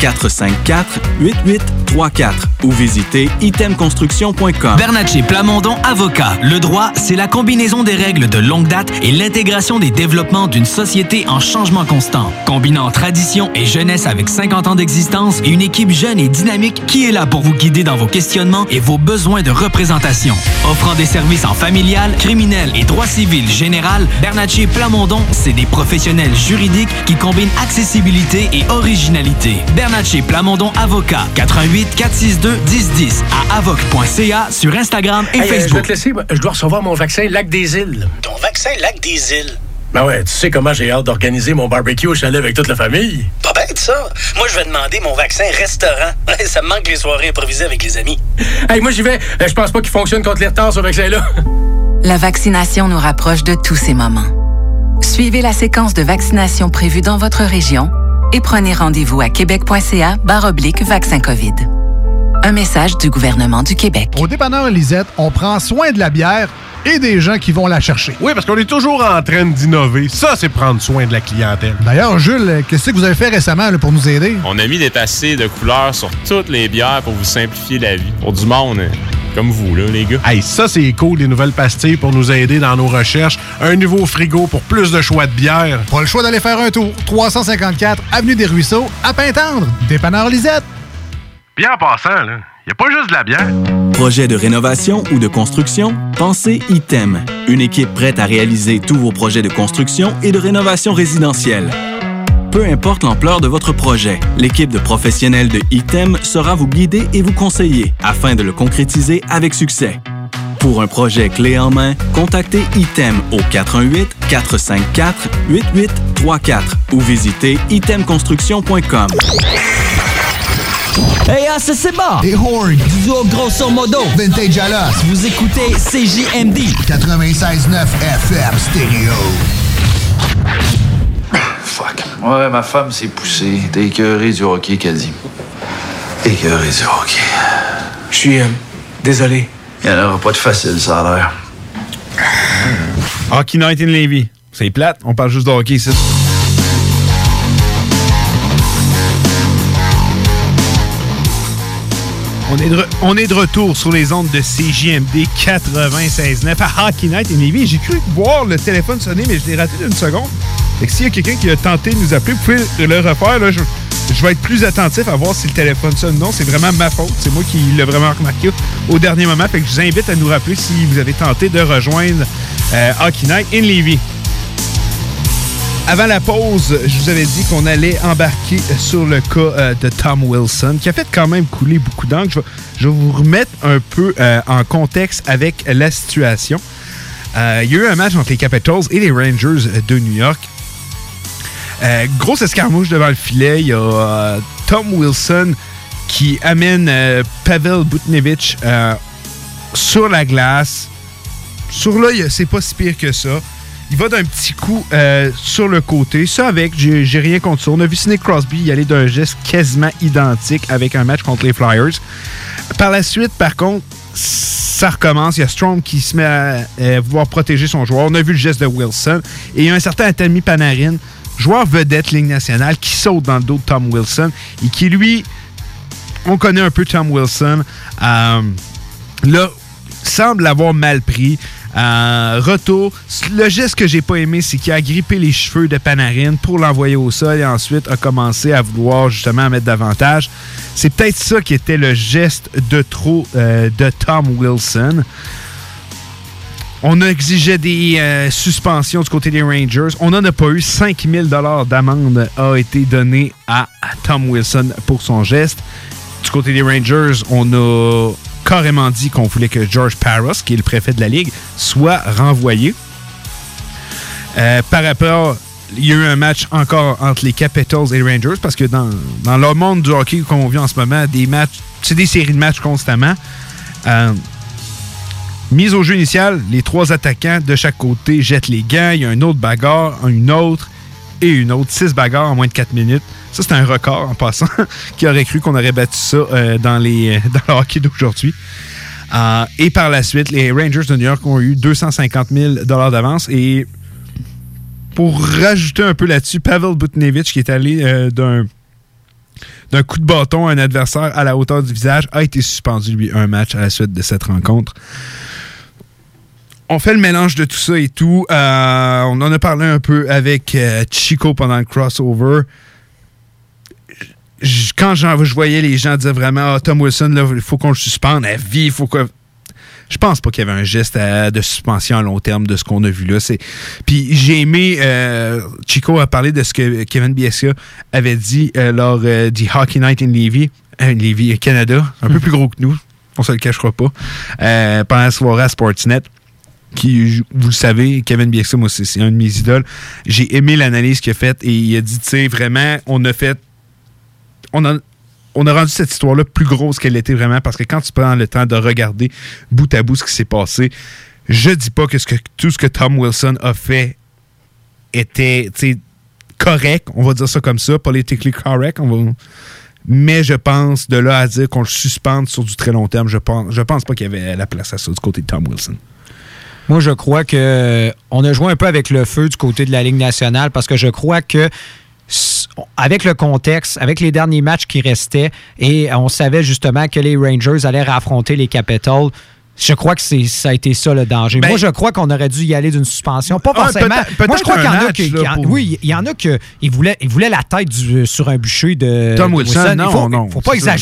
418-454-8834 ou visitez itemconstruction.com. Bernatchez Plamondon Avocat. Le droit, c'est la combinaison des règles de longue date et l'intégration des développements d'une société en changement constant. Combinant tradition et jeunesse avec 50 ans d'existence et une équipe jeune et dynamique qui est là pour vous guider dans vos questionnements et vos besoins de représentation. Offrant des services en familial, criminel et droit civil général, Bernatchez Plamondon, c'est des professionnels juridiques qui combinent accessibilité et originalité. Plamondon Avocat. 88 462 1010 à avoc.ca sur Instagram et Hey, euh, je vais Facebook. te laisser, je dois recevoir mon vaccin Lac des Îles. Ton vaccin Lac des Îles? Ben ouais, tu sais comment j'ai hâte d'organiser mon barbecue au chalet avec toute la famille. Pas bête, ça. Moi, je vais demander mon vaccin restaurant. ça me manque les soirées improvisées avec les amis. Hey, moi j'y vais. Euh, Je pense pas qu'il fonctionne contre les retards, ce vaccin-là. La vaccination nous rapproche de tous ces moments. Suivez la séquence de vaccination prévue dans votre région et prenez rendez-vous à québec.ca oblique vaccin COVID. Un message du gouvernement du Québec. Au dépanneur Lisette, on prend soin de la bière et des gens qui vont la chercher. Oui, parce qu'on est toujours en train d'innover. Ça, c'est prendre soin de la clientèle. D'ailleurs, Jules, qu'est-ce que vous avez fait récemment là, pour nous aider? On a mis des passés de couleurs sur toutes les bières pour vous simplifier la vie. Pour du monde euh, comme vous, là, les gars. Hey, ça, c'est cool, des nouvelles pastilles pour nous aider dans nos recherches. Un nouveau frigo pour plus de choix de bière. Pas le choix d'aller faire un tour. 354 Avenue des Ruisseaux, à Pintendre. Dépanneur Lisette. Bien en passant, là, y a pas juste de la bière. Projet de rénovation ou de construction? Pensez ITEM. Une équipe prête à réaliser tous vos projets de construction et de rénovation résidentielle. Peu importe l'ampleur de votre projet, l'équipe de professionnels de ITEM sera vous guider et vous conseiller afin de le concrétiser avec succès. Pour un projet clé en main, contactez ITEM au 418-454-8834 ou visitez itemconstruction.com. Hey, ah, c'est bon! Des horns. Du duo grosso modo. Vintage Alas. Vous écoutez CJMD. 96.9 FM stéréo. Fuck. Ouais, ma femme s'est poussée. T'es écœuré du hockey, qu'elle dit. Écœuré du hockey. Je suis euh, désolé. Il n'y en aura pas de facile, ça a l'air. Hockey Night in Levy. C'est plate, on parle juste de hockey ici. On est, de, on est de retour sur les ondes de CJMD 96.9 à Hockey Night in Levy. J'ai cru voir le téléphone sonner, mais je l'ai raté d'une seconde. S'il y a quelqu'un qui a tenté de nous appeler, vous pouvez le refaire. Je, vais être plus attentif à voir si le téléphone sonne ou non. C'est vraiment ma faute. C'est moi qui l'ai vraiment remarqué au dernier moment. Fait que je vous invite à nous rappeler si vous avez tenté de rejoindre euh, Hockey Night in Levy. Avant la pause, je vous avais dit qu'on allait embarquer sur le cas euh, de Tom Wilson, qui a fait quand même couler beaucoup d'encre. Je, vais- je vais vous remettre un peu euh, en contexte avec la situation. Euh, il y a eu un match entre les Capitals et les Rangers de New York. Euh, grosse escarmouche devant le filet. Il y a euh, Tom Wilson qui amène euh, Pavel Butnevich sur la glace. Sur là, c'est pas si pire que ça. Il va d'un petit coup sur le côté. Ça avec, j'ai rien contre ça. On a vu Sidney Crosby y aller d'un geste quasiment identique avec un match contre les Flyers. Par la suite, par contre, ça recommence. Il y a Strom qui se met à vouloir protéger son joueur. On a vu le geste de Wilson. Et il y a un certain Atami Panarin, joueur vedette Ligue nationale, qui saute dans le dos de Tom Wilson et qui, lui, on connaît un peu Tom Wilson. Euh, là, semble l'avoir mal pris. Euh, retour. Le geste que j'ai pas aimé, c'est qu'il a grippé les cheveux de Panarin pour l'envoyer au sol et ensuite a commencé à vouloir justement mettre davantage. C'est peut-être ça qui était le geste de trop euh, de Tom Wilson. On exigé des euh, suspensions du côté des Rangers. On n'en a pas eu. 5000 d'amende a été donné à, Tom Wilson pour son geste. Du côté des Rangers, on a carrément dit qu'on voulait que George Paros, qui est le préfet de la Ligue, soit renvoyé. Euh, par rapport, il y a eu un match encore entre les Capitals et les Rangers parce que dans, dans le monde du hockey qu'on vit en ce moment, des matchs, c'est des séries de matchs constamment. Euh, mise au jeu initial, les trois attaquants de chaque côté jettent les gants. Il y a un autre bagarre, une autre et une autre. Six bagarres en moins de 4 minutes. Ça, c'est un record en passant. Qui aurait cru qu'on aurait battu ça euh, dans, les, dans le hockey d'aujourd'hui? Euh, et par la suite, les Rangers de New York ont eu 250 000 d'avance. Et pour rajouter un peu là-dessus, Pavel Butnevich, qui est allé euh, d'un d'un coup de bâton à un adversaire à la hauteur du visage, a été suspendu, lui, un match à la suite de cette rencontre. On fait le mélange de tout ça et tout. Euh, on en a parlé un peu avec euh, Chico pendant le crossover. Quand je voyais les gens dire vraiment Ah, Tom Wilson, il faut qu'on le suspende à vie, il faut que. Je pense pas qu'il y avait un geste à- de suspension à long terme de ce qu'on a vu là. C'est- Puis j'ai aimé, euh, Chico a parlé de ce que Kevin Biesca avait dit euh, lors euh, du Hockey Night in Levy, euh, Levy, Canada, un peu plus gros que nous, on se le cachera pas, euh, pendant la soirée à Sportsnet qui, vous le savez, Kevin Bieksa, moi, c'est un de mes idoles. J'ai aimé l'analyse qu'il a faite et il a dit, tu sais, vraiment, on a fait. On a, rendu cette histoire-là plus grosse qu'elle était vraiment parce que quand tu prends le temps de regarder bout à bout ce qui s'est passé, je dis pas que, tout ce que Tom Wilson a fait était, correct, on va dire ça comme ça, politically correct, on va. Mais je pense, de là à dire qu'on le suspende sur du très long terme, je pense, je pense pas qu'il y avait la place à ça du côté de Tom Wilson. Moi, je crois que euh, on a joué un peu avec le feu du côté de la Ligue nationale parce que je crois que avec le contexte, avec les derniers matchs qui restaient, et on savait justement que les Rangers allaient affronter les Capitals. Je crois que c'est, ça a été ça le danger. Ben- Moi, je crois qu'on aurait dû y aller d'une suspension. Pas Ah, forcément. peut-être- peut-être Moi, je crois qu'il y en a qui. pour- Oui, il y en a qui voulaient, la tête du- sur un bûcher de Tom Wilson, Il non, faut, non, faut pas ça.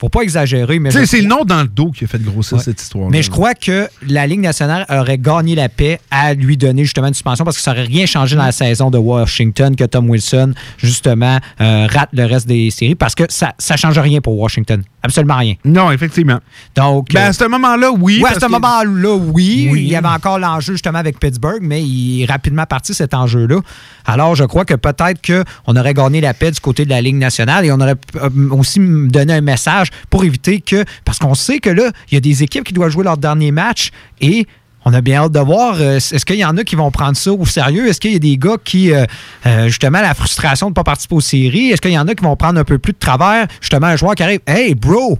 Faut pas exagérer, mais Tu sais, je c'est le nom dans le dos qui a fait grossir cette histoire. mais je crois que la Ligue nationale aurait gagné la paix à lui donner justement une suspension parce que ça n'aurait rien changé dans la saison de Washington que Tom Wilson, justement, euh, rate le reste des séries parce que ça ne change rien pour Washington. Absolument rien. Non, effectivement. Donc, Ben, euh, à ce moment-là, oui. Ouais, à ce moment-là, oui. Oui. Il y avait encore l'enjeu justement avec Pittsburgh, mais il est rapidement parti cet enjeu-là. Alors, je crois que peut-être qu'on aurait gagné la paix du côté de la Ligue nationale et on aurait euh, aussi donné un message pour éviter que. Parce qu'on sait que là, il y a des équipes qui doivent jouer leur dernier match et. On a bien hâte de voir. euh, Est-ce qu'il y en a qui vont prendre ça au sérieux? Est-ce qu'il y a des gars qui, euh, euh, justement, la frustration de ne pas participer aux séries? Est-ce qu'il y en a qui vont prendre un peu plus de travers? Justement, un joueur qui arrive, Hey, bro,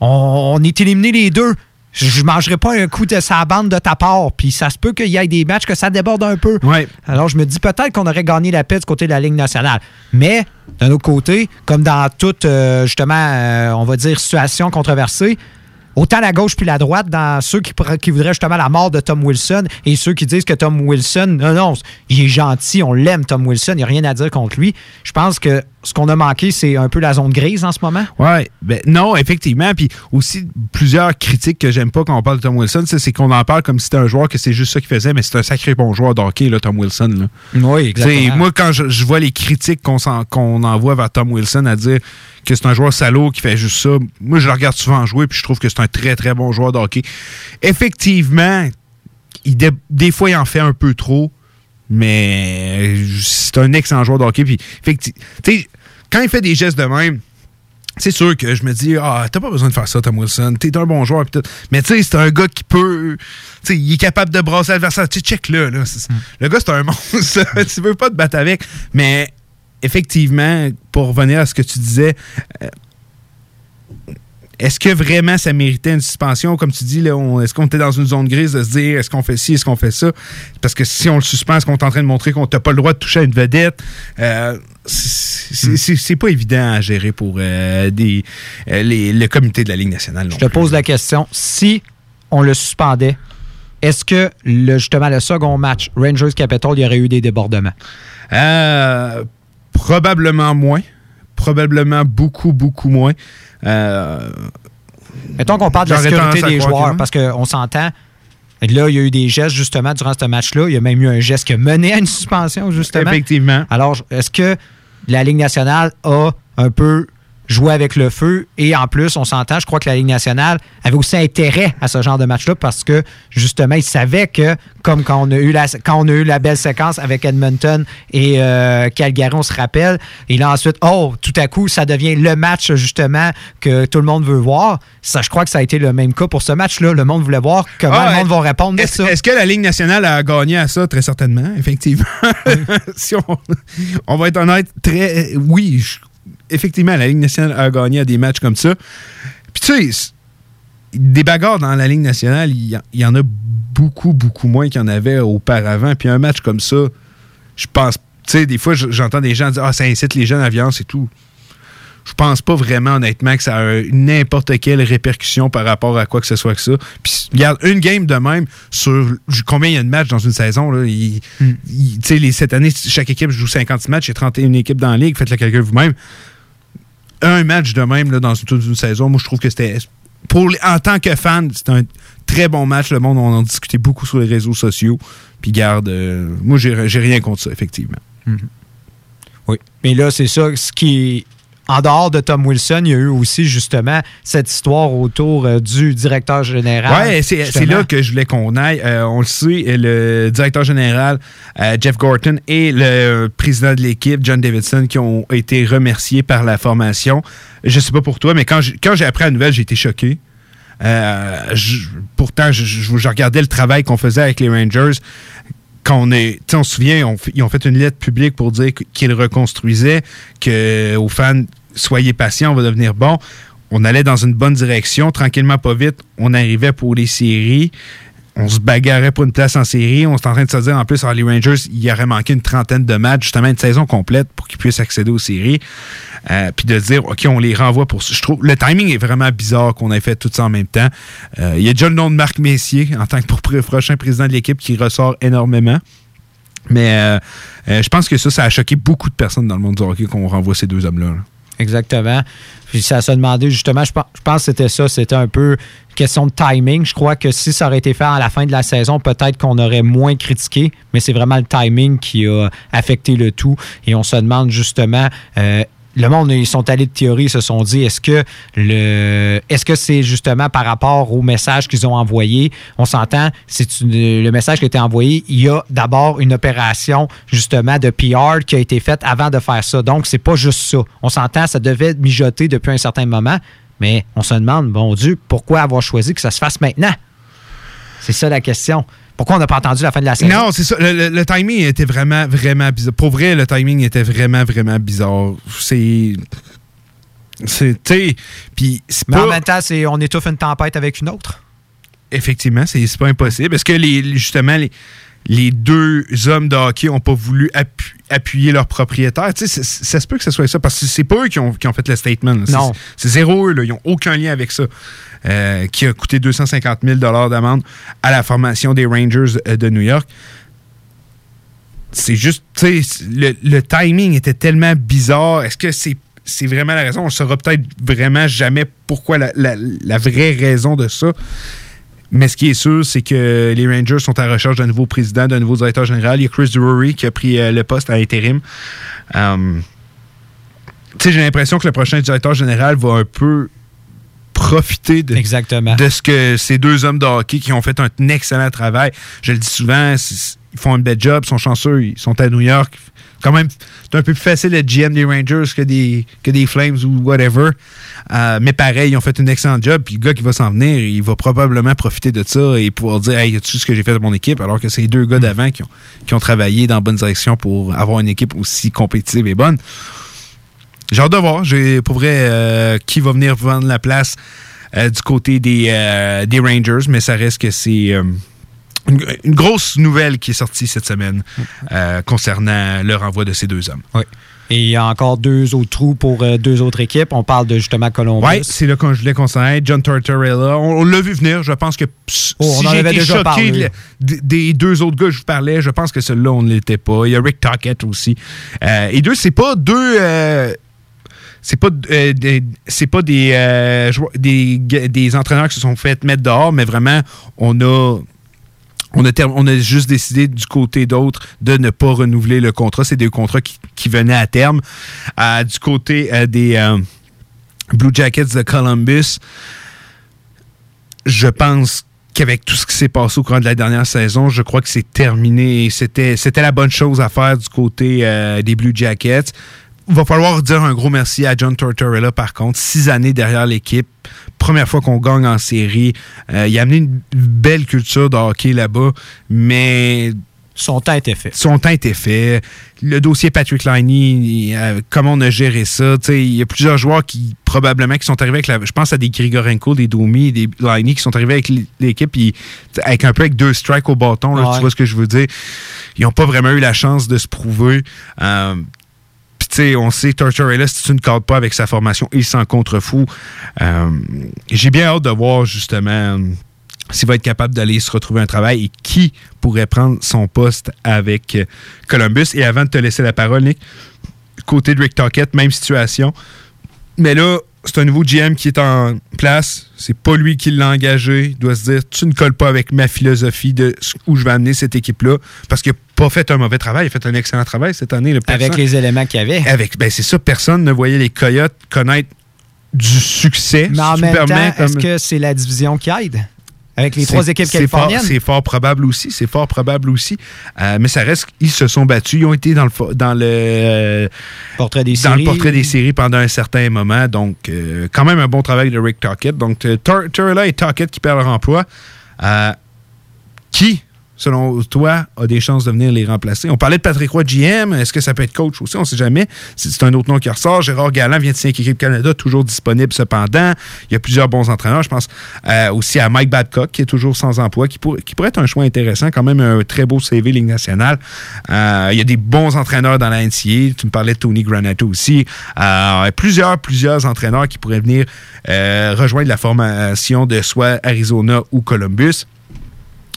on, on est éliminés les deux. Je ne mangerai pas un coup de sa bande de ta part. Puis ça se peut qu'il y ait des matchs que ça déborde un peu. Alors je me dis peut-être qu'on aurait gagné la paix du côté de la Ligue nationale. Mais d'un autre côté, comme dans toute, euh, justement, euh, on va dire, situation controversée, autant la gauche puis la droite, dans ceux qui, qui voudraient justement la mort de Tom Wilson et ceux qui disent que Tom Wilson, non, non, il est gentil, on l'aime, Tom Wilson, il n'y a rien à dire contre lui. Je pense que ce qu'on a manqué, c'est un peu la zone grise en ce moment? Ouais, ben non, effectivement. Puis aussi, plusieurs critiques que j'aime pas quand on parle de Tom Wilson, c'est qu'on en parle comme si c'était un joueur que c'est juste ça qu'il faisait, mais c'est un sacré bon joueur d'hockey, Tom Wilson. Là. Oui, exactement. T'sais, moi, quand je, je vois les critiques qu'on envoie vers Tom Wilson à dire que c'est un joueur salaud qui fait juste ça, moi, je le regarde souvent jouer, puis je trouve que c'est un très, très bon joueur de hockey. Effectivement, il des fois, il en fait un peu trop, mais c'est un excellent joueur de hockey. Puis, effecti- t'sais, quand il fait des gestes de même, c'est sûr que je me dis, ah, t'as pas besoin de faire ça, Tom Wilson. T'es un bon joueur. pis. Mais tu sais, c'est un gars qui peut. Tu sais, il est capable de brasser l'adversaire. Tu sais, check-le. Là. C'est- Le gars, c'est un monstre. tu veux pas te battre avec. Mais effectivement, pour revenir à ce que tu disais, euh, est-ce que vraiment ça méritait une suspension? Comme tu dis, est-ce qu'on était dans une zone grise de se dire est-ce qu'on fait ci, est-ce qu'on fait ça? Parce que si on le suspend, est-ce qu'on est en train de montrer qu'on n'a pas le droit de toucher à une vedette? Euh, c'est- pas évident à gérer pour euh, des, euh, les- le comité de la Ligue nationale. non Je te pose la question. Si on le suspendait, est-ce que le, justement le second match, Rangers Capital, il y aurait eu des débordements? Euh, probablement moins. Probablement beaucoup, beaucoup moins. Euh, Mettons qu'on parle de la sécurité des joueurs, parce qu'on s'entend. Là, il y a eu des gestes justement durant ce match-là. Il y a même eu un geste qui a mené à une suspension, justement. Effectivement. Alors, est-ce que la Ligue nationale a un peu jouer avec le feu. Et en plus, on s'entend, je crois que la Ligue nationale avait aussi intérêt à ce genre de match-là parce que justement, ils savaient que, comme quand on a eu la, quand on a eu la belle séquence avec Edmonton et euh, Calgary, on se rappelle. Et là, ensuite, oh, tout à coup, ça devient le match justement que tout le monde veut voir. Ça, je crois que ça a été le même cas pour ce match-là. Le monde voulait voir comment Ah, le monde va répondre Est-ce ça. est-ce que la Ligue nationale a gagné à ça? Très certainement, effectivement. si on, on va être honnête, très. Oui, je- effectivement, la Ligue nationale a gagné à des matchs comme ça. Puis tu sais, des bagarres dans la Ligue nationale, il y, en- il y en a beaucoup, beaucoup moins qu'il y en avait auparavant. Puis un match comme ça, je pense. Tu sais, des fois, j'entends des gens dire Ah, ça incite les jeunes à la violence et tout. Je pense pas vraiment, honnêtement, que ça a n'importe quelle répercussion par rapport à quoi que ce soit que ça. Puis, regarde, une game de même sur combien il y a de matchs dans une saison. Là, il- sais, les- cette année, chaque équipe joue 50 matchs, il y a 31 équipes dans la ligue, faites-le calcul vous-même. Un match de même dans toute une saison, moi, je trouve que c'était. Pour en tant que fan, c'était un très bon match. Le monde, on en discutait beaucoup sur les réseaux sociaux. Puis, garde, euh, moi, j'ai rien contre ça, effectivement. Oui. Mais là, c'est ça, ce qui. En dehors de Tom Wilson, il y a eu aussi justement cette histoire autour euh, du directeur général. Ouais, c'est là que je voulais qu'on aille. Euh, on le sait, le directeur général, euh, Jeff Gorton, et le président de l'équipe, John Davidson, qui ont été remerciés par la formation. Je sais pas pour toi, mais quand j'ai appris la nouvelle, j'ai été choqué. Euh, je- pourtant, je, je- je regardais le travail qu'on faisait avec les Rangers. Quand on est, se souvient, on ils ont fait une lettre publique pour dire qu'ils reconstruisaient, que aux fans soyez patients, on va devenir bon. On allait dans une bonne direction, tranquillement, pas vite. On arrivait pour les séries. On se bagarrait pour une place en série. On était en train de se dire, en plus, ah, les Rangers, il aurait manqué une trentaine de matchs, justement une saison complète pour qu'ils puissent accéder aux séries. Euh, puis de dire, OK, on les renvoie pour ça. Je trouve le timing est vraiment bizarre qu'on ait fait tout ça en même temps. Euh, il y a déjà le nom de Marc Messier en tant que prochain président de l'équipe qui ressort énormément. Mais euh, je pense que ça, ça a choqué beaucoup de personnes dans le monde du hockey qu'on renvoie ces deux hommes-là. là. Exactement. Puis ça se demandait justement, je pense, je pense que c'était ça, c'était un peu question de timing. Je crois que si ça aurait été fait à la fin de la saison, peut-être qu'on aurait moins critiqué, mais c'est vraiment le timing qui a affecté le tout. Et on se demande justement. euh, le monde, ils sont allés de théorie, ils se sont dit, est-ce que le, est-ce que c'est justement par rapport au message qu'ils ont envoyé? On s'entend, c'est le message qui a été envoyé, il y a d'abord une opération justement de PR qui a été faite avant de faire ça. Donc, c'est pas juste ça. On s'entend, ça devait mijoter depuis un certain moment, mais on se demande, bon Dieu, pourquoi avoir choisi que ça se fasse maintenant? C'est ça la question. Pourquoi on n'a pas entendu la fin de la saison? Non, c'est ça. Le, le- le timing était vraiment, vraiment bizarre. Pour vrai, le timing était vraiment, vraiment bizarre. C'est. Sais. Puis c'est Mais pas. en même temps, c'est, on étouffe une tempête avec une autre. Effectivement, c'est c'est pas impossible. Est-ce que les- justement, les, les deux hommes de hockey n'ont pas voulu appu- appuyer leur propriétaire? Tu sais, ça se peut que ce soit ça, parce que c'est pas eux qui ont, qui ont fait le statement. là. Non. C'est zéro eux, là. Ils n'ont aucun lien avec ça. Euh, qui a coûté 250 000 d'amende à la formation des Rangers euh, de New York. C'est juste, tu sais, le, le timing était tellement bizarre. Est-ce que c'est vraiment la raison? On ne saura peut-être vraiment jamais pourquoi la, la- la vraie raison de ça. Mais ce qui est sûr, c'est que les Rangers sont à la recherche d'un nouveau président, d'un nouveau directeur général. Il y a Chris Drury qui a pris euh, le poste à intérim. Tu sais, j'ai l'impression que le prochain directeur général va un peu profiter de, de ce que ces deux hommes de hockey qui ont fait un excellent travail. Je le dis souvent, ils font un bel job, ils sont chanceux, ils sont à New York. Quand même, c'est un peu plus facile d'être GM des Rangers que des, que des Flames ou whatever. Euh, mais pareil, ils ont fait un excellent job. Puis le gars qui va s'en venir, il va probablement profiter de ça et pouvoir dire Hey, as-tu ce que j'ai fait de mon équipe? Alors que c'est deux gars d'avant qui ont, qui ont travaillé dans la bonne direction pour avoir une équipe aussi compétitive et bonne. J'ai hâte de voir. J'ai pour vrai euh, qui va venir vendre la place euh, du côté des, euh, des Rangers, mais ça reste que c'est une, une grosse nouvelle qui est sortie cette semaine euh, concernant le renvoi de ces deux hommes. Oui. Et il y a encore deux autres trous pour euh, deux autres équipes. On parle de justement Columbus. Oui, c'est là que je voulais qu'on s'en aille. John Tortorella, on, on l'a vu venir. Je pense que pss, Oh, on si j'ai été déjà choqué parlé. de- de- des deux autres gars que je vous parlais, je pense que celui-là, on ne l'était pas. Il y a Rick Tockett aussi. Euh, et deux, c'est pas deux... c'est pas, euh, c'est pas des, euh, des, des entraîneurs qui se sont fait mettre dehors, mais vraiment, on a, on a, juste décidé du côté d'autre de ne pas renouveler le contrat. C'est des contrats qui, qui venaient à terme. Euh, du côté euh, des, euh, Blue Jackets de Columbus, je pense qu'avec tout ce qui s'est passé au cours de la dernière saison, je crois que c'est terminé. C'était, la bonne chose à faire du côté des Blue Jackets. Il va falloir dire un gros merci à John Tortorella, par contre. Six années derrière l'équipe. Première fois qu'on gagne en série. Euh, il a amené une belle culture de hockey là-bas, mais son temps était fait. Son temps était fait. Le dossier Patrick Liney, euh, comment on a géré ça? Il y a plusieurs joueurs qui, probablement, qui sont arrivés avec la. Je pense à des Grigorenko, des Domi, des Liney qui sont arrivés avec l'équipe, avec un peu avec deux strikes au bâton, là, Ouais. tu vois ce que je veux dire? Ils n'ont pas vraiment eu la chance de se prouver. Euh, sais, on sait, Tortorella, si tu ne cadres pas avec sa formation, il s'en contrefou. Euh, J'ai bien hâte de voir, justement, s'il va être capable d'aller se retrouver un travail et qui pourrait prendre son poste avec Columbus. Et avant de te laisser la parole, Nick, côté de Rick Tockett, même situation. Mais là, c'est un nouveau GM qui est en place. C'est pas lui qui l'a engagé. Il doit se dire tu ne colles pas avec ma philosophie de où je vais amener cette équipe-là. Parce qu'il n'a pas fait un mauvais travail. Il a fait un excellent travail cette année. Avec les éléments qu'il y avait. Avec, ben c'est ça, personne ne voyait les Coyotes connaître du succès. Mais en même est-ce que c'est la division qui aide? Avec les trois équipes californiennes? C'est fort probable aussi. C'est fort probable aussi. Euh, mais ça reste qu'ils se sont battus. Ils ont été dans le, dans le, euh, portrait des dans séries. le portrait des séries pendant un certain moment. Donc, euh, quand même un bon travail de Rick Tockett. Donc, Torella et Tockett qui perdent leur emploi. Qui, selon toi, a des chances de venir les remplacer? On parlait de Patrick Roy GM. Est-ce que ça peut être coach aussi? On ne sait jamais. C'est un autre nom qui ressort. Gérard Galland vient de signer avec Canada, toujours disponible cependant. Il y a plusieurs bons entraîneurs. Je pense euh, aussi à Mike Babcock, qui est toujours sans emploi, qui, pour- qui pourrait être un choix intéressant. Quand même un très beau CV Ligue nationale. Euh, il y a des bons entraîneurs dans la NCA. Tu me parlais de Tony Granato aussi. Euh, plusieurs, plusieurs entraîneurs qui pourraient venir rejoindre la formation de soit Arizona ou Columbus.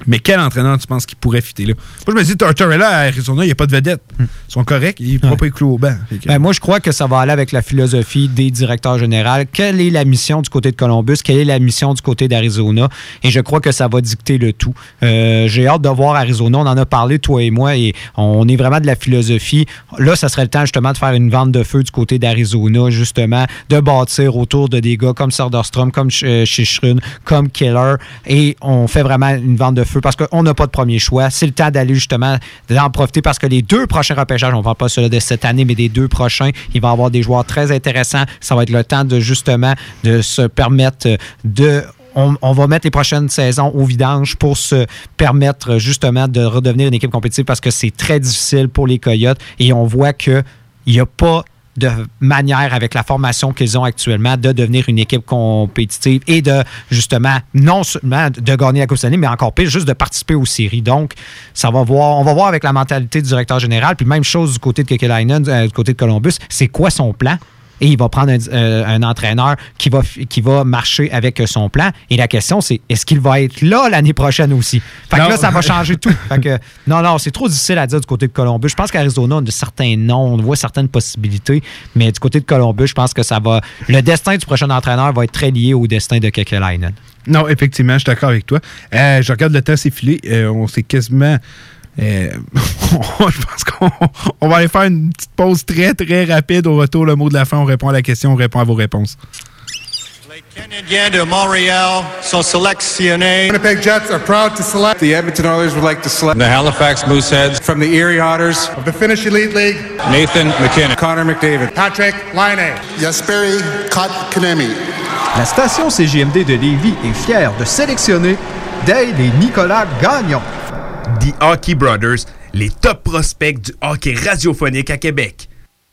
Mais quel entraîneur tu penses qui pourrait fitter là? Moi, je me dis, Tortorella à Arizona, il n'y a pas de vedette. Ils sont corrects, ils ne pourront pas écouler au banc. Que- Ben, moi, je crois que ça va aller avec la philosophie des directeurs généraux. Quelle est la mission du côté de Columbus? Quelle est la mission du côté d'Arizona? Et je crois que ça va dicter le tout. Euh, J'ai hâte de voir Arizona. On en a parlé, toi et moi, et on est vraiment de la philosophie. Là, ça serait le temps justement de faire une vente de feu du côté d'Arizona, justement, de bâtir autour de des gars comme Soderstrom, comme Ch- Shishrun, comme Keller. Et on fait vraiment une vente de feu parce qu'on n'a pas de premier choix. C'est le temps d'aller justement d'en profiter parce que les deux prochains repêchages, on ne parle pas ceux de cette année, mais des deux prochains, il va y avoir des joueurs très intéressants. Ça va être le temps de justement de se permettre de on, on va mettre les prochaines saisons au vidange pour se permettre justement de redevenir une équipe compétitive parce que c'est très difficile pour les Coyotes et on voit qu'il n'y a pas de manière avec la formation qu'ils ont actuellement de devenir une équipe compétitive et de justement non seulement de gagner la Coupe Stanley, mais encore pire, juste de participer aux séries. Donc, ça va voir, on va voir avec la mentalité du directeur général, puis même chose du côté de Kekelainen, euh, du côté de Columbus, c'est quoi son plan? Et il va prendre un, euh, un entraîneur qui va, qui va marcher avec son plan. Et la question, c'est est-ce qu'il va être là l'année prochaine aussi? Fait que Non. là, ça va changer tout. Fait que, non, non, c'est trop difficile à dire du côté de Columbus. Je pense qu'Arizona a de certains noms, on voit certaines possibilités, mais du côté de Columbus, je pense que ça va. Le destin du prochain entraîneur va être très lié au destin de Kekelainen. Non, effectivement, je suis d'accord avec toi. Euh, je regarde le temps s'effiler. Euh, on s'est quasiment. Euh, je pense qu'on on va aller faire une petite pause très, très rapide. Au retour, le mot de la fin, on répond à la question, on répond à vos réponses. Canadien de Montréal sont sélectionnés. Winnipeg Jets are proud to select. The Edmonton Oilers would like to select. The Halifax Mooseheads. From the Erie Otters. Of the Finnish Elite League. Nathan McKinnon. Connor McDavid. Patrick Laine. Jesperi Kotkaniemi. La station CGMD de Lévis est fière de sélectionner Dale et Nicolas Gagnon. The Hockey Brothers, les top prospects du hockey radiophonique à Québec.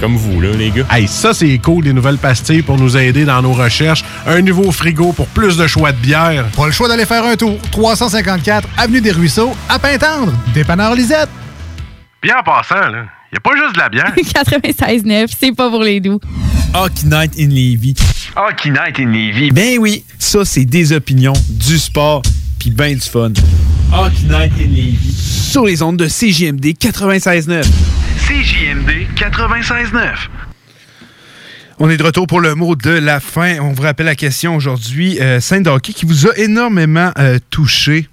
comme vous, là, les gars. Hey, ça, c'est cool, des nouvelles pastilles pour nous aider dans nos recherches. Un nouveau frigo pour plus de choix de bière. Pas le choix d'aller faire un tour. 354 Avenue des Ruisseaux, à Pintendre. Dépanneur Lisette. Bien en passant, là, y a pas juste de la bière. 96.9, c'est pas pour les doux. Hockey Night in Levy. Hockey Night in Levy. Ben oui, ça, c'est des opinions, du sport, puis ben du fun. Hockey Night in Levy. Sur les ondes de CJMD 96.9. CJMD 96.9. On est de retour pour le mot de la fin. On vous rappelle la question aujourd'hui. Euh, Saint hockey qui vous a énormément euh, touché.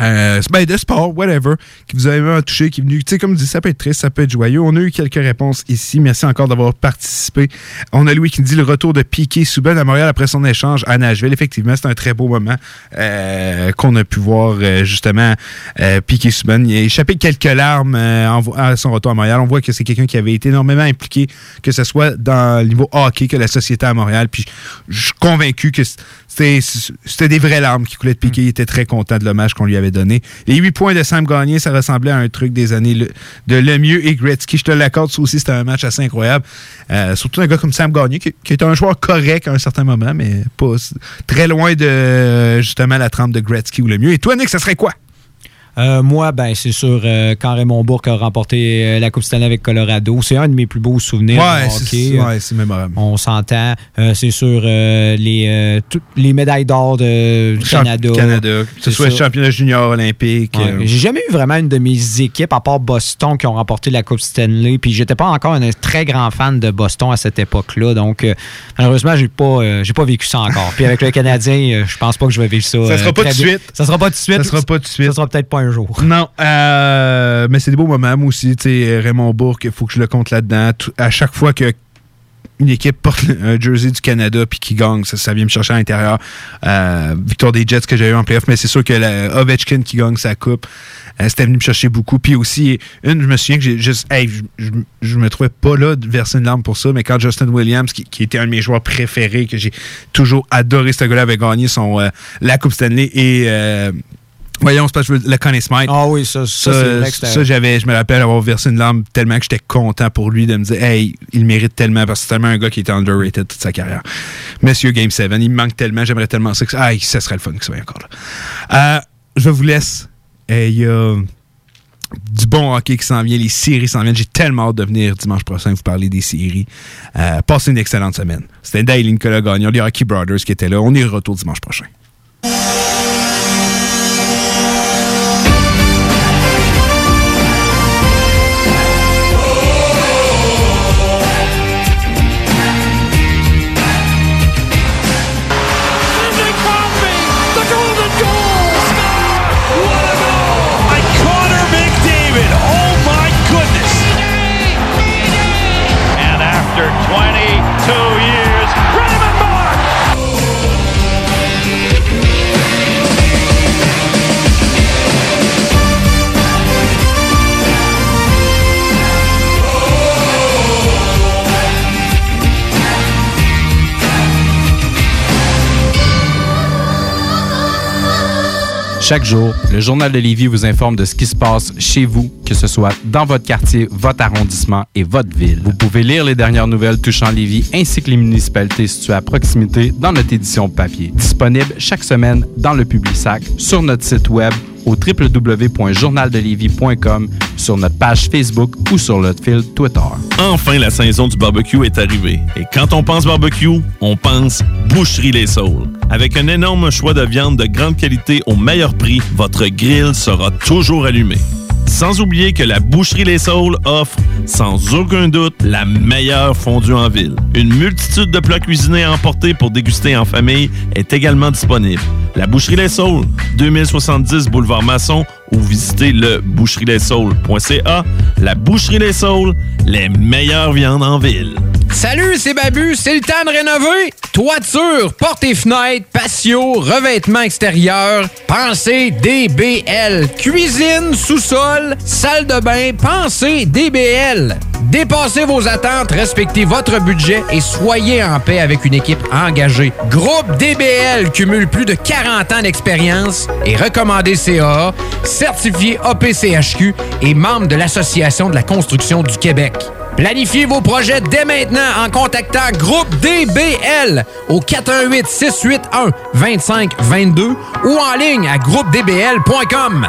Euh, ben, de sport, whatever, qui vous a vraiment touché, qui est venu, tu sais, comme je dis, ça peut être triste, ça peut être joyeux. On a eu quelques réponses ici. Merci encore d'avoir participé. On a Louis qui nous dit le retour de Piqué Souben à Montréal après son échange à Nashville. Effectivement, c'est un très beau moment euh, qu'on a pu voir, euh, justement, euh, Piqué Souben. Il a échappé quelques larmes euh, en à son retour à Montréal. On voit que c'est quelqu'un qui avait été énormément impliqué, que ce soit dans le niveau hockey que la société à Montréal. Puis je suis convaincu que c'était des vraies larmes qui coulaient de Piqué. Il était très content de l'hommage qu'on lui avait Les 8 points de Sam Gagné, ça ressemblait à un truc des années de Lemieux et Gretzky. Je te l'accorde, ça aussi, c'était un match assez incroyable. Euh, surtout un gars comme Sam Gagné, qui, était un joueur correct à un certain moment, mais pas très loin de justement la trempe de Gretzky ou Lemieux. Et toi, Nick, ça serait quoi? Euh, moi, ben, c'est sûr, euh, quand Raymond Bourque a remporté euh, la Coupe Stanley avec Colorado, c'est un de mes plus beaux souvenirs Ouais, c'est- ouais, mémorable. On s'entend. Euh, c'est sûr, les, toutes les médailles d'or de, du Canada. Canada, que ce soit ça. championnat junior, olympique. Ouais. J'ai jamais eu vraiment une de mes équipes, à part Boston, qui ont remporté la Coupe Stanley. Puis j'étais pas encore un très grand fan de Boston à cette époque-là. Donc, malheureusement, j'ai pas, j'ai pas vécu ça encore. Puis avec le Canadien, je pense pas que je vais vivre ça. Ça sera pas tout de suite. Ça sera pas tout de suite. Ça sera pas tout de suite. Ça sera peut-être pas un jour. Non, euh, mais c'est des beaux moments. Moi aussi, Raymond Bourque, il faut que je le compte là-dedans. À chaque fois que une équipe porte un jersey du Canada puis qui gagne, ça, vient me chercher à l'intérieur. Euh, victoire des Jets que j'ai eu en playoff, mais c'est sûr que la Ovechkin qui gagne sa coupe, euh, c'était venu me chercher beaucoup. Puis aussi, une, je me souviens que j'ai juste, je, je, me trouvais pas là de verser une larme pour ça, mais quand Justin Williams, qui, était un de mes joueurs préférés, que j'ai toujours adoré ce gars-là, avait gagné son la Coupe Stanley et Voyons, c'est parce que je veux- le Conn Smythe. Ah oui, ça, ça, Ça, ça, j'avais, je me rappelle avoir versé une larme tellement que j'étais content pour lui de me dire, hey, il mérite tellement parce que c'est tellement un gars qui était underrated toute sa carrière. Monsieur Game 7, il me manque tellement, j'aimerais tellement ça que ça, ah, ça serait le fun que ça soit encore là. Euh, je vous laisse. Il y a du bon hockey qui s'en vient, les séries s'en viennent. J'ai tellement hâte de venir dimanche prochain vous parler des séries. Euh, passez une excellente semaine. C'était Dale Nicolas Gagnon, les Hockey Brothers qui étaient là. On est de retour dimanche prochain. Chaque jour, le Journal de Lévis vous informe de ce qui se passe chez vous, que ce soit dans votre quartier, votre arrondissement et votre ville. Vous pouvez lire les dernières nouvelles touchant Lévis ainsi que les municipalités situées à proximité dans notre édition papier. Disponible chaque semaine dans le Publisac, sur notre site web au www.journaldelévis.com, sur notre page Facebook ou sur notre fil Twitter. Enfin, la saison du barbecue est arrivée. Et quand on pense barbecue, on pense Boucherie Les Saules. Avec un énorme choix de viande de grande qualité au meilleur prix, votre grill sera toujours allumé. Sans oublier que la Boucherie Les Saules offre, sans aucun doute, la meilleure fondue en ville. Une multitude de plats cuisinés à emporter pour déguster en famille est également disponible. La Boucherie Les Saules, 2070 Boulevard Masson ou visitez le boucherieslessaules.ca. La Boucherie Les Saules, les meilleures viandes en ville. Salut, c'est Babu, c'est le temps de rénover. Toiture, portes et fenêtres, patio, revêtement extérieur, pensez DBL. Cuisine, sous-sol, salle de bain, pensez DBL. Dépassez vos attentes, respectez votre budget et soyez en paix avec une équipe engagée. Groupe DBL cumule plus de 40 ans d'expérience et recommandé CAA, certifié APCHQ et membre de l'Association de la construction du Québec. Planifiez vos projets dès maintenant en contactant Groupe DBL au 418 681 2522 ou en ligne à groupedbl.com.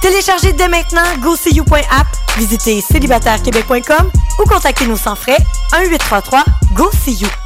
Téléchargez dès maintenant GoSeeYou.app, visitez célibatairequebec.com ou contactez-nous sans frais 1-833-GO-SEE-YOU.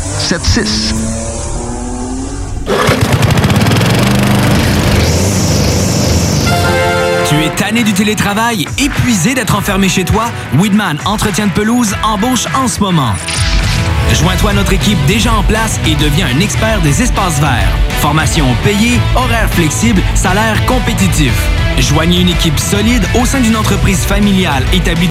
681 4476. Tu es tanné du télétravail, épuisé d'être enfermé chez toi? Weedman Entretien de pelouse embauche en ce moment. Joins-toi à notre équipe déjà en place et deviens un expert des espaces verts. Formation payée, horaires flexibles, salaire compétitif. Joignez une équipe solide au sein d'une entreprise familiale établie